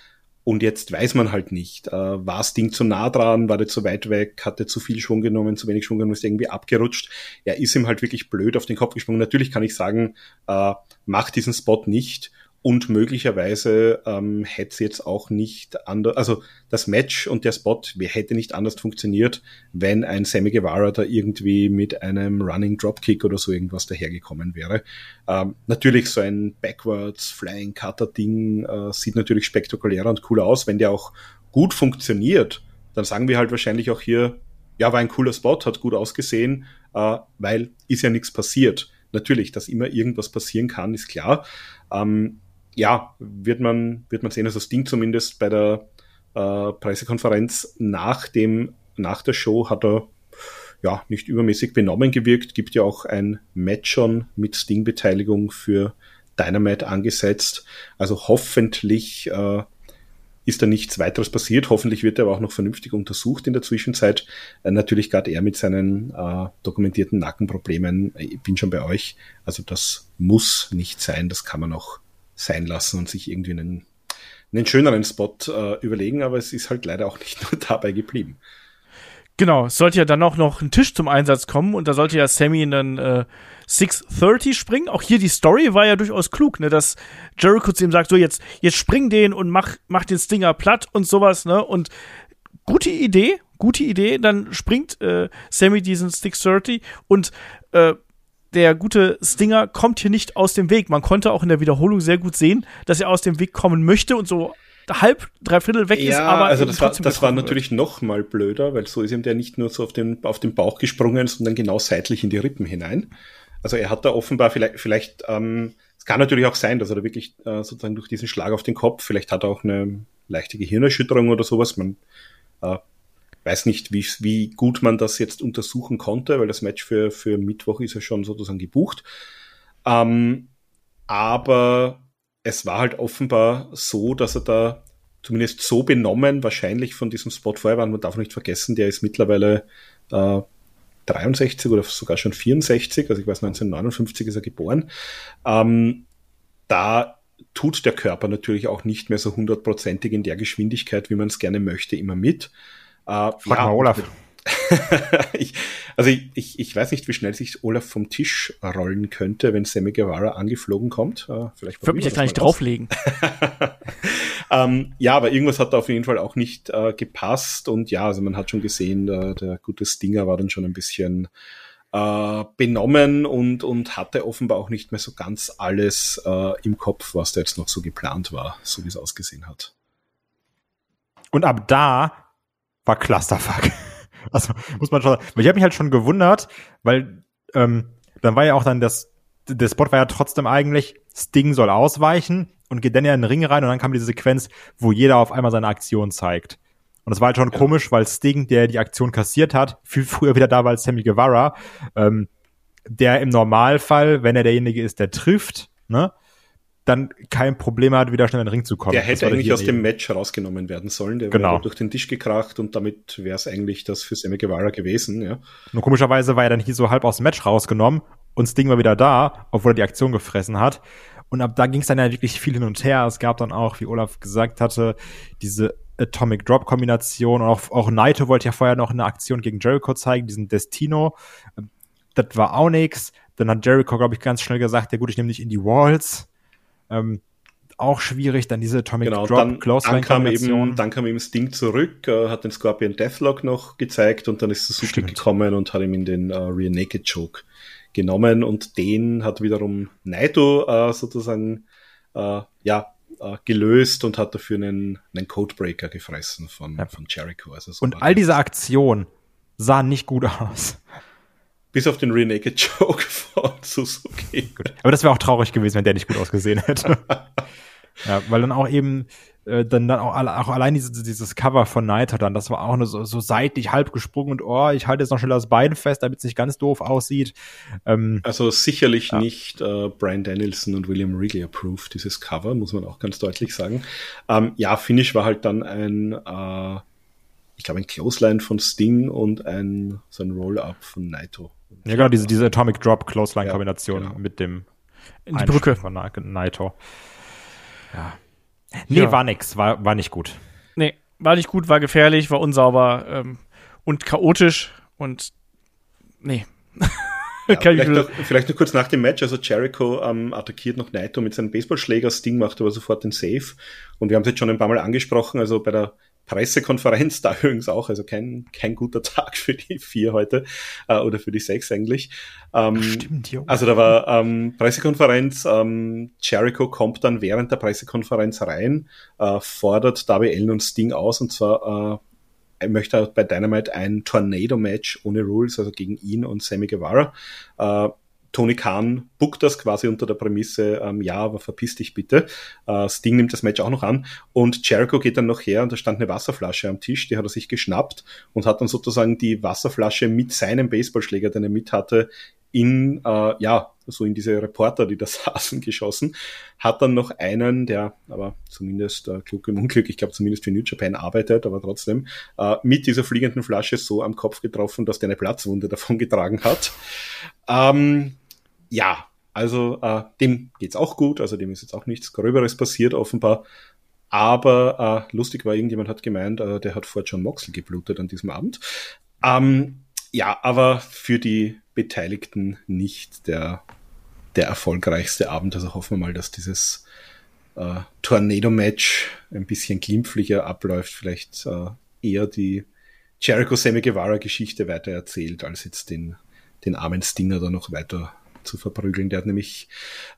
Und jetzt weiß man halt nicht, äh, war das Ding zu nah dran, war der zu weit weg, hatte zu viel Schwung genommen, zu wenig Schwung genommen, ist irgendwie abgerutscht. Er ist ihm halt wirklich blöd auf den Kopf gesprungen. Natürlich kann ich sagen, äh, mach diesen Spot nicht und möglicherweise ähm, hätte es jetzt auch nicht anders, also das Match und der Spot hätte nicht anders funktioniert, wenn ein Sammy Guevara da irgendwie mit einem Running Dropkick oder so irgendwas dahergekommen wäre. Ähm, natürlich so ein Backwards Flying Cutter Ding äh, sieht natürlich spektakulärer und cooler aus. Wenn der auch gut funktioniert, dann sagen wir halt wahrscheinlich auch hier, ja, war ein cooler Spot, hat gut ausgesehen, äh, weil ist ja nichts passiert. Natürlich, dass immer irgendwas passieren kann, ist klar. Ähm, ja, wird man, wird man sehen, also das Ding zumindest bei der äh, Pressekonferenz nach dem, nach der Show hat er ja nicht übermäßig benommen gewirkt. Gibt ja auch ein Match schon mit Sting-Beteiligung für Dynamite angesetzt. Also hoffentlich äh, ist da nichts weiteres passiert. Hoffentlich wird er aber auch noch vernünftig untersucht in der Zwischenzeit. Äh, natürlich gerade er mit seinen äh, dokumentierten Nackenproblemen. Ich bin schon bei euch. Also das muss nicht sein. Das kann man auch sein lassen und sich irgendwie einen, einen schöneren Spot äh, überlegen, aber es ist halt leider auch nicht nur dabei geblieben. Genau, sollte ja dann auch noch ein Tisch zum Einsatz kommen und da sollte ja Sammy in den äh, 630 springen. Auch hier die Story war ja durchaus klug, ne, dass Jericho zu ihm sagt, so jetzt jetzt spring den und mach mach den Stinger platt und sowas, ne? Und gute Idee, gute Idee, dann springt äh, Sammy diesen 630 und äh, der gute Stinger kommt hier nicht aus dem Weg. Man konnte auch in der Wiederholung sehr gut sehen, dass er aus dem Weg kommen möchte und so halb, dreiviertel weg ja, ist, aber. Also das war, das war natürlich wird. noch mal blöder, weil so ist ihm der nicht nur so auf den, auf den Bauch gesprungen, sondern genau seitlich in die Rippen hinein. Also er hat da offenbar vielleicht, vielleicht, ähm, es kann natürlich auch sein, dass er da wirklich äh, sozusagen durch diesen Schlag auf den Kopf, vielleicht hat er auch eine leichte Gehirnerschütterung oder sowas. Man äh, weiß nicht, wie, wie gut man das jetzt untersuchen konnte, weil das Match für, für Mittwoch ist ja schon sozusagen gebucht. Ähm, aber es war halt offenbar so, dass er da zumindest so benommen, wahrscheinlich von diesem Spot vorher war. Man darf nicht vergessen, der ist mittlerweile äh, 63 oder sogar schon 64, also ich weiß, 1959 ist er geboren. Ähm, da tut der Körper natürlich auch nicht mehr so hundertprozentig in der Geschwindigkeit, wie man es gerne möchte, immer mit. Äh, Frag ja, mal Olaf. ich, also ich, ich, ich weiß nicht, wie schnell sich Olaf vom Tisch rollen könnte, wenn Sammy Guevara angeflogen kommt. Äh, vielleicht ich würde mich jetzt gleich drauflegen. ähm, ja, aber irgendwas hat da auf jeden Fall auch nicht äh, gepasst. Und ja, also man hat schon gesehen, der, der gute Stinger war dann schon ein bisschen äh, benommen und, und hatte offenbar auch nicht mehr so ganz alles äh, im Kopf, was da jetzt noch so geplant war, so wie es ausgesehen hat. Und ab da war Clusterfuck. Also muss man schon sagen. Ich habe mich halt schon gewundert, weil ähm, dann war ja auch dann das, der Spot war ja trotzdem eigentlich, Sting soll ausweichen und geht dann ja in den Ring rein und dann kam diese Sequenz, wo jeder auf einmal seine Aktion zeigt. Und das war halt schon ja. komisch, weil Sting, der die Aktion kassiert hat, viel früher wieder da war als Sammy Guevara, ähm, der im Normalfall, wenn er derjenige ist, der trifft, ne, dann kein Problem hat, wieder schnell in den Ring zu kommen. Der hätte eigentlich aus dem Match rausgenommen werden sollen. Der genau. wäre durch den Tisch gekracht und damit wäre es eigentlich das für Sammy Guevara gewesen, ja. Nur komischerweise war er dann hier so halb aus dem Match rausgenommen und Sting war wieder da, obwohl er die Aktion gefressen hat. Und ab da ging es dann ja wirklich viel hin und her. Es gab dann auch, wie Olaf gesagt hatte, diese Atomic Drop Kombination und auch, auch Naito wollte ja vorher noch eine Aktion gegen Jericho zeigen, diesen Destino. Das war auch nix. Dann hat Jericho, glaube ich, ganz schnell gesagt, ja gut, ich nehme dich in die Walls. Ähm, auch schwierig, dann diese Atomic genau, Drop dann, Close dann kam eben Dann kam eben Sting zurück, äh, hat den Scorpion Deathlock noch gezeigt und dann ist Suzuki Stimmt. gekommen und hat ihm in den uh, Rear Naked Choke genommen und den hat wiederum Naito uh, sozusagen uh, ja äh, gelöst und hat dafür einen, einen Codebreaker gefressen von, ja. von Jericho. Also so und all diese Aktionen sahen nicht gut aus. Bis auf den Renaked Joke von Suzuki. Gut. Aber das wäre auch traurig gewesen, wenn der nicht gut ausgesehen hätte. ja, weil dann auch eben äh, dann, dann auch, auch allein dieses, dieses Cover von Niter dann, das war auch nur so, so seitlich halb gesprungen und oh, ich halte jetzt noch schnell das Bein fest, damit es nicht ganz doof aussieht. Ähm, also sicherlich ja. nicht äh, Brian Danielson und William Wrigley approved, dieses Cover, muss man auch ganz deutlich sagen. Ähm, ja, Finish war halt dann ein äh, ich glaube, ein Clothesline von Sting und ein, so ein Roll-Up von Naito. Ja, genau, diese, diese Atomic Drop Clothesline-Kombination ja, genau. mit dem die Brücke von Naito. Ja. Nee, ja. war nix, war, war nicht gut. Nee, war nicht gut, war gefährlich, war unsauber ähm, und chaotisch und nee. Ja, vielleicht, noch, vielleicht, noch, kurz nach dem Match, also Jericho ähm, attackiert noch Naito mit seinem Baseballschläger, Sting macht aber sofort den Save und wir haben es jetzt schon ein paar Mal angesprochen, also bei der Pressekonferenz da übrigens auch, also kein, kein guter Tag für die vier heute äh, oder für die sechs eigentlich. Ähm, Stimmt, jo. Also da war ähm, Pressekonferenz, ähm, Jericho kommt dann während der Pressekonferenz rein, äh, fordert Darby Allen und Sting aus und zwar äh, er möchte bei Dynamite ein Tornado-Match ohne Rules, also gegen ihn und Sammy Guevara. Äh, Tony Khan bookt das quasi unter der Prämisse, ähm, ja, aber verpiss dich bitte. Äh, Sting nimmt das Match auch noch an und Jericho geht dann noch her und da stand eine Wasserflasche am Tisch, die hat er sich geschnappt und hat dann sozusagen die Wasserflasche mit seinem Baseballschläger, den er mit hatte, in, äh, ja, so in diese Reporter, die da saßen, geschossen, hat dann noch einen, der aber zumindest äh, klug im Unglück, ich glaube zumindest für New Japan arbeitet, aber trotzdem, äh, mit dieser fliegenden Flasche so am Kopf getroffen, dass der eine Platzwunde davon getragen hat. Ähm, ja, also äh, dem geht's auch gut, also dem ist jetzt auch nichts Gröberes passiert offenbar. Aber äh, lustig war, irgendjemand hat gemeint, äh, der hat vor John Moxley geblutet an diesem Abend. Ähm, ja, aber für die Beteiligten nicht der, der erfolgreichste Abend. Also hoffen wir mal, dass dieses äh, Tornado-Match ein bisschen glimpflicher abläuft. Vielleicht äh, eher die Jericho Sammy Guevara Geschichte weiter erzählt, als jetzt den, den armen Stinger da noch weiter zu verprügeln. Der hat nämlich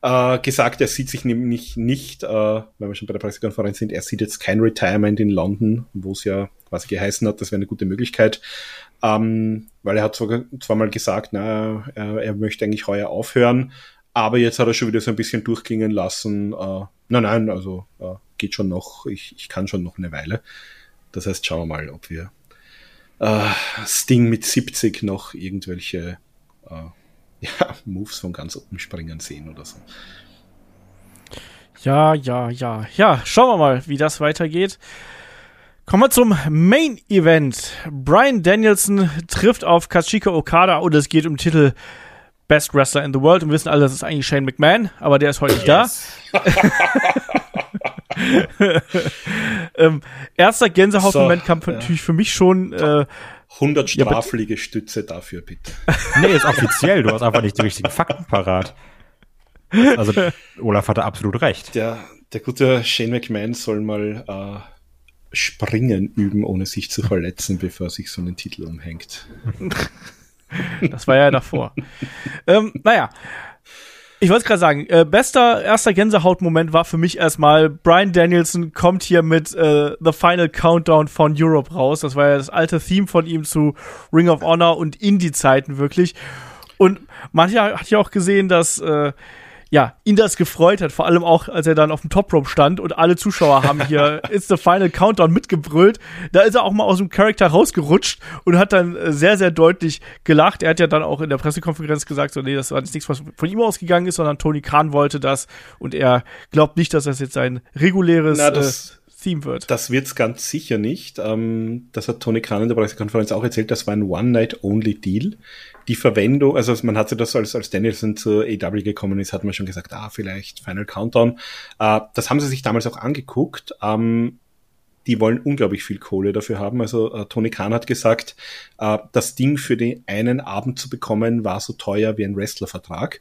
äh, gesagt, er sieht sich nämlich nicht, äh, wenn wir schon bei der Pressekonferenz sind, er sieht jetzt kein Retirement in London, wo es ja quasi geheißen hat, das wäre eine gute Möglichkeit. Ähm, weil er hat zwar, zwar gesagt, na, er, er möchte eigentlich heuer aufhören, aber jetzt hat er schon wieder so ein bisschen durchklingen lassen. Äh, nein, nein, also äh, geht schon noch, ich, ich kann schon noch eine Weile. Das heißt, schauen wir mal, ob wir äh, Sting mit 70 noch irgendwelche äh, ja, Moves von ganz oben springen sehen oder so. Ja, ja, ja. Ja, schauen wir mal, wie das weitergeht. Kommen wir zum Main Event. Brian Danielson trifft auf Katsushika Okada und es geht um Titel Best Wrestler in the World. Und wir wissen alle, das ist eigentlich Shane McMahon, aber der ist heute nicht yes. da. ähm, erster Gänsehautmoment so, kam ja. natürlich für mich schon äh, 100 Strafliegestütze ja, dafür, bitte. Nee, ist offiziell. Du hast einfach nicht die richtigen Fakten parat. Also, Olaf hatte absolut recht. Der, der gute Shane McMahon soll mal äh, Springen üben, ohne sich zu verletzen, bevor er sich so einen Titel umhängt. das war ja davor. ähm, naja. Ich wollte gerade sagen, äh, bester erster Gänsehautmoment war für mich erstmal, Brian Danielson kommt hier mit äh, The Final Countdown von Europe raus. Das war ja das alte Theme von ihm zu Ring of Honor und Indie-Zeiten wirklich. Und mancher hat ja auch gesehen, dass äh, ja, ihn das gefreut hat, vor allem auch, als er dann auf dem Top Rope stand und alle Zuschauer haben hier It's the Final Countdown mitgebrüllt. Da ist er auch mal aus dem Charakter rausgerutscht und hat dann äh, sehr, sehr deutlich gelacht. Er hat ja dann auch in der Pressekonferenz gesagt, so, nee, das war jetzt nichts, was von ihm ausgegangen ist, sondern Tony Khan wollte das und er glaubt nicht, dass das jetzt sein reguläres Na, das, äh, Theme wird. Das wird's ganz sicher nicht. Ähm, das hat Tony Khan in der Pressekonferenz auch erzählt, das war ein One-Night-Only-Deal die Verwendung, also man hatte das als, als Danielson zur AW gekommen ist, hat man schon gesagt, ah, vielleicht Final Countdown. Äh, das haben sie sich damals auch angeguckt. Ähm, die wollen unglaublich viel Kohle dafür haben. Also äh, Tony Khan hat gesagt, äh, das Ding für den einen Abend zu bekommen war so teuer wie ein Wrestlervertrag.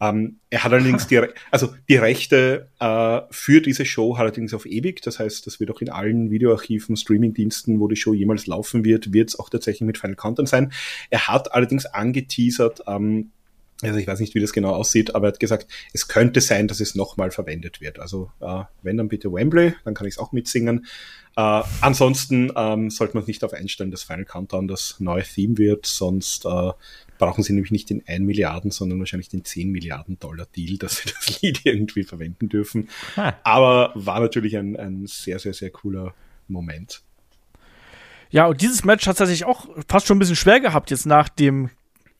Ähm, er hat allerdings die, also die Rechte äh, für diese Show hat allerdings auf ewig. Das heißt, das wird auch in allen Videoarchiven, Streamingdiensten, wo die Show jemals laufen wird, wird es auch tatsächlich mit Final Content sein. Er hat allerdings angeteasert, ähm, also ich weiß nicht, wie das genau aussieht, aber er hat gesagt, es könnte sein, dass es nochmal verwendet wird. Also äh, wenn dann bitte Wembley, dann kann ich es auch mitsingen. Äh, ansonsten ähm, sollte man nicht darauf einstellen, dass Final Countdown das neue Theme wird, sonst äh, brauchen sie nämlich nicht den 1 Milliarden, sondern wahrscheinlich den 10 Milliarden Dollar Deal, dass sie das Lied irgendwie verwenden dürfen. Ha. Aber war natürlich ein, ein sehr, sehr, sehr cooler Moment. Ja, und dieses Match hat tatsächlich auch fast schon ein bisschen schwer gehabt, jetzt nach dem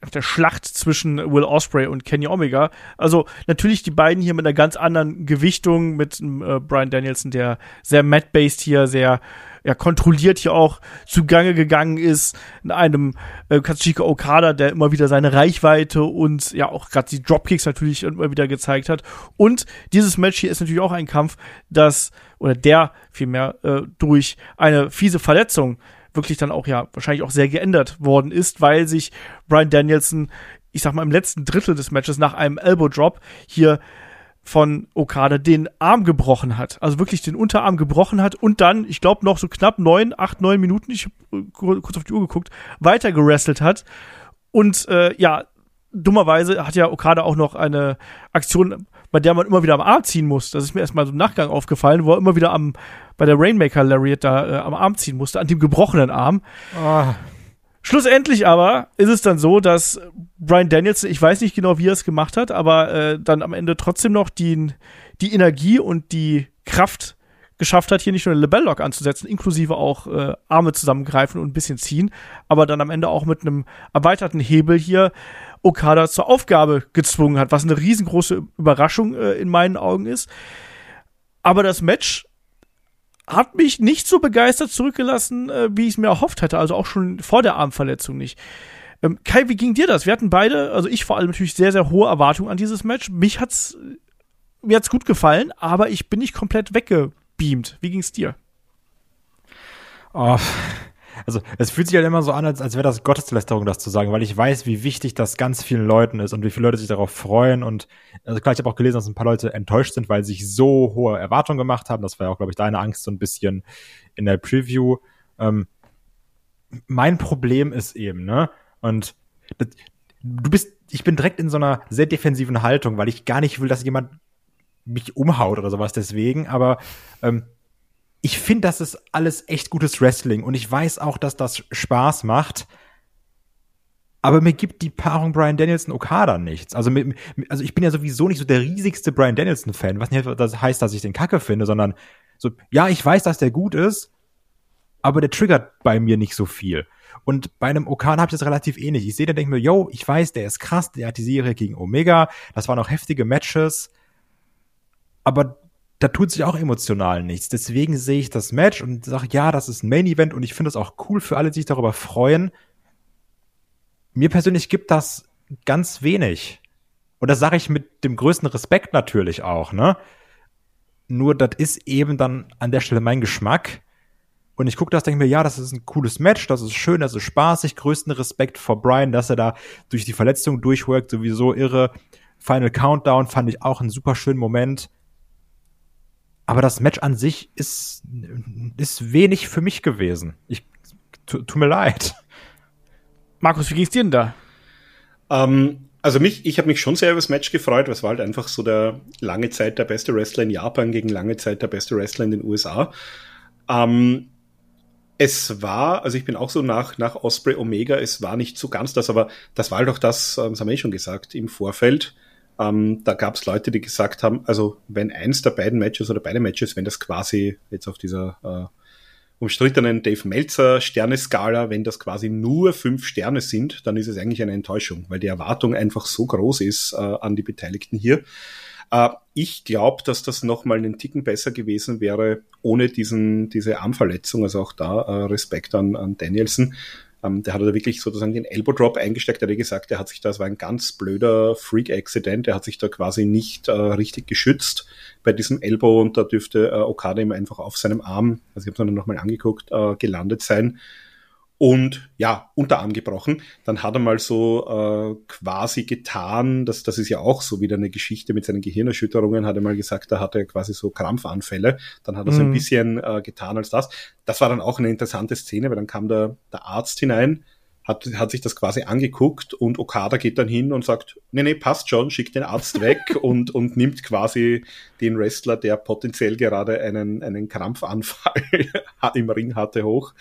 nach der Schlacht zwischen Will Osprey und Kenny Omega. Also natürlich die beiden hier mit einer ganz anderen Gewichtung, mit äh, Brian Danielson, der sehr mat-based hier, sehr ja, kontrolliert hier auch zugange gegangen ist, in einem äh, Katsushika Okada, der immer wieder seine Reichweite und ja auch gerade die Dropkicks natürlich immer wieder gezeigt hat. Und dieses Match hier ist natürlich auch ein Kampf, das, oder der vielmehr, äh, durch eine fiese Verletzung wirklich dann auch ja wahrscheinlich auch sehr geändert worden ist, weil sich Brian Danielson, ich sag mal, im letzten Drittel des Matches nach einem Elbow Drop hier von Okada den Arm gebrochen hat. Also wirklich den Unterarm gebrochen hat und dann, ich glaube, noch so knapp neun, acht, neun Minuten, ich habe kurz auf die Uhr geguckt, weiter gerestelt hat. Und äh, ja, dummerweise hat ja Okada auch noch eine Aktion, bei der man immer wieder am Arm ziehen muss. Das ist mir erstmal so im Nachgang aufgefallen, wo er immer wieder am, bei der Rainmaker Lariat da äh, am Arm ziehen musste, an dem gebrochenen Arm. Oh. Schlussendlich aber ist es dann so, dass Brian Danielson, ich weiß nicht genau, wie er es gemacht hat, aber äh, dann am Ende trotzdem noch die, die Energie und die Kraft geschafft hat, hier nicht nur eine Lebell-Lock anzusetzen, inklusive auch äh, Arme zusammengreifen und ein bisschen ziehen, aber dann am Ende auch mit einem erweiterten Hebel hier Okada zur Aufgabe gezwungen hat, was eine riesengroße Überraschung äh, in meinen Augen ist. Aber das Match hat mich nicht so begeistert zurückgelassen, äh, wie ich es mir erhofft hatte, also auch schon vor der Armverletzung nicht. Ähm, Kai, wie ging dir das? Wir hatten beide, also ich vor allem natürlich sehr, sehr hohe Erwartungen an dieses Match. Mich hat's, mir hat's gut gefallen, aber ich bin nicht komplett weggebeamt. Wie ging's dir? Oh, also es fühlt sich halt immer so an, als, als wäre das Gotteslästerung, das zu sagen, weil ich weiß, wie wichtig das ganz vielen Leuten ist und wie viele Leute sich darauf freuen. Und also klar, ich habe auch gelesen, dass ein paar Leute enttäuscht sind, weil sie sich so hohe Erwartungen gemacht haben. Das war ja auch, glaube ich, deine Angst so ein bisschen in der Preview. Ähm, mein Problem ist eben, ne? Und das, du bist, ich bin direkt in so einer sehr defensiven Haltung, weil ich gar nicht will, dass jemand mich umhaut oder sowas deswegen, aber ähm, ich finde, das ist alles echt gutes Wrestling und ich weiß auch, dass das Spaß macht. Aber mir gibt die Paarung Brian Danielson Okada nichts. Also, mit, also ich bin ja sowieso nicht so der riesigste Brian Danielson Fan, was nicht das heißt, dass ich den Kacke finde, sondern so, ja, ich weiß, dass der gut ist, aber der triggert bei mir nicht so viel. Und bei einem Okada habe ich das relativ ähnlich. Ich sehe den denke mir, yo, ich weiß, der ist krass, der hat die Serie gegen Omega, das waren auch heftige Matches, aber da tut sich auch emotional nichts. Deswegen sehe ich das Match und sage, ja, das ist ein Main Event und ich finde es auch cool für alle, die sich darüber freuen. Mir persönlich gibt das ganz wenig. Und das sage ich mit dem größten Respekt natürlich auch, ne? Nur das ist eben dann an der Stelle mein Geschmack. Und ich gucke das, denke mir, ja, das ist ein cooles Match, das ist schön, das ist spaßig. Größten Respekt vor Brian, dass er da durch die Verletzung durchworkt, sowieso irre. Final Countdown fand ich auch einen super schönen Moment aber das Match an sich ist, ist wenig für mich gewesen. Ich, tut mir leid. Markus, wie ging's dir denn da? Ähm, also mich, ich habe mich schon sehr über das Match gefreut, weil es war halt einfach so der lange Zeit der beste Wrestler in Japan gegen lange Zeit der beste Wrestler in den USA. Ähm, es war, also ich bin auch so nach, nach Osprey Omega, es war nicht so ganz das, aber das war halt auch das, ähm, das haben wir eh schon gesagt, im Vorfeld. Ähm, da gab es Leute, die gesagt haben, also wenn eins der beiden Matches oder beide Matches, wenn das quasi jetzt auf dieser äh, umstrittenen Dave Meltzer Sterneskala, wenn das quasi nur fünf Sterne sind, dann ist es eigentlich eine Enttäuschung, weil die Erwartung einfach so groß ist äh, an die Beteiligten hier. Äh, ich glaube, dass das nochmal einen Ticken besser gewesen wäre, ohne diesen, diese Armverletzung. Also auch da äh, Respekt an, an Danielson. Ähm, der hat da wirklich sozusagen den Elbow Drop eingesteckt. Er hat gesagt, er hat sich da, das war ein ganz blöder Freak-Accident. Er hat sich da quasi nicht äh, richtig geschützt bei diesem Elbow und da dürfte äh, Okada ihm einfach auf seinem Arm, also ich habe es dann nochmal angeguckt, äh, gelandet sein und ja, Unterarm gebrochen. Dann hat er mal so äh, quasi getan, das, das ist ja auch so wieder eine Geschichte mit seinen Gehirnerschütterungen, hat er mal gesagt, da hatte er quasi so Krampfanfälle. Dann hat er mhm. so ein mhm. bisschen äh, getan als das. Das war dann auch eine interessante Szene, weil dann kam der, der Arzt hinein, hat, hat sich das quasi angeguckt und Okada geht dann hin und sagt, nee, nee, passt schon, schickt den Arzt weg und, und nimmt quasi den Wrestler, der potenziell gerade einen, einen Krampfanfall im Ring hatte, hoch.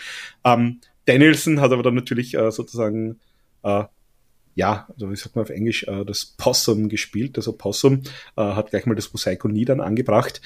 Ähm, Danielson hat aber dann natürlich äh, sozusagen, äh, ja, also wie sagt man auf Englisch, äh, das Possum gespielt. Also Possum äh, hat gleich mal das Mosaiko Nie dann angebracht.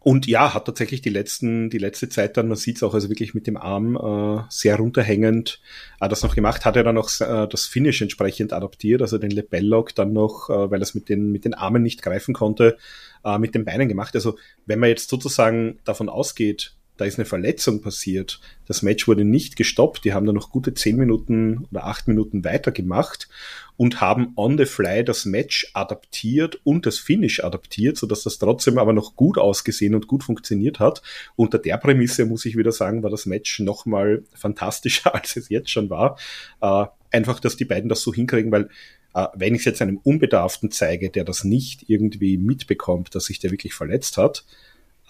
Und ja, hat tatsächlich die letzten, die letzte Zeit dann, man sieht es auch also wirklich mit dem Arm äh, sehr runterhängend, äh, das noch gemacht, hat er dann auch äh, das Finish entsprechend adaptiert, also den Lebellock dann noch, äh, weil er es mit den, mit den Armen nicht greifen konnte, äh, mit den Beinen gemacht. Also wenn man jetzt sozusagen davon ausgeht, da ist eine Verletzung passiert. Das Match wurde nicht gestoppt. Die haben dann noch gute zehn Minuten oder acht Minuten weitergemacht und haben on the fly das Match adaptiert und das Finish adaptiert, sodass das trotzdem aber noch gut ausgesehen und gut funktioniert hat. Unter der Prämisse muss ich wieder sagen, war das Match nochmal fantastischer, als es jetzt schon war. Äh, einfach, dass die beiden das so hinkriegen, weil äh, wenn ich es jetzt einem Unbedarften zeige, der das nicht irgendwie mitbekommt, dass sich der wirklich verletzt hat,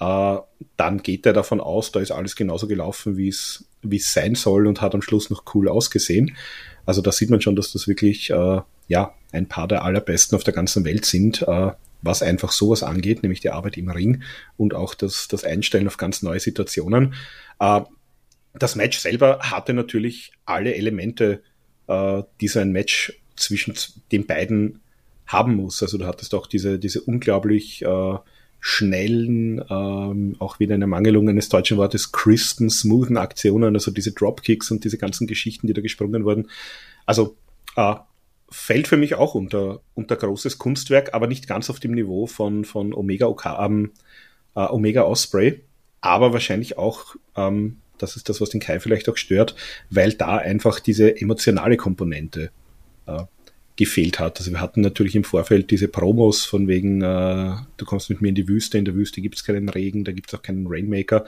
äh, dann geht er davon aus, da ist alles genauso gelaufen, wie es wie es sein soll und hat am Schluss noch cool ausgesehen. Also da sieht man schon, dass das wirklich äh, ja ein paar der allerbesten auf der ganzen Welt sind, äh, was einfach sowas angeht, nämlich die Arbeit im Ring und auch das, das Einstellen auf ganz neue Situationen. Äh, das Match selber hatte natürlich alle Elemente, äh, die so ein Match zwischen den beiden haben muss. Also du hattest auch diese, diese unglaublich äh, schnellen, ähm, auch wieder eine Mangelung eines deutschen Wortes, crispen, smoothen Aktionen, also diese Dropkicks und diese ganzen Geschichten, die da gesprungen wurden. Also äh, fällt für mich auch unter, unter großes Kunstwerk, aber nicht ganz auf dem Niveau von, von Omega, Oka, ähm, äh, Omega Osprey, aber wahrscheinlich auch, ähm, das ist das, was den Kai vielleicht auch stört, weil da einfach diese emotionale Komponente äh, gefehlt hat. Also wir hatten natürlich im Vorfeld diese Promos von wegen, äh, du kommst mit mir in die Wüste, in der Wüste gibt es keinen Regen, da gibt es auch keinen Rainmaker.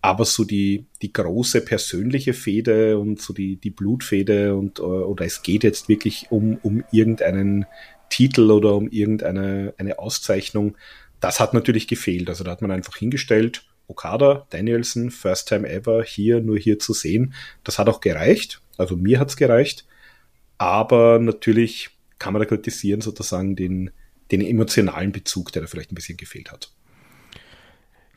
Aber so die, die große persönliche Fehde und so die, die Blutfehde und äh, oder es geht jetzt wirklich um, um irgendeinen Titel oder um irgendeine eine Auszeichnung, das hat natürlich gefehlt. Also da hat man einfach hingestellt, Okada, Danielson, first time ever, hier, nur hier zu sehen. Das hat auch gereicht. Also mir hat's gereicht. Aber natürlich kann man da kritisieren, sozusagen den, den emotionalen Bezug, der da vielleicht ein bisschen gefehlt hat.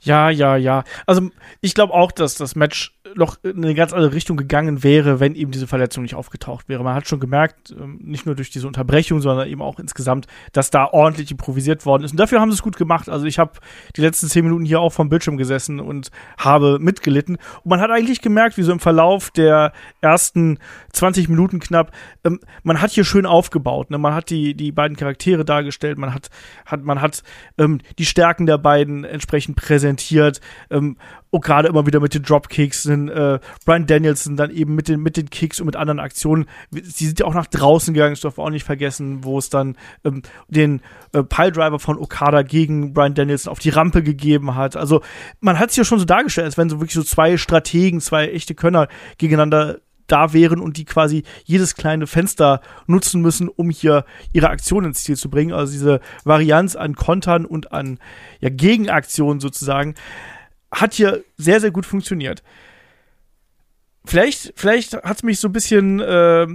Ja, ja, ja. Also ich glaube auch, dass das Match noch in eine ganz andere Richtung gegangen wäre, wenn eben diese Verletzung nicht aufgetaucht wäre. Man hat schon gemerkt, ähm, nicht nur durch diese Unterbrechung, sondern eben auch insgesamt, dass da ordentlich improvisiert worden ist. Und dafür haben sie es gut gemacht. Also ich habe die letzten zehn Minuten hier auch vom Bildschirm gesessen und habe mitgelitten. Und man hat eigentlich gemerkt, wie so im Verlauf der ersten 20 Minuten knapp, ähm, man hat hier schön aufgebaut. Ne? Man hat die, die beiden Charaktere dargestellt, man hat, hat, man hat ähm, die Stärken der beiden entsprechend präsentiert. Ähm, und gerade immer wieder mit den Dropkicks, den, äh, Brian Danielson dann eben mit den, mit den Kicks und mit anderen Aktionen. Sie sind ja auch nach draußen gegangen, das darf man auch nicht vergessen, wo es dann ähm, den äh, Piledriver von Okada gegen Brian Danielson auf die Rampe gegeben hat. Also man hat es ja schon so dargestellt, als wenn so wirklich so zwei Strategen, zwei echte Könner gegeneinander da wären und die quasi jedes kleine Fenster nutzen müssen, um hier ihre Aktion ins Ziel zu bringen. Also diese Varianz an Kontern und an ja, Gegenaktionen sozusagen hat hier sehr, sehr gut funktioniert. Vielleicht, vielleicht hat es mich so ein bisschen äh,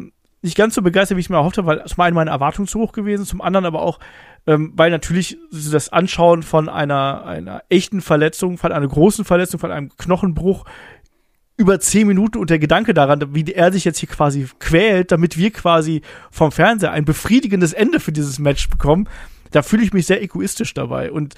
nicht ganz so begeistert, wie ich mir erhofft habe, weil zum einen meine Erwartungen zu hoch gewesen, zum anderen aber auch, ähm, weil natürlich das Anschauen von einer, einer echten Verletzung, von einer großen Verletzung, von einem Knochenbruch über zehn Minuten und der Gedanke daran, wie er sich jetzt hier quasi quält, damit wir quasi vom Fernseher ein befriedigendes Ende für dieses Match bekommen, da fühle ich mich sehr egoistisch dabei. Und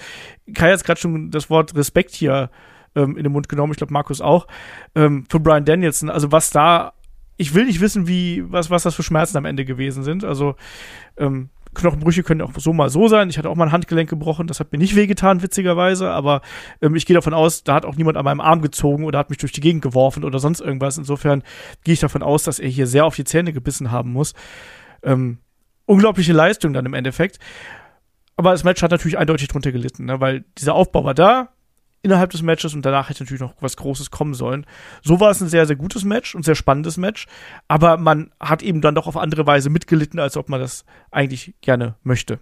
Kai hat gerade schon das Wort Respekt hier ähm, in den Mund genommen, ich glaube Markus auch, ähm, für Brian Danielson. Also was da, ich will nicht wissen, wie, was, was das für Schmerzen am Ende gewesen sind. Also ähm, Knochenbrüche können auch so mal so sein. Ich hatte auch mal ein Handgelenk gebrochen, das hat mir nicht wehgetan, witzigerweise, aber ähm, ich gehe davon aus, da hat auch niemand an meinem Arm gezogen oder hat mich durch die Gegend geworfen oder sonst irgendwas. Insofern gehe ich davon aus, dass er hier sehr auf die Zähne gebissen haben muss. Ähm, unglaubliche Leistung dann im Endeffekt. Aber das Match hat natürlich eindeutig drunter gelitten, ne? weil dieser Aufbau war da, innerhalb des Matches und danach hätte natürlich noch was Großes kommen sollen. So war es ein sehr, sehr gutes Match und sehr spannendes Match, aber man hat eben dann doch auf andere Weise mitgelitten, als ob man das eigentlich gerne möchte.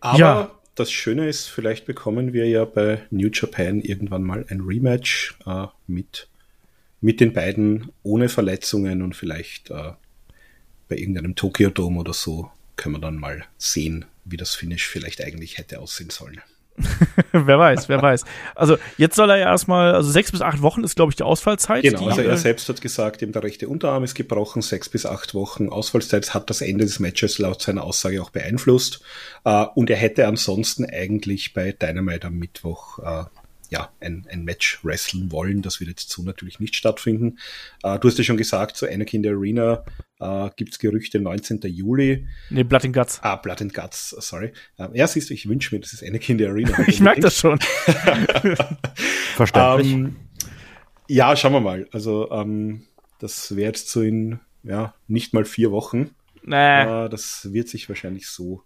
Aber ja. das Schöne ist, vielleicht bekommen wir ja bei New Japan irgendwann mal ein Rematch äh, mit, mit den beiden ohne Verletzungen und vielleicht äh, bei irgendeinem Tokyo Dome oder so können wir dann mal sehen, wie das Finish vielleicht eigentlich hätte aussehen sollen. wer weiß, wer weiß. Also jetzt soll er ja erstmal, also sechs bis acht Wochen ist, glaube ich, die Ausfallzeit. Genau, die, also er selbst hat gesagt, ihm der rechte Unterarm ist gebrochen, sechs bis acht Wochen Ausfallzeit hat das Ende des Matches laut seiner Aussage auch beeinflusst. Uh, und er hätte ansonsten eigentlich bei Dynamite am Mittwoch uh, ja, ein, ein Match wrestlen wollen. Das wird jetzt so natürlich nicht stattfinden. Uh, du hast ja schon gesagt, so Anakin der Arena äh, gibt es Gerüchte 19. Juli. Nee, Blood and Guts. Ah, Blood and Guts, sorry. Ähm, ja, siehst du, ich wünsche mir, das ist Anakin der Arena. ich merke das schon. Verständlich. Ähm, ja, schauen wir mal. Also, ähm, das wäre jetzt so in, ja, nicht mal vier Wochen. Nee. Äh, das wird sich wahrscheinlich so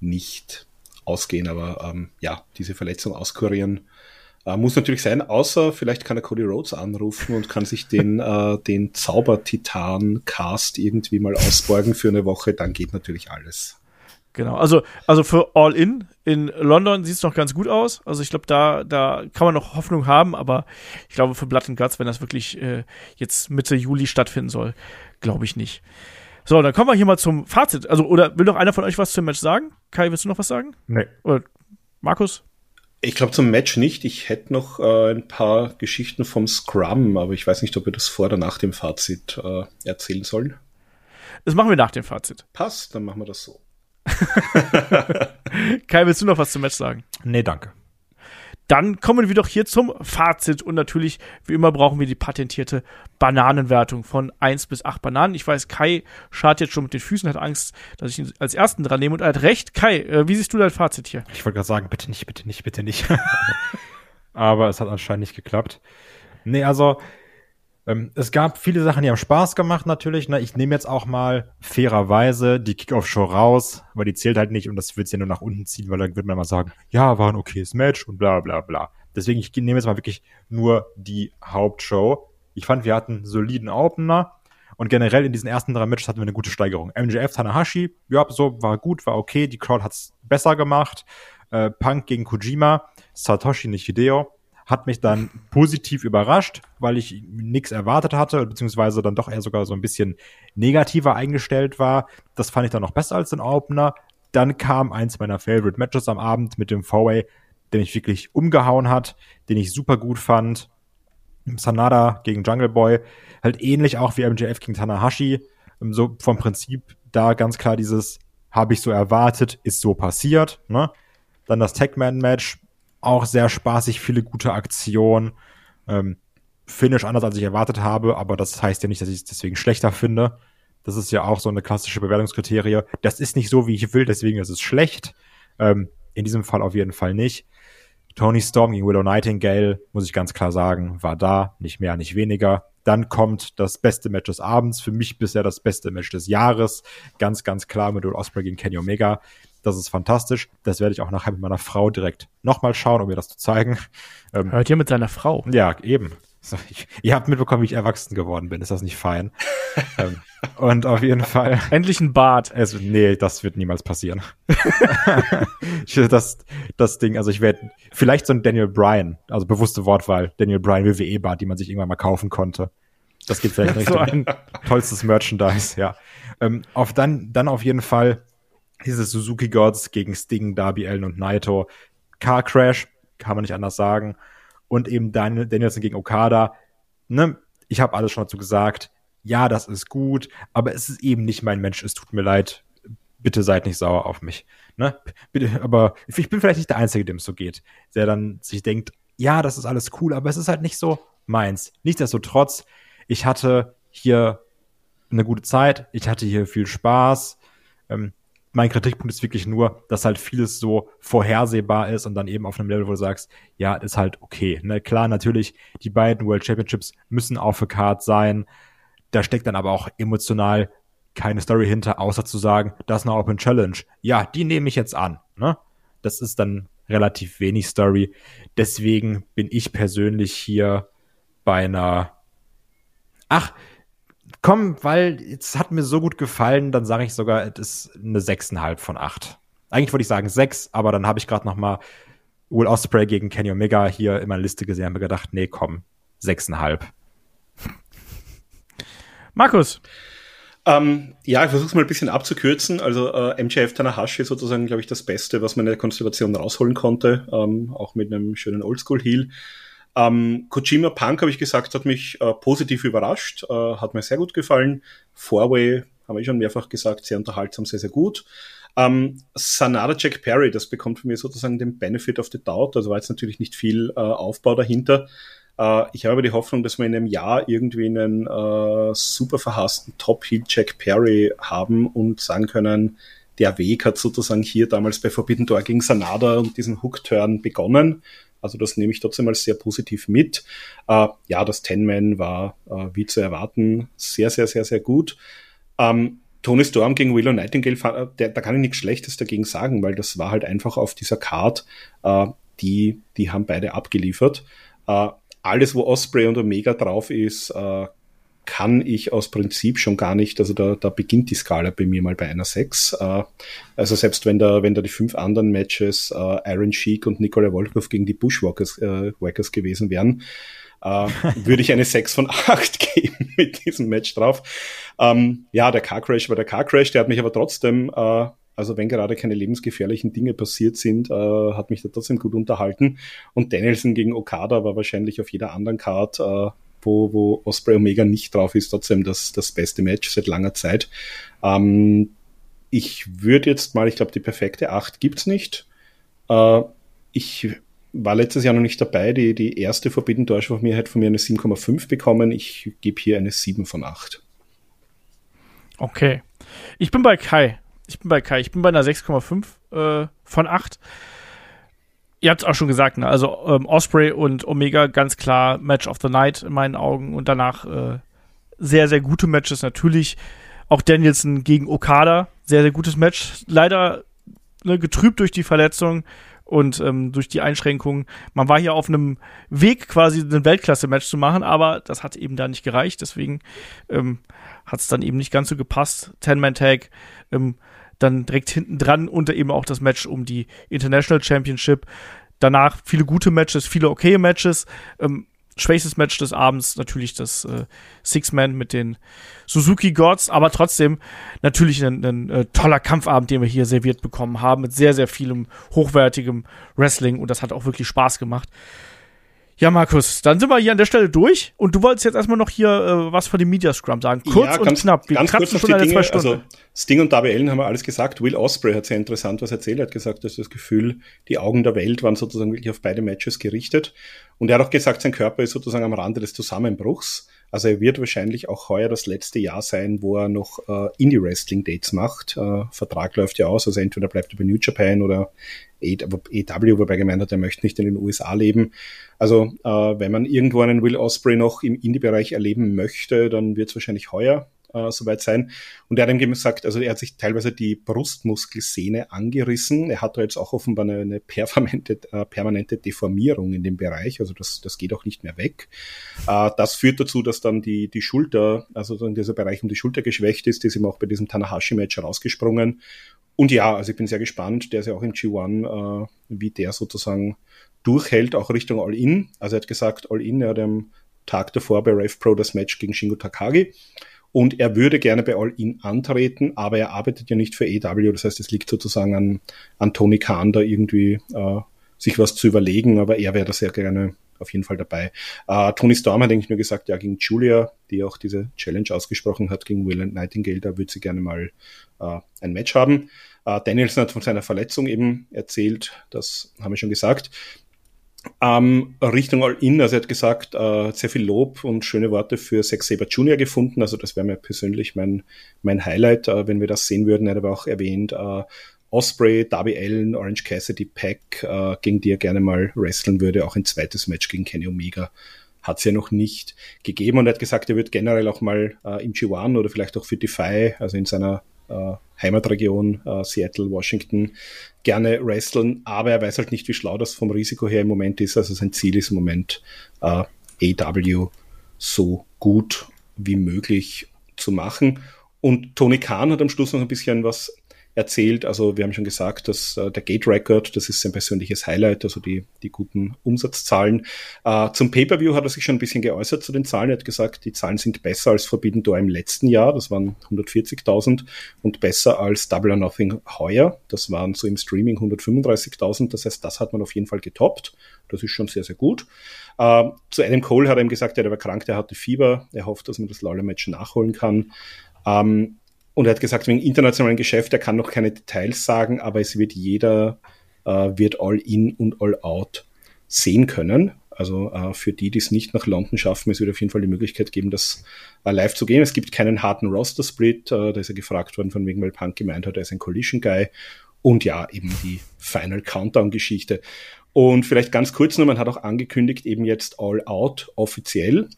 nicht ausgehen, aber ähm, ja, diese Verletzung auskurieren äh, muss natürlich sein, außer vielleicht kann er Cody Rhodes anrufen und kann sich den, äh, den Zaubertitan-Cast irgendwie mal ausborgen für eine Woche, dann geht natürlich alles. Genau, also, also für All In in London sieht es noch ganz gut aus. Also ich glaube, da, da kann man noch Hoffnung haben, aber ich glaube für Blood and Guts, wenn das wirklich äh, jetzt Mitte Juli stattfinden soll, glaube ich nicht. So, dann kommen wir hier mal zum Fazit. Also, oder will noch einer von euch was zum Match sagen? Kai, willst du noch was sagen? Nee. Oder Markus? Ich glaube zum Match nicht. Ich hätte noch äh, ein paar Geschichten vom Scrum, aber ich weiß nicht, ob wir das vor oder nach dem Fazit äh, erzählen sollen. Das machen wir nach dem Fazit. Passt, dann machen wir das so. Kai, willst du noch was zum Match sagen? Nee, danke. Dann kommen wir doch hier zum Fazit und natürlich, wie immer, brauchen wir die patentierte Bananenwertung von 1 bis 8 Bananen. Ich weiß, Kai schart jetzt schon mit den Füßen, hat Angst, dass ich ihn als ersten dran nehme und er hat recht. Kai, äh, wie siehst du dein Fazit hier? Ich wollte gerade sagen, bitte nicht, bitte nicht, bitte nicht. Aber es hat anscheinend nicht geklappt. Nee, also ähm, es gab viele Sachen, die haben Spaß gemacht natürlich. Ne? Ich nehme jetzt auch mal fairerweise die Kickoff-Show raus, aber die zählt halt nicht und das wird ja nur nach unten ziehen, weil dann wird man mal sagen, ja, war ein okayes Match und bla bla bla. Deswegen, ich nehme jetzt mal wirklich nur die Hauptshow. Ich fand, wir hatten soliden Opener und generell in diesen ersten drei Matches hatten wir eine gute Steigerung. MJF Tanahashi, ja, so war gut, war okay, die Crowd hat's besser gemacht. Äh, Punk gegen Kojima, Satoshi nicht Hideo hat mich dann positiv überrascht, weil ich nichts erwartet hatte, beziehungsweise dann doch eher sogar so ein bisschen negativer eingestellt war. Das fand ich dann noch besser als den Opener. Dann kam eins meiner Favorite Matches am Abend mit dem Four-Way, den ich wirklich umgehauen hat, den ich super gut fand. Sanada gegen Jungle Boy, halt ähnlich auch wie MJF gegen Tanahashi. So vom Prinzip da ganz klar dieses, habe ich so erwartet, ist so passiert. Ne? Dann das Tag-Man-Match, auch sehr spaßig, viele gute Aktionen. Ähm, Finish anders, als ich erwartet habe, aber das heißt ja nicht, dass ich es deswegen schlechter finde. Das ist ja auch so eine klassische Bewertungskriterie. Das ist nicht so, wie ich will, deswegen ist es schlecht. Ähm, in diesem Fall auf jeden Fall nicht. Tony Storm gegen Willow Nightingale, muss ich ganz klar sagen, war da, nicht mehr, nicht weniger. Dann kommt das beste Match des Abends, für mich bisher das beste Match des Jahres. Ganz, ganz klar mit Will Osprey gegen Kenny Omega Das ist fantastisch. Das werde ich auch nachher mit meiner Frau direkt nochmal schauen, um ihr das zu zeigen. Ähm, Hört ihr mit seiner Frau? Ja, eben. So, ich, ihr habt mitbekommen, wie ich erwachsen geworden bin. Ist das nicht fein? ähm, und auf jeden Fall. Endlich ein Bart. Also, nee, das wird niemals passieren. das, das Ding, also ich werde vielleicht so ein Daniel Bryan, also bewusste Wortwahl, Daniel Bryan WWE-Bart, die man sich irgendwann mal kaufen konnte. Das geht vielleicht nicht. so ein tollstes Merchandise, ja. Ähm, auf dann, dann auf jeden Fall diese Suzuki Gods gegen Sting, Darby Allen und Naito. Car Crash, kann man nicht anders sagen und eben Daniel, Danielson gegen Okada. Ne? Ich habe alles schon dazu gesagt. Ja, das ist gut, aber es ist eben nicht mein Mensch. Es tut mir leid. Bitte seid nicht sauer auf mich. Ne? Bitte, aber ich bin vielleicht nicht der Einzige, dem es so geht, der dann sich denkt, ja, das ist alles cool, aber es ist halt nicht so meins. Nichtsdestotrotz, ich hatte hier eine gute Zeit, ich hatte hier viel Spaß. Ähm, mein Kritikpunkt ist wirklich nur, dass halt vieles so vorhersehbar ist und dann eben auf einem Level, wo du sagst, ja, ist halt okay. Ne? Klar, natürlich, die beiden World Championships müssen auf der Card sein. Da steckt dann aber auch emotional keine Story hinter, außer zu sagen, das ist eine Open Challenge. Ja, die nehme ich jetzt an. Ne? Das ist dann relativ wenig Story. Deswegen bin ich persönlich hier bei einer. Ach, komm, weil es hat mir so gut gefallen, dann sage ich sogar, es ist eine 6,5 von 8. Eigentlich wollte ich sagen 6, aber dann habe ich gerade noch mal Will Osprey gegen Kenny Omega hier in meiner Liste gesehen und mir gedacht, nee, komm, 6,5. Markus. Ähm, ja, ich versuche es mal ein bisschen abzukürzen. Also äh, MJF Tanahashi ist sozusagen, glaube ich, das Beste, was man in der Konstellation rausholen konnte, ähm, auch mit einem schönen Oldschool-Heal. Ähm, Kojima Punk, habe ich gesagt, hat mich äh, positiv überrascht, äh, hat mir sehr gut gefallen. Fourway, habe ich schon mehrfach gesagt, sehr unterhaltsam, sehr, sehr gut. Ähm, Sanada Jack Perry, das bekommt von mir sozusagen den Benefit of the Doubt, also war jetzt natürlich nicht viel äh, Aufbau dahinter. Äh, ich habe aber die Hoffnung, dass wir in einem Jahr irgendwie einen äh, super verhassten Top-Heel Jack Perry haben und sagen können, der Weg hat sozusagen hier damals bei Forbidden Door gegen Sanada und diesen Hook-Turn begonnen. Also das nehme ich trotzdem als sehr positiv mit. Äh, ja, das Ten-Man war äh, wie zu erwarten sehr, sehr, sehr, sehr gut. Ähm, Tony Storm gegen Willow Nightingale, äh, der, da kann ich nichts Schlechtes dagegen sagen, weil das war halt einfach auf dieser Card, äh, die, die haben beide abgeliefert. Äh, alles, wo Osprey und Omega drauf ist, äh, kann ich aus Prinzip schon gar nicht, also da, da beginnt die Skala bei mir mal bei einer 6. Äh, also selbst wenn da, wenn da die fünf anderen Matches äh, Iron Sheik und Nikola Volkov gegen die Bushwalkers äh, Wackers gewesen wären, äh, würde ich eine 6 von 8 geben mit diesem Match drauf. Ähm, ja, der Car Crash war der Car Crash, der hat mich aber trotzdem, äh, also wenn gerade keine lebensgefährlichen Dinge passiert sind, äh, hat mich da trotzdem gut unterhalten. Und Danielson gegen Okada war wahrscheinlich auf jeder anderen Card äh, wo, wo Osprey Omega nicht drauf ist, trotzdem das, das beste Match seit langer Zeit. Ähm, ich würde jetzt mal, ich glaube, die perfekte 8 gibt's nicht. Äh, ich war letztes Jahr noch nicht dabei. Die, die erste Forbidden Door von mir hat von mir eine 7,5 bekommen. Ich gebe hier eine 7 von 8. Okay. Ich bin bei Kai. Ich bin bei Kai. Ich bin bei einer 6,5 äh, von 8 ihr habt es auch schon gesagt, ne? Also ähm, Osprey und Omega ganz klar Match of the Night in meinen Augen und danach äh, sehr, sehr gute Matches natürlich. Auch Danielson gegen Okada, sehr, sehr gutes Match. Leider ne, getrübt durch die Verletzung und ähm, durch die Einschränkungen. Man war hier auf einem Weg, quasi ein Weltklasse-Match zu machen, aber das hat eben da nicht gereicht. Deswegen ähm, hat es dann eben nicht ganz so gepasst. Ten-Man-Tag. Ähm, dann direkt hinten dran und eben auch das Match um die International Championship. Danach viele gute Matches, viele okaye Matches. Ähm, schwächstes Match des Abends natürlich das äh, Six-Man mit den Suzuki Gods, aber trotzdem natürlich ein, ein äh, toller Kampfabend, den wir hier serviert bekommen haben, mit sehr, sehr vielem hochwertigem Wrestling und das hat auch wirklich Spaß gemacht. Ja, Markus, dann sind wir hier an der Stelle durch und du wolltest jetzt erstmal noch hier äh, was von dem Media Scrum sagen. Kurz ja, ganz, und knapp. Wir ganz kurz schon eine Dinge, zwei Stunden. Also Sting und Darby Allen haben wir alles gesagt. Will Osprey hat sehr interessant was erzählt. Er hat gesagt, dass das Gefühl, die Augen der Welt waren sozusagen wirklich auf beide Matches gerichtet. Und er hat auch gesagt, sein Körper ist sozusagen am Rande des Zusammenbruchs. Also er wird wahrscheinlich auch heuer das letzte Jahr sein, wo er noch äh, Indie-Wrestling-Dates macht. Äh, Vertrag läuft ja aus, also entweder bleibt er bei New Japan oder EW, wobei gemeint hat, er möchte nicht in den USA leben. Also äh, wenn man irgendwo einen Will Osprey noch im Indie-Bereich erleben möchte, dann wird es wahrscheinlich heuer. Äh, soweit sein. Und er hat ihm gesagt, also er hat sich teilweise die Brustmuskelsehne angerissen. Er hat da jetzt auch offenbar eine, eine permanente, äh, permanente Deformierung in dem Bereich. Also das, das geht auch nicht mehr weg. Äh, das führt dazu, dass dann die, die Schulter, also in dieser Bereich um die Schulter geschwächt ist. Die ist ihm auch bei diesem Tanahashi-Match rausgesprungen. Und ja, also ich bin sehr gespannt. Der ist ja auch im G1, äh, wie der sozusagen durchhält, auch Richtung All-In. Also er hat gesagt, All-In, er hat am Tag davor bei Rave Pro das Match gegen Shingo Takagi. Und er würde gerne bei All-In antreten, aber er arbeitet ja nicht für AW. Das heißt, es liegt sozusagen an, an Tony Khan, da irgendwie äh, sich was zu überlegen, aber er wäre da sehr gerne auf jeden Fall dabei. Äh, Tony Storm hat eigentlich nur gesagt, ja, gegen Julia, die auch diese Challenge ausgesprochen hat, gegen Will Nightingale, da würde sie gerne mal äh, ein Match haben. Äh, Danielson hat von seiner Verletzung eben erzählt, das haben wir schon gesagt. Ähm, Richtung All-In, also er hat gesagt, äh, sehr viel Lob und schöne Worte für Zack Saber Jr. gefunden. Also das wäre mir persönlich mein, mein Highlight, äh, wenn wir das sehen würden. Er hat aber auch erwähnt, äh, Osprey, Darby Allen, Orange Cassidy, Pack, äh, gegen die er gerne mal wresteln würde. Auch ein zweites Match gegen Kenny Omega hat es ja noch nicht gegeben. Und er hat gesagt, er wird generell auch mal äh, im G1 oder vielleicht auch für Defy, also in seiner Heimatregion, äh, Seattle, Washington, gerne wresteln, aber er weiß halt nicht, wie schlau das vom Risiko her im Moment ist. Also sein Ziel ist im Moment, äh, AW so gut wie möglich zu machen. Und Tony Khan hat am Schluss noch ein bisschen was erzählt. Also wir haben schon gesagt, dass äh, der Gate Record, das ist sein persönliches Highlight, also die, die guten Umsatzzahlen. Äh, zum Pay-Per-View hat er sich schon ein bisschen geäußert zu den Zahlen. Er hat gesagt, die Zahlen sind besser als Forbidden Door im letzten Jahr, das waren 140.000 und besser als Double or Nothing heuer, das waren so im Streaming 135.000. Das heißt, das hat man auf jeden Fall getoppt. Das ist schon sehr, sehr gut. Uh, zu Adam Cole hat er ihm gesagt, er war krank, er hatte Fieber. Er hofft, dass man das Lawler-Match nachholen kann. Um, ähm, und er hat gesagt, wegen internationalen Geschäft, er kann noch keine Details sagen, aber es wird jeder, äh, wird all in und all out sehen können. Also äh, für die, die es nicht nach London schaffen, es wird auf jeden Fall die Möglichkeit geben, das äh, live zu gehen. Es gibt keinen harten Roster-Split. Äh, da ist er gefragt worden, von wegen, weil Punk gemeint hat, er ist ein Collision-Guy. Und ja, eben die Final Countdown-Geschichte. Und vielleicht ganz kurz nur, man hat auch angekündigt, eben jetzt All Out offiziell.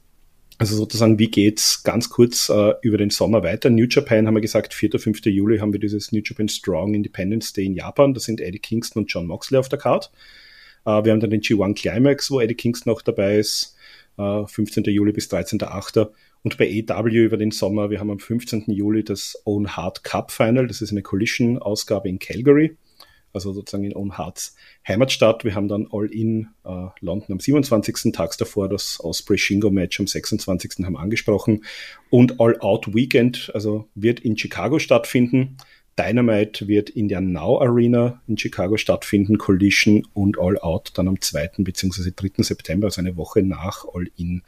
Also sozusagen, wie geht's ganz kurz äh, über den Sommer weiter? New Japan haben wir gesagt, 4. 5. Juli haben wir dieses New Japan Strong Independence Day in Japan. Da sind Eddie Kingston und John Moxley auf der Card. Äh, wir haben dann den G1 Climax, wo Eddie Kingston auch dabei ist, äh, 15. Juli bis 13.8. Und bei AW über den Sommer, wir haben am 15. Juli das Own Heart Cup Final. Das ist eine Collision-Ausgabe in Calgary also sozusagen in Own Hearts Heimatstadt. Wir haben dann All-In äh, London am 27. Tags davor, das Osprey Shingo Match am 26. haben angesprochen und All-Out Weekend, also wird in Chicago stattfinden. Dynamite wird in der Now Arena in Chicago stattfinden, Collision und All Out dann am 2. bzw. 3. September, also eine Woche nach All In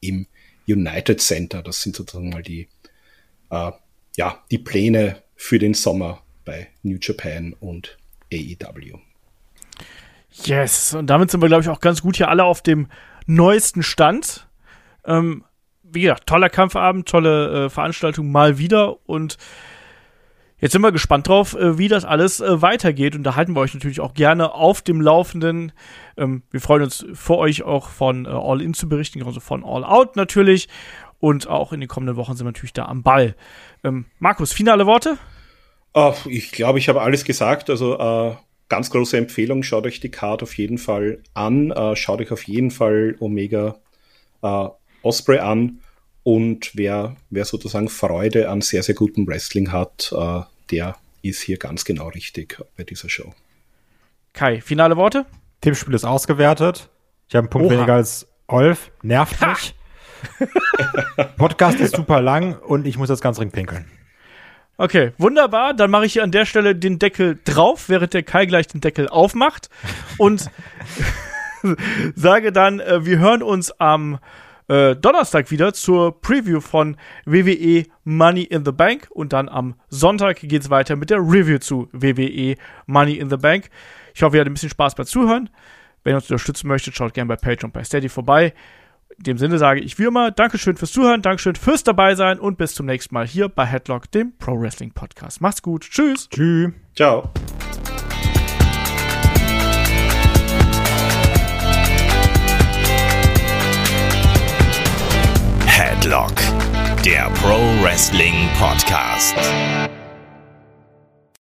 im United Center. Das sind sozusagen mal die, äh, ja, die Pläne für den Sommer bei New Japan und AEW. Yes, und damit sind wir, glaube ich, auch ganz gut hier alle auf dem neuesten Stand. Ähm, wie gesagt, toller Kampfabend, tolle äh, Veranstaltung mal wieder und jetzt sind wir gespannt drauf, äh, wie das alles äh, weitergeht und da halten wir euch natürlich auch gerne auf dem Laufenden. Ähm, wir freuen uns für euch auch von äh, All In zu berichten, also von All Out natürlich und auch in den kommenden Wochen sind wir natürlich da am Ball. Ähm, Markus, finale Worte? Uh, ich glaube, ich habe alles gesagt. Also uh, ganz große Empfehlung, schaut euch die Card auf jeden Fall an. Uh, schaut euch auf jeden Fall Omega Osprey an. Und wer, wer sozusagen Freude an sehr, sehr gutem Wrestling hat, der ist hier ganz genau richtig bei dieser Show. Kai, finale Worte? Tippspiel ist ausgewertet. Ich habe einen Punkt Oha. weniger als Olf. Nervt mich. Podcast ist super lang und ich muss jetzt ganz dringend pinkeln. Okay, wunderbar. Dann mache ich hier an der Stelle den Deckel drauf, während der Kai gleich den Deckel aufmacht. Und sage dann, äh, wir hören uns am äh, Donnerstag wieder zur Preview von WWE Money in the Bank. Und dann am Sonntag geht es weiter mit der Review zu WWE Money in the Bank. Ich hoffe, ihr hattet ein bisschen Spaß beim Zuhören. Wenn ihr uns unterstützen möchtet, schaut gerne bei Patreon bei Steady vorbei. In dem Sinne sage ich wie immer Dankeschön fürs Zuhören, Dankeschön fürs dabei sein und bis zum nächsten Mal hier bei Headlock, dem Pro Wrestling Podcast. Macht's gut. Tschüss. Tschüss. Ciao. Headlock der Pro Wrestling Podcast.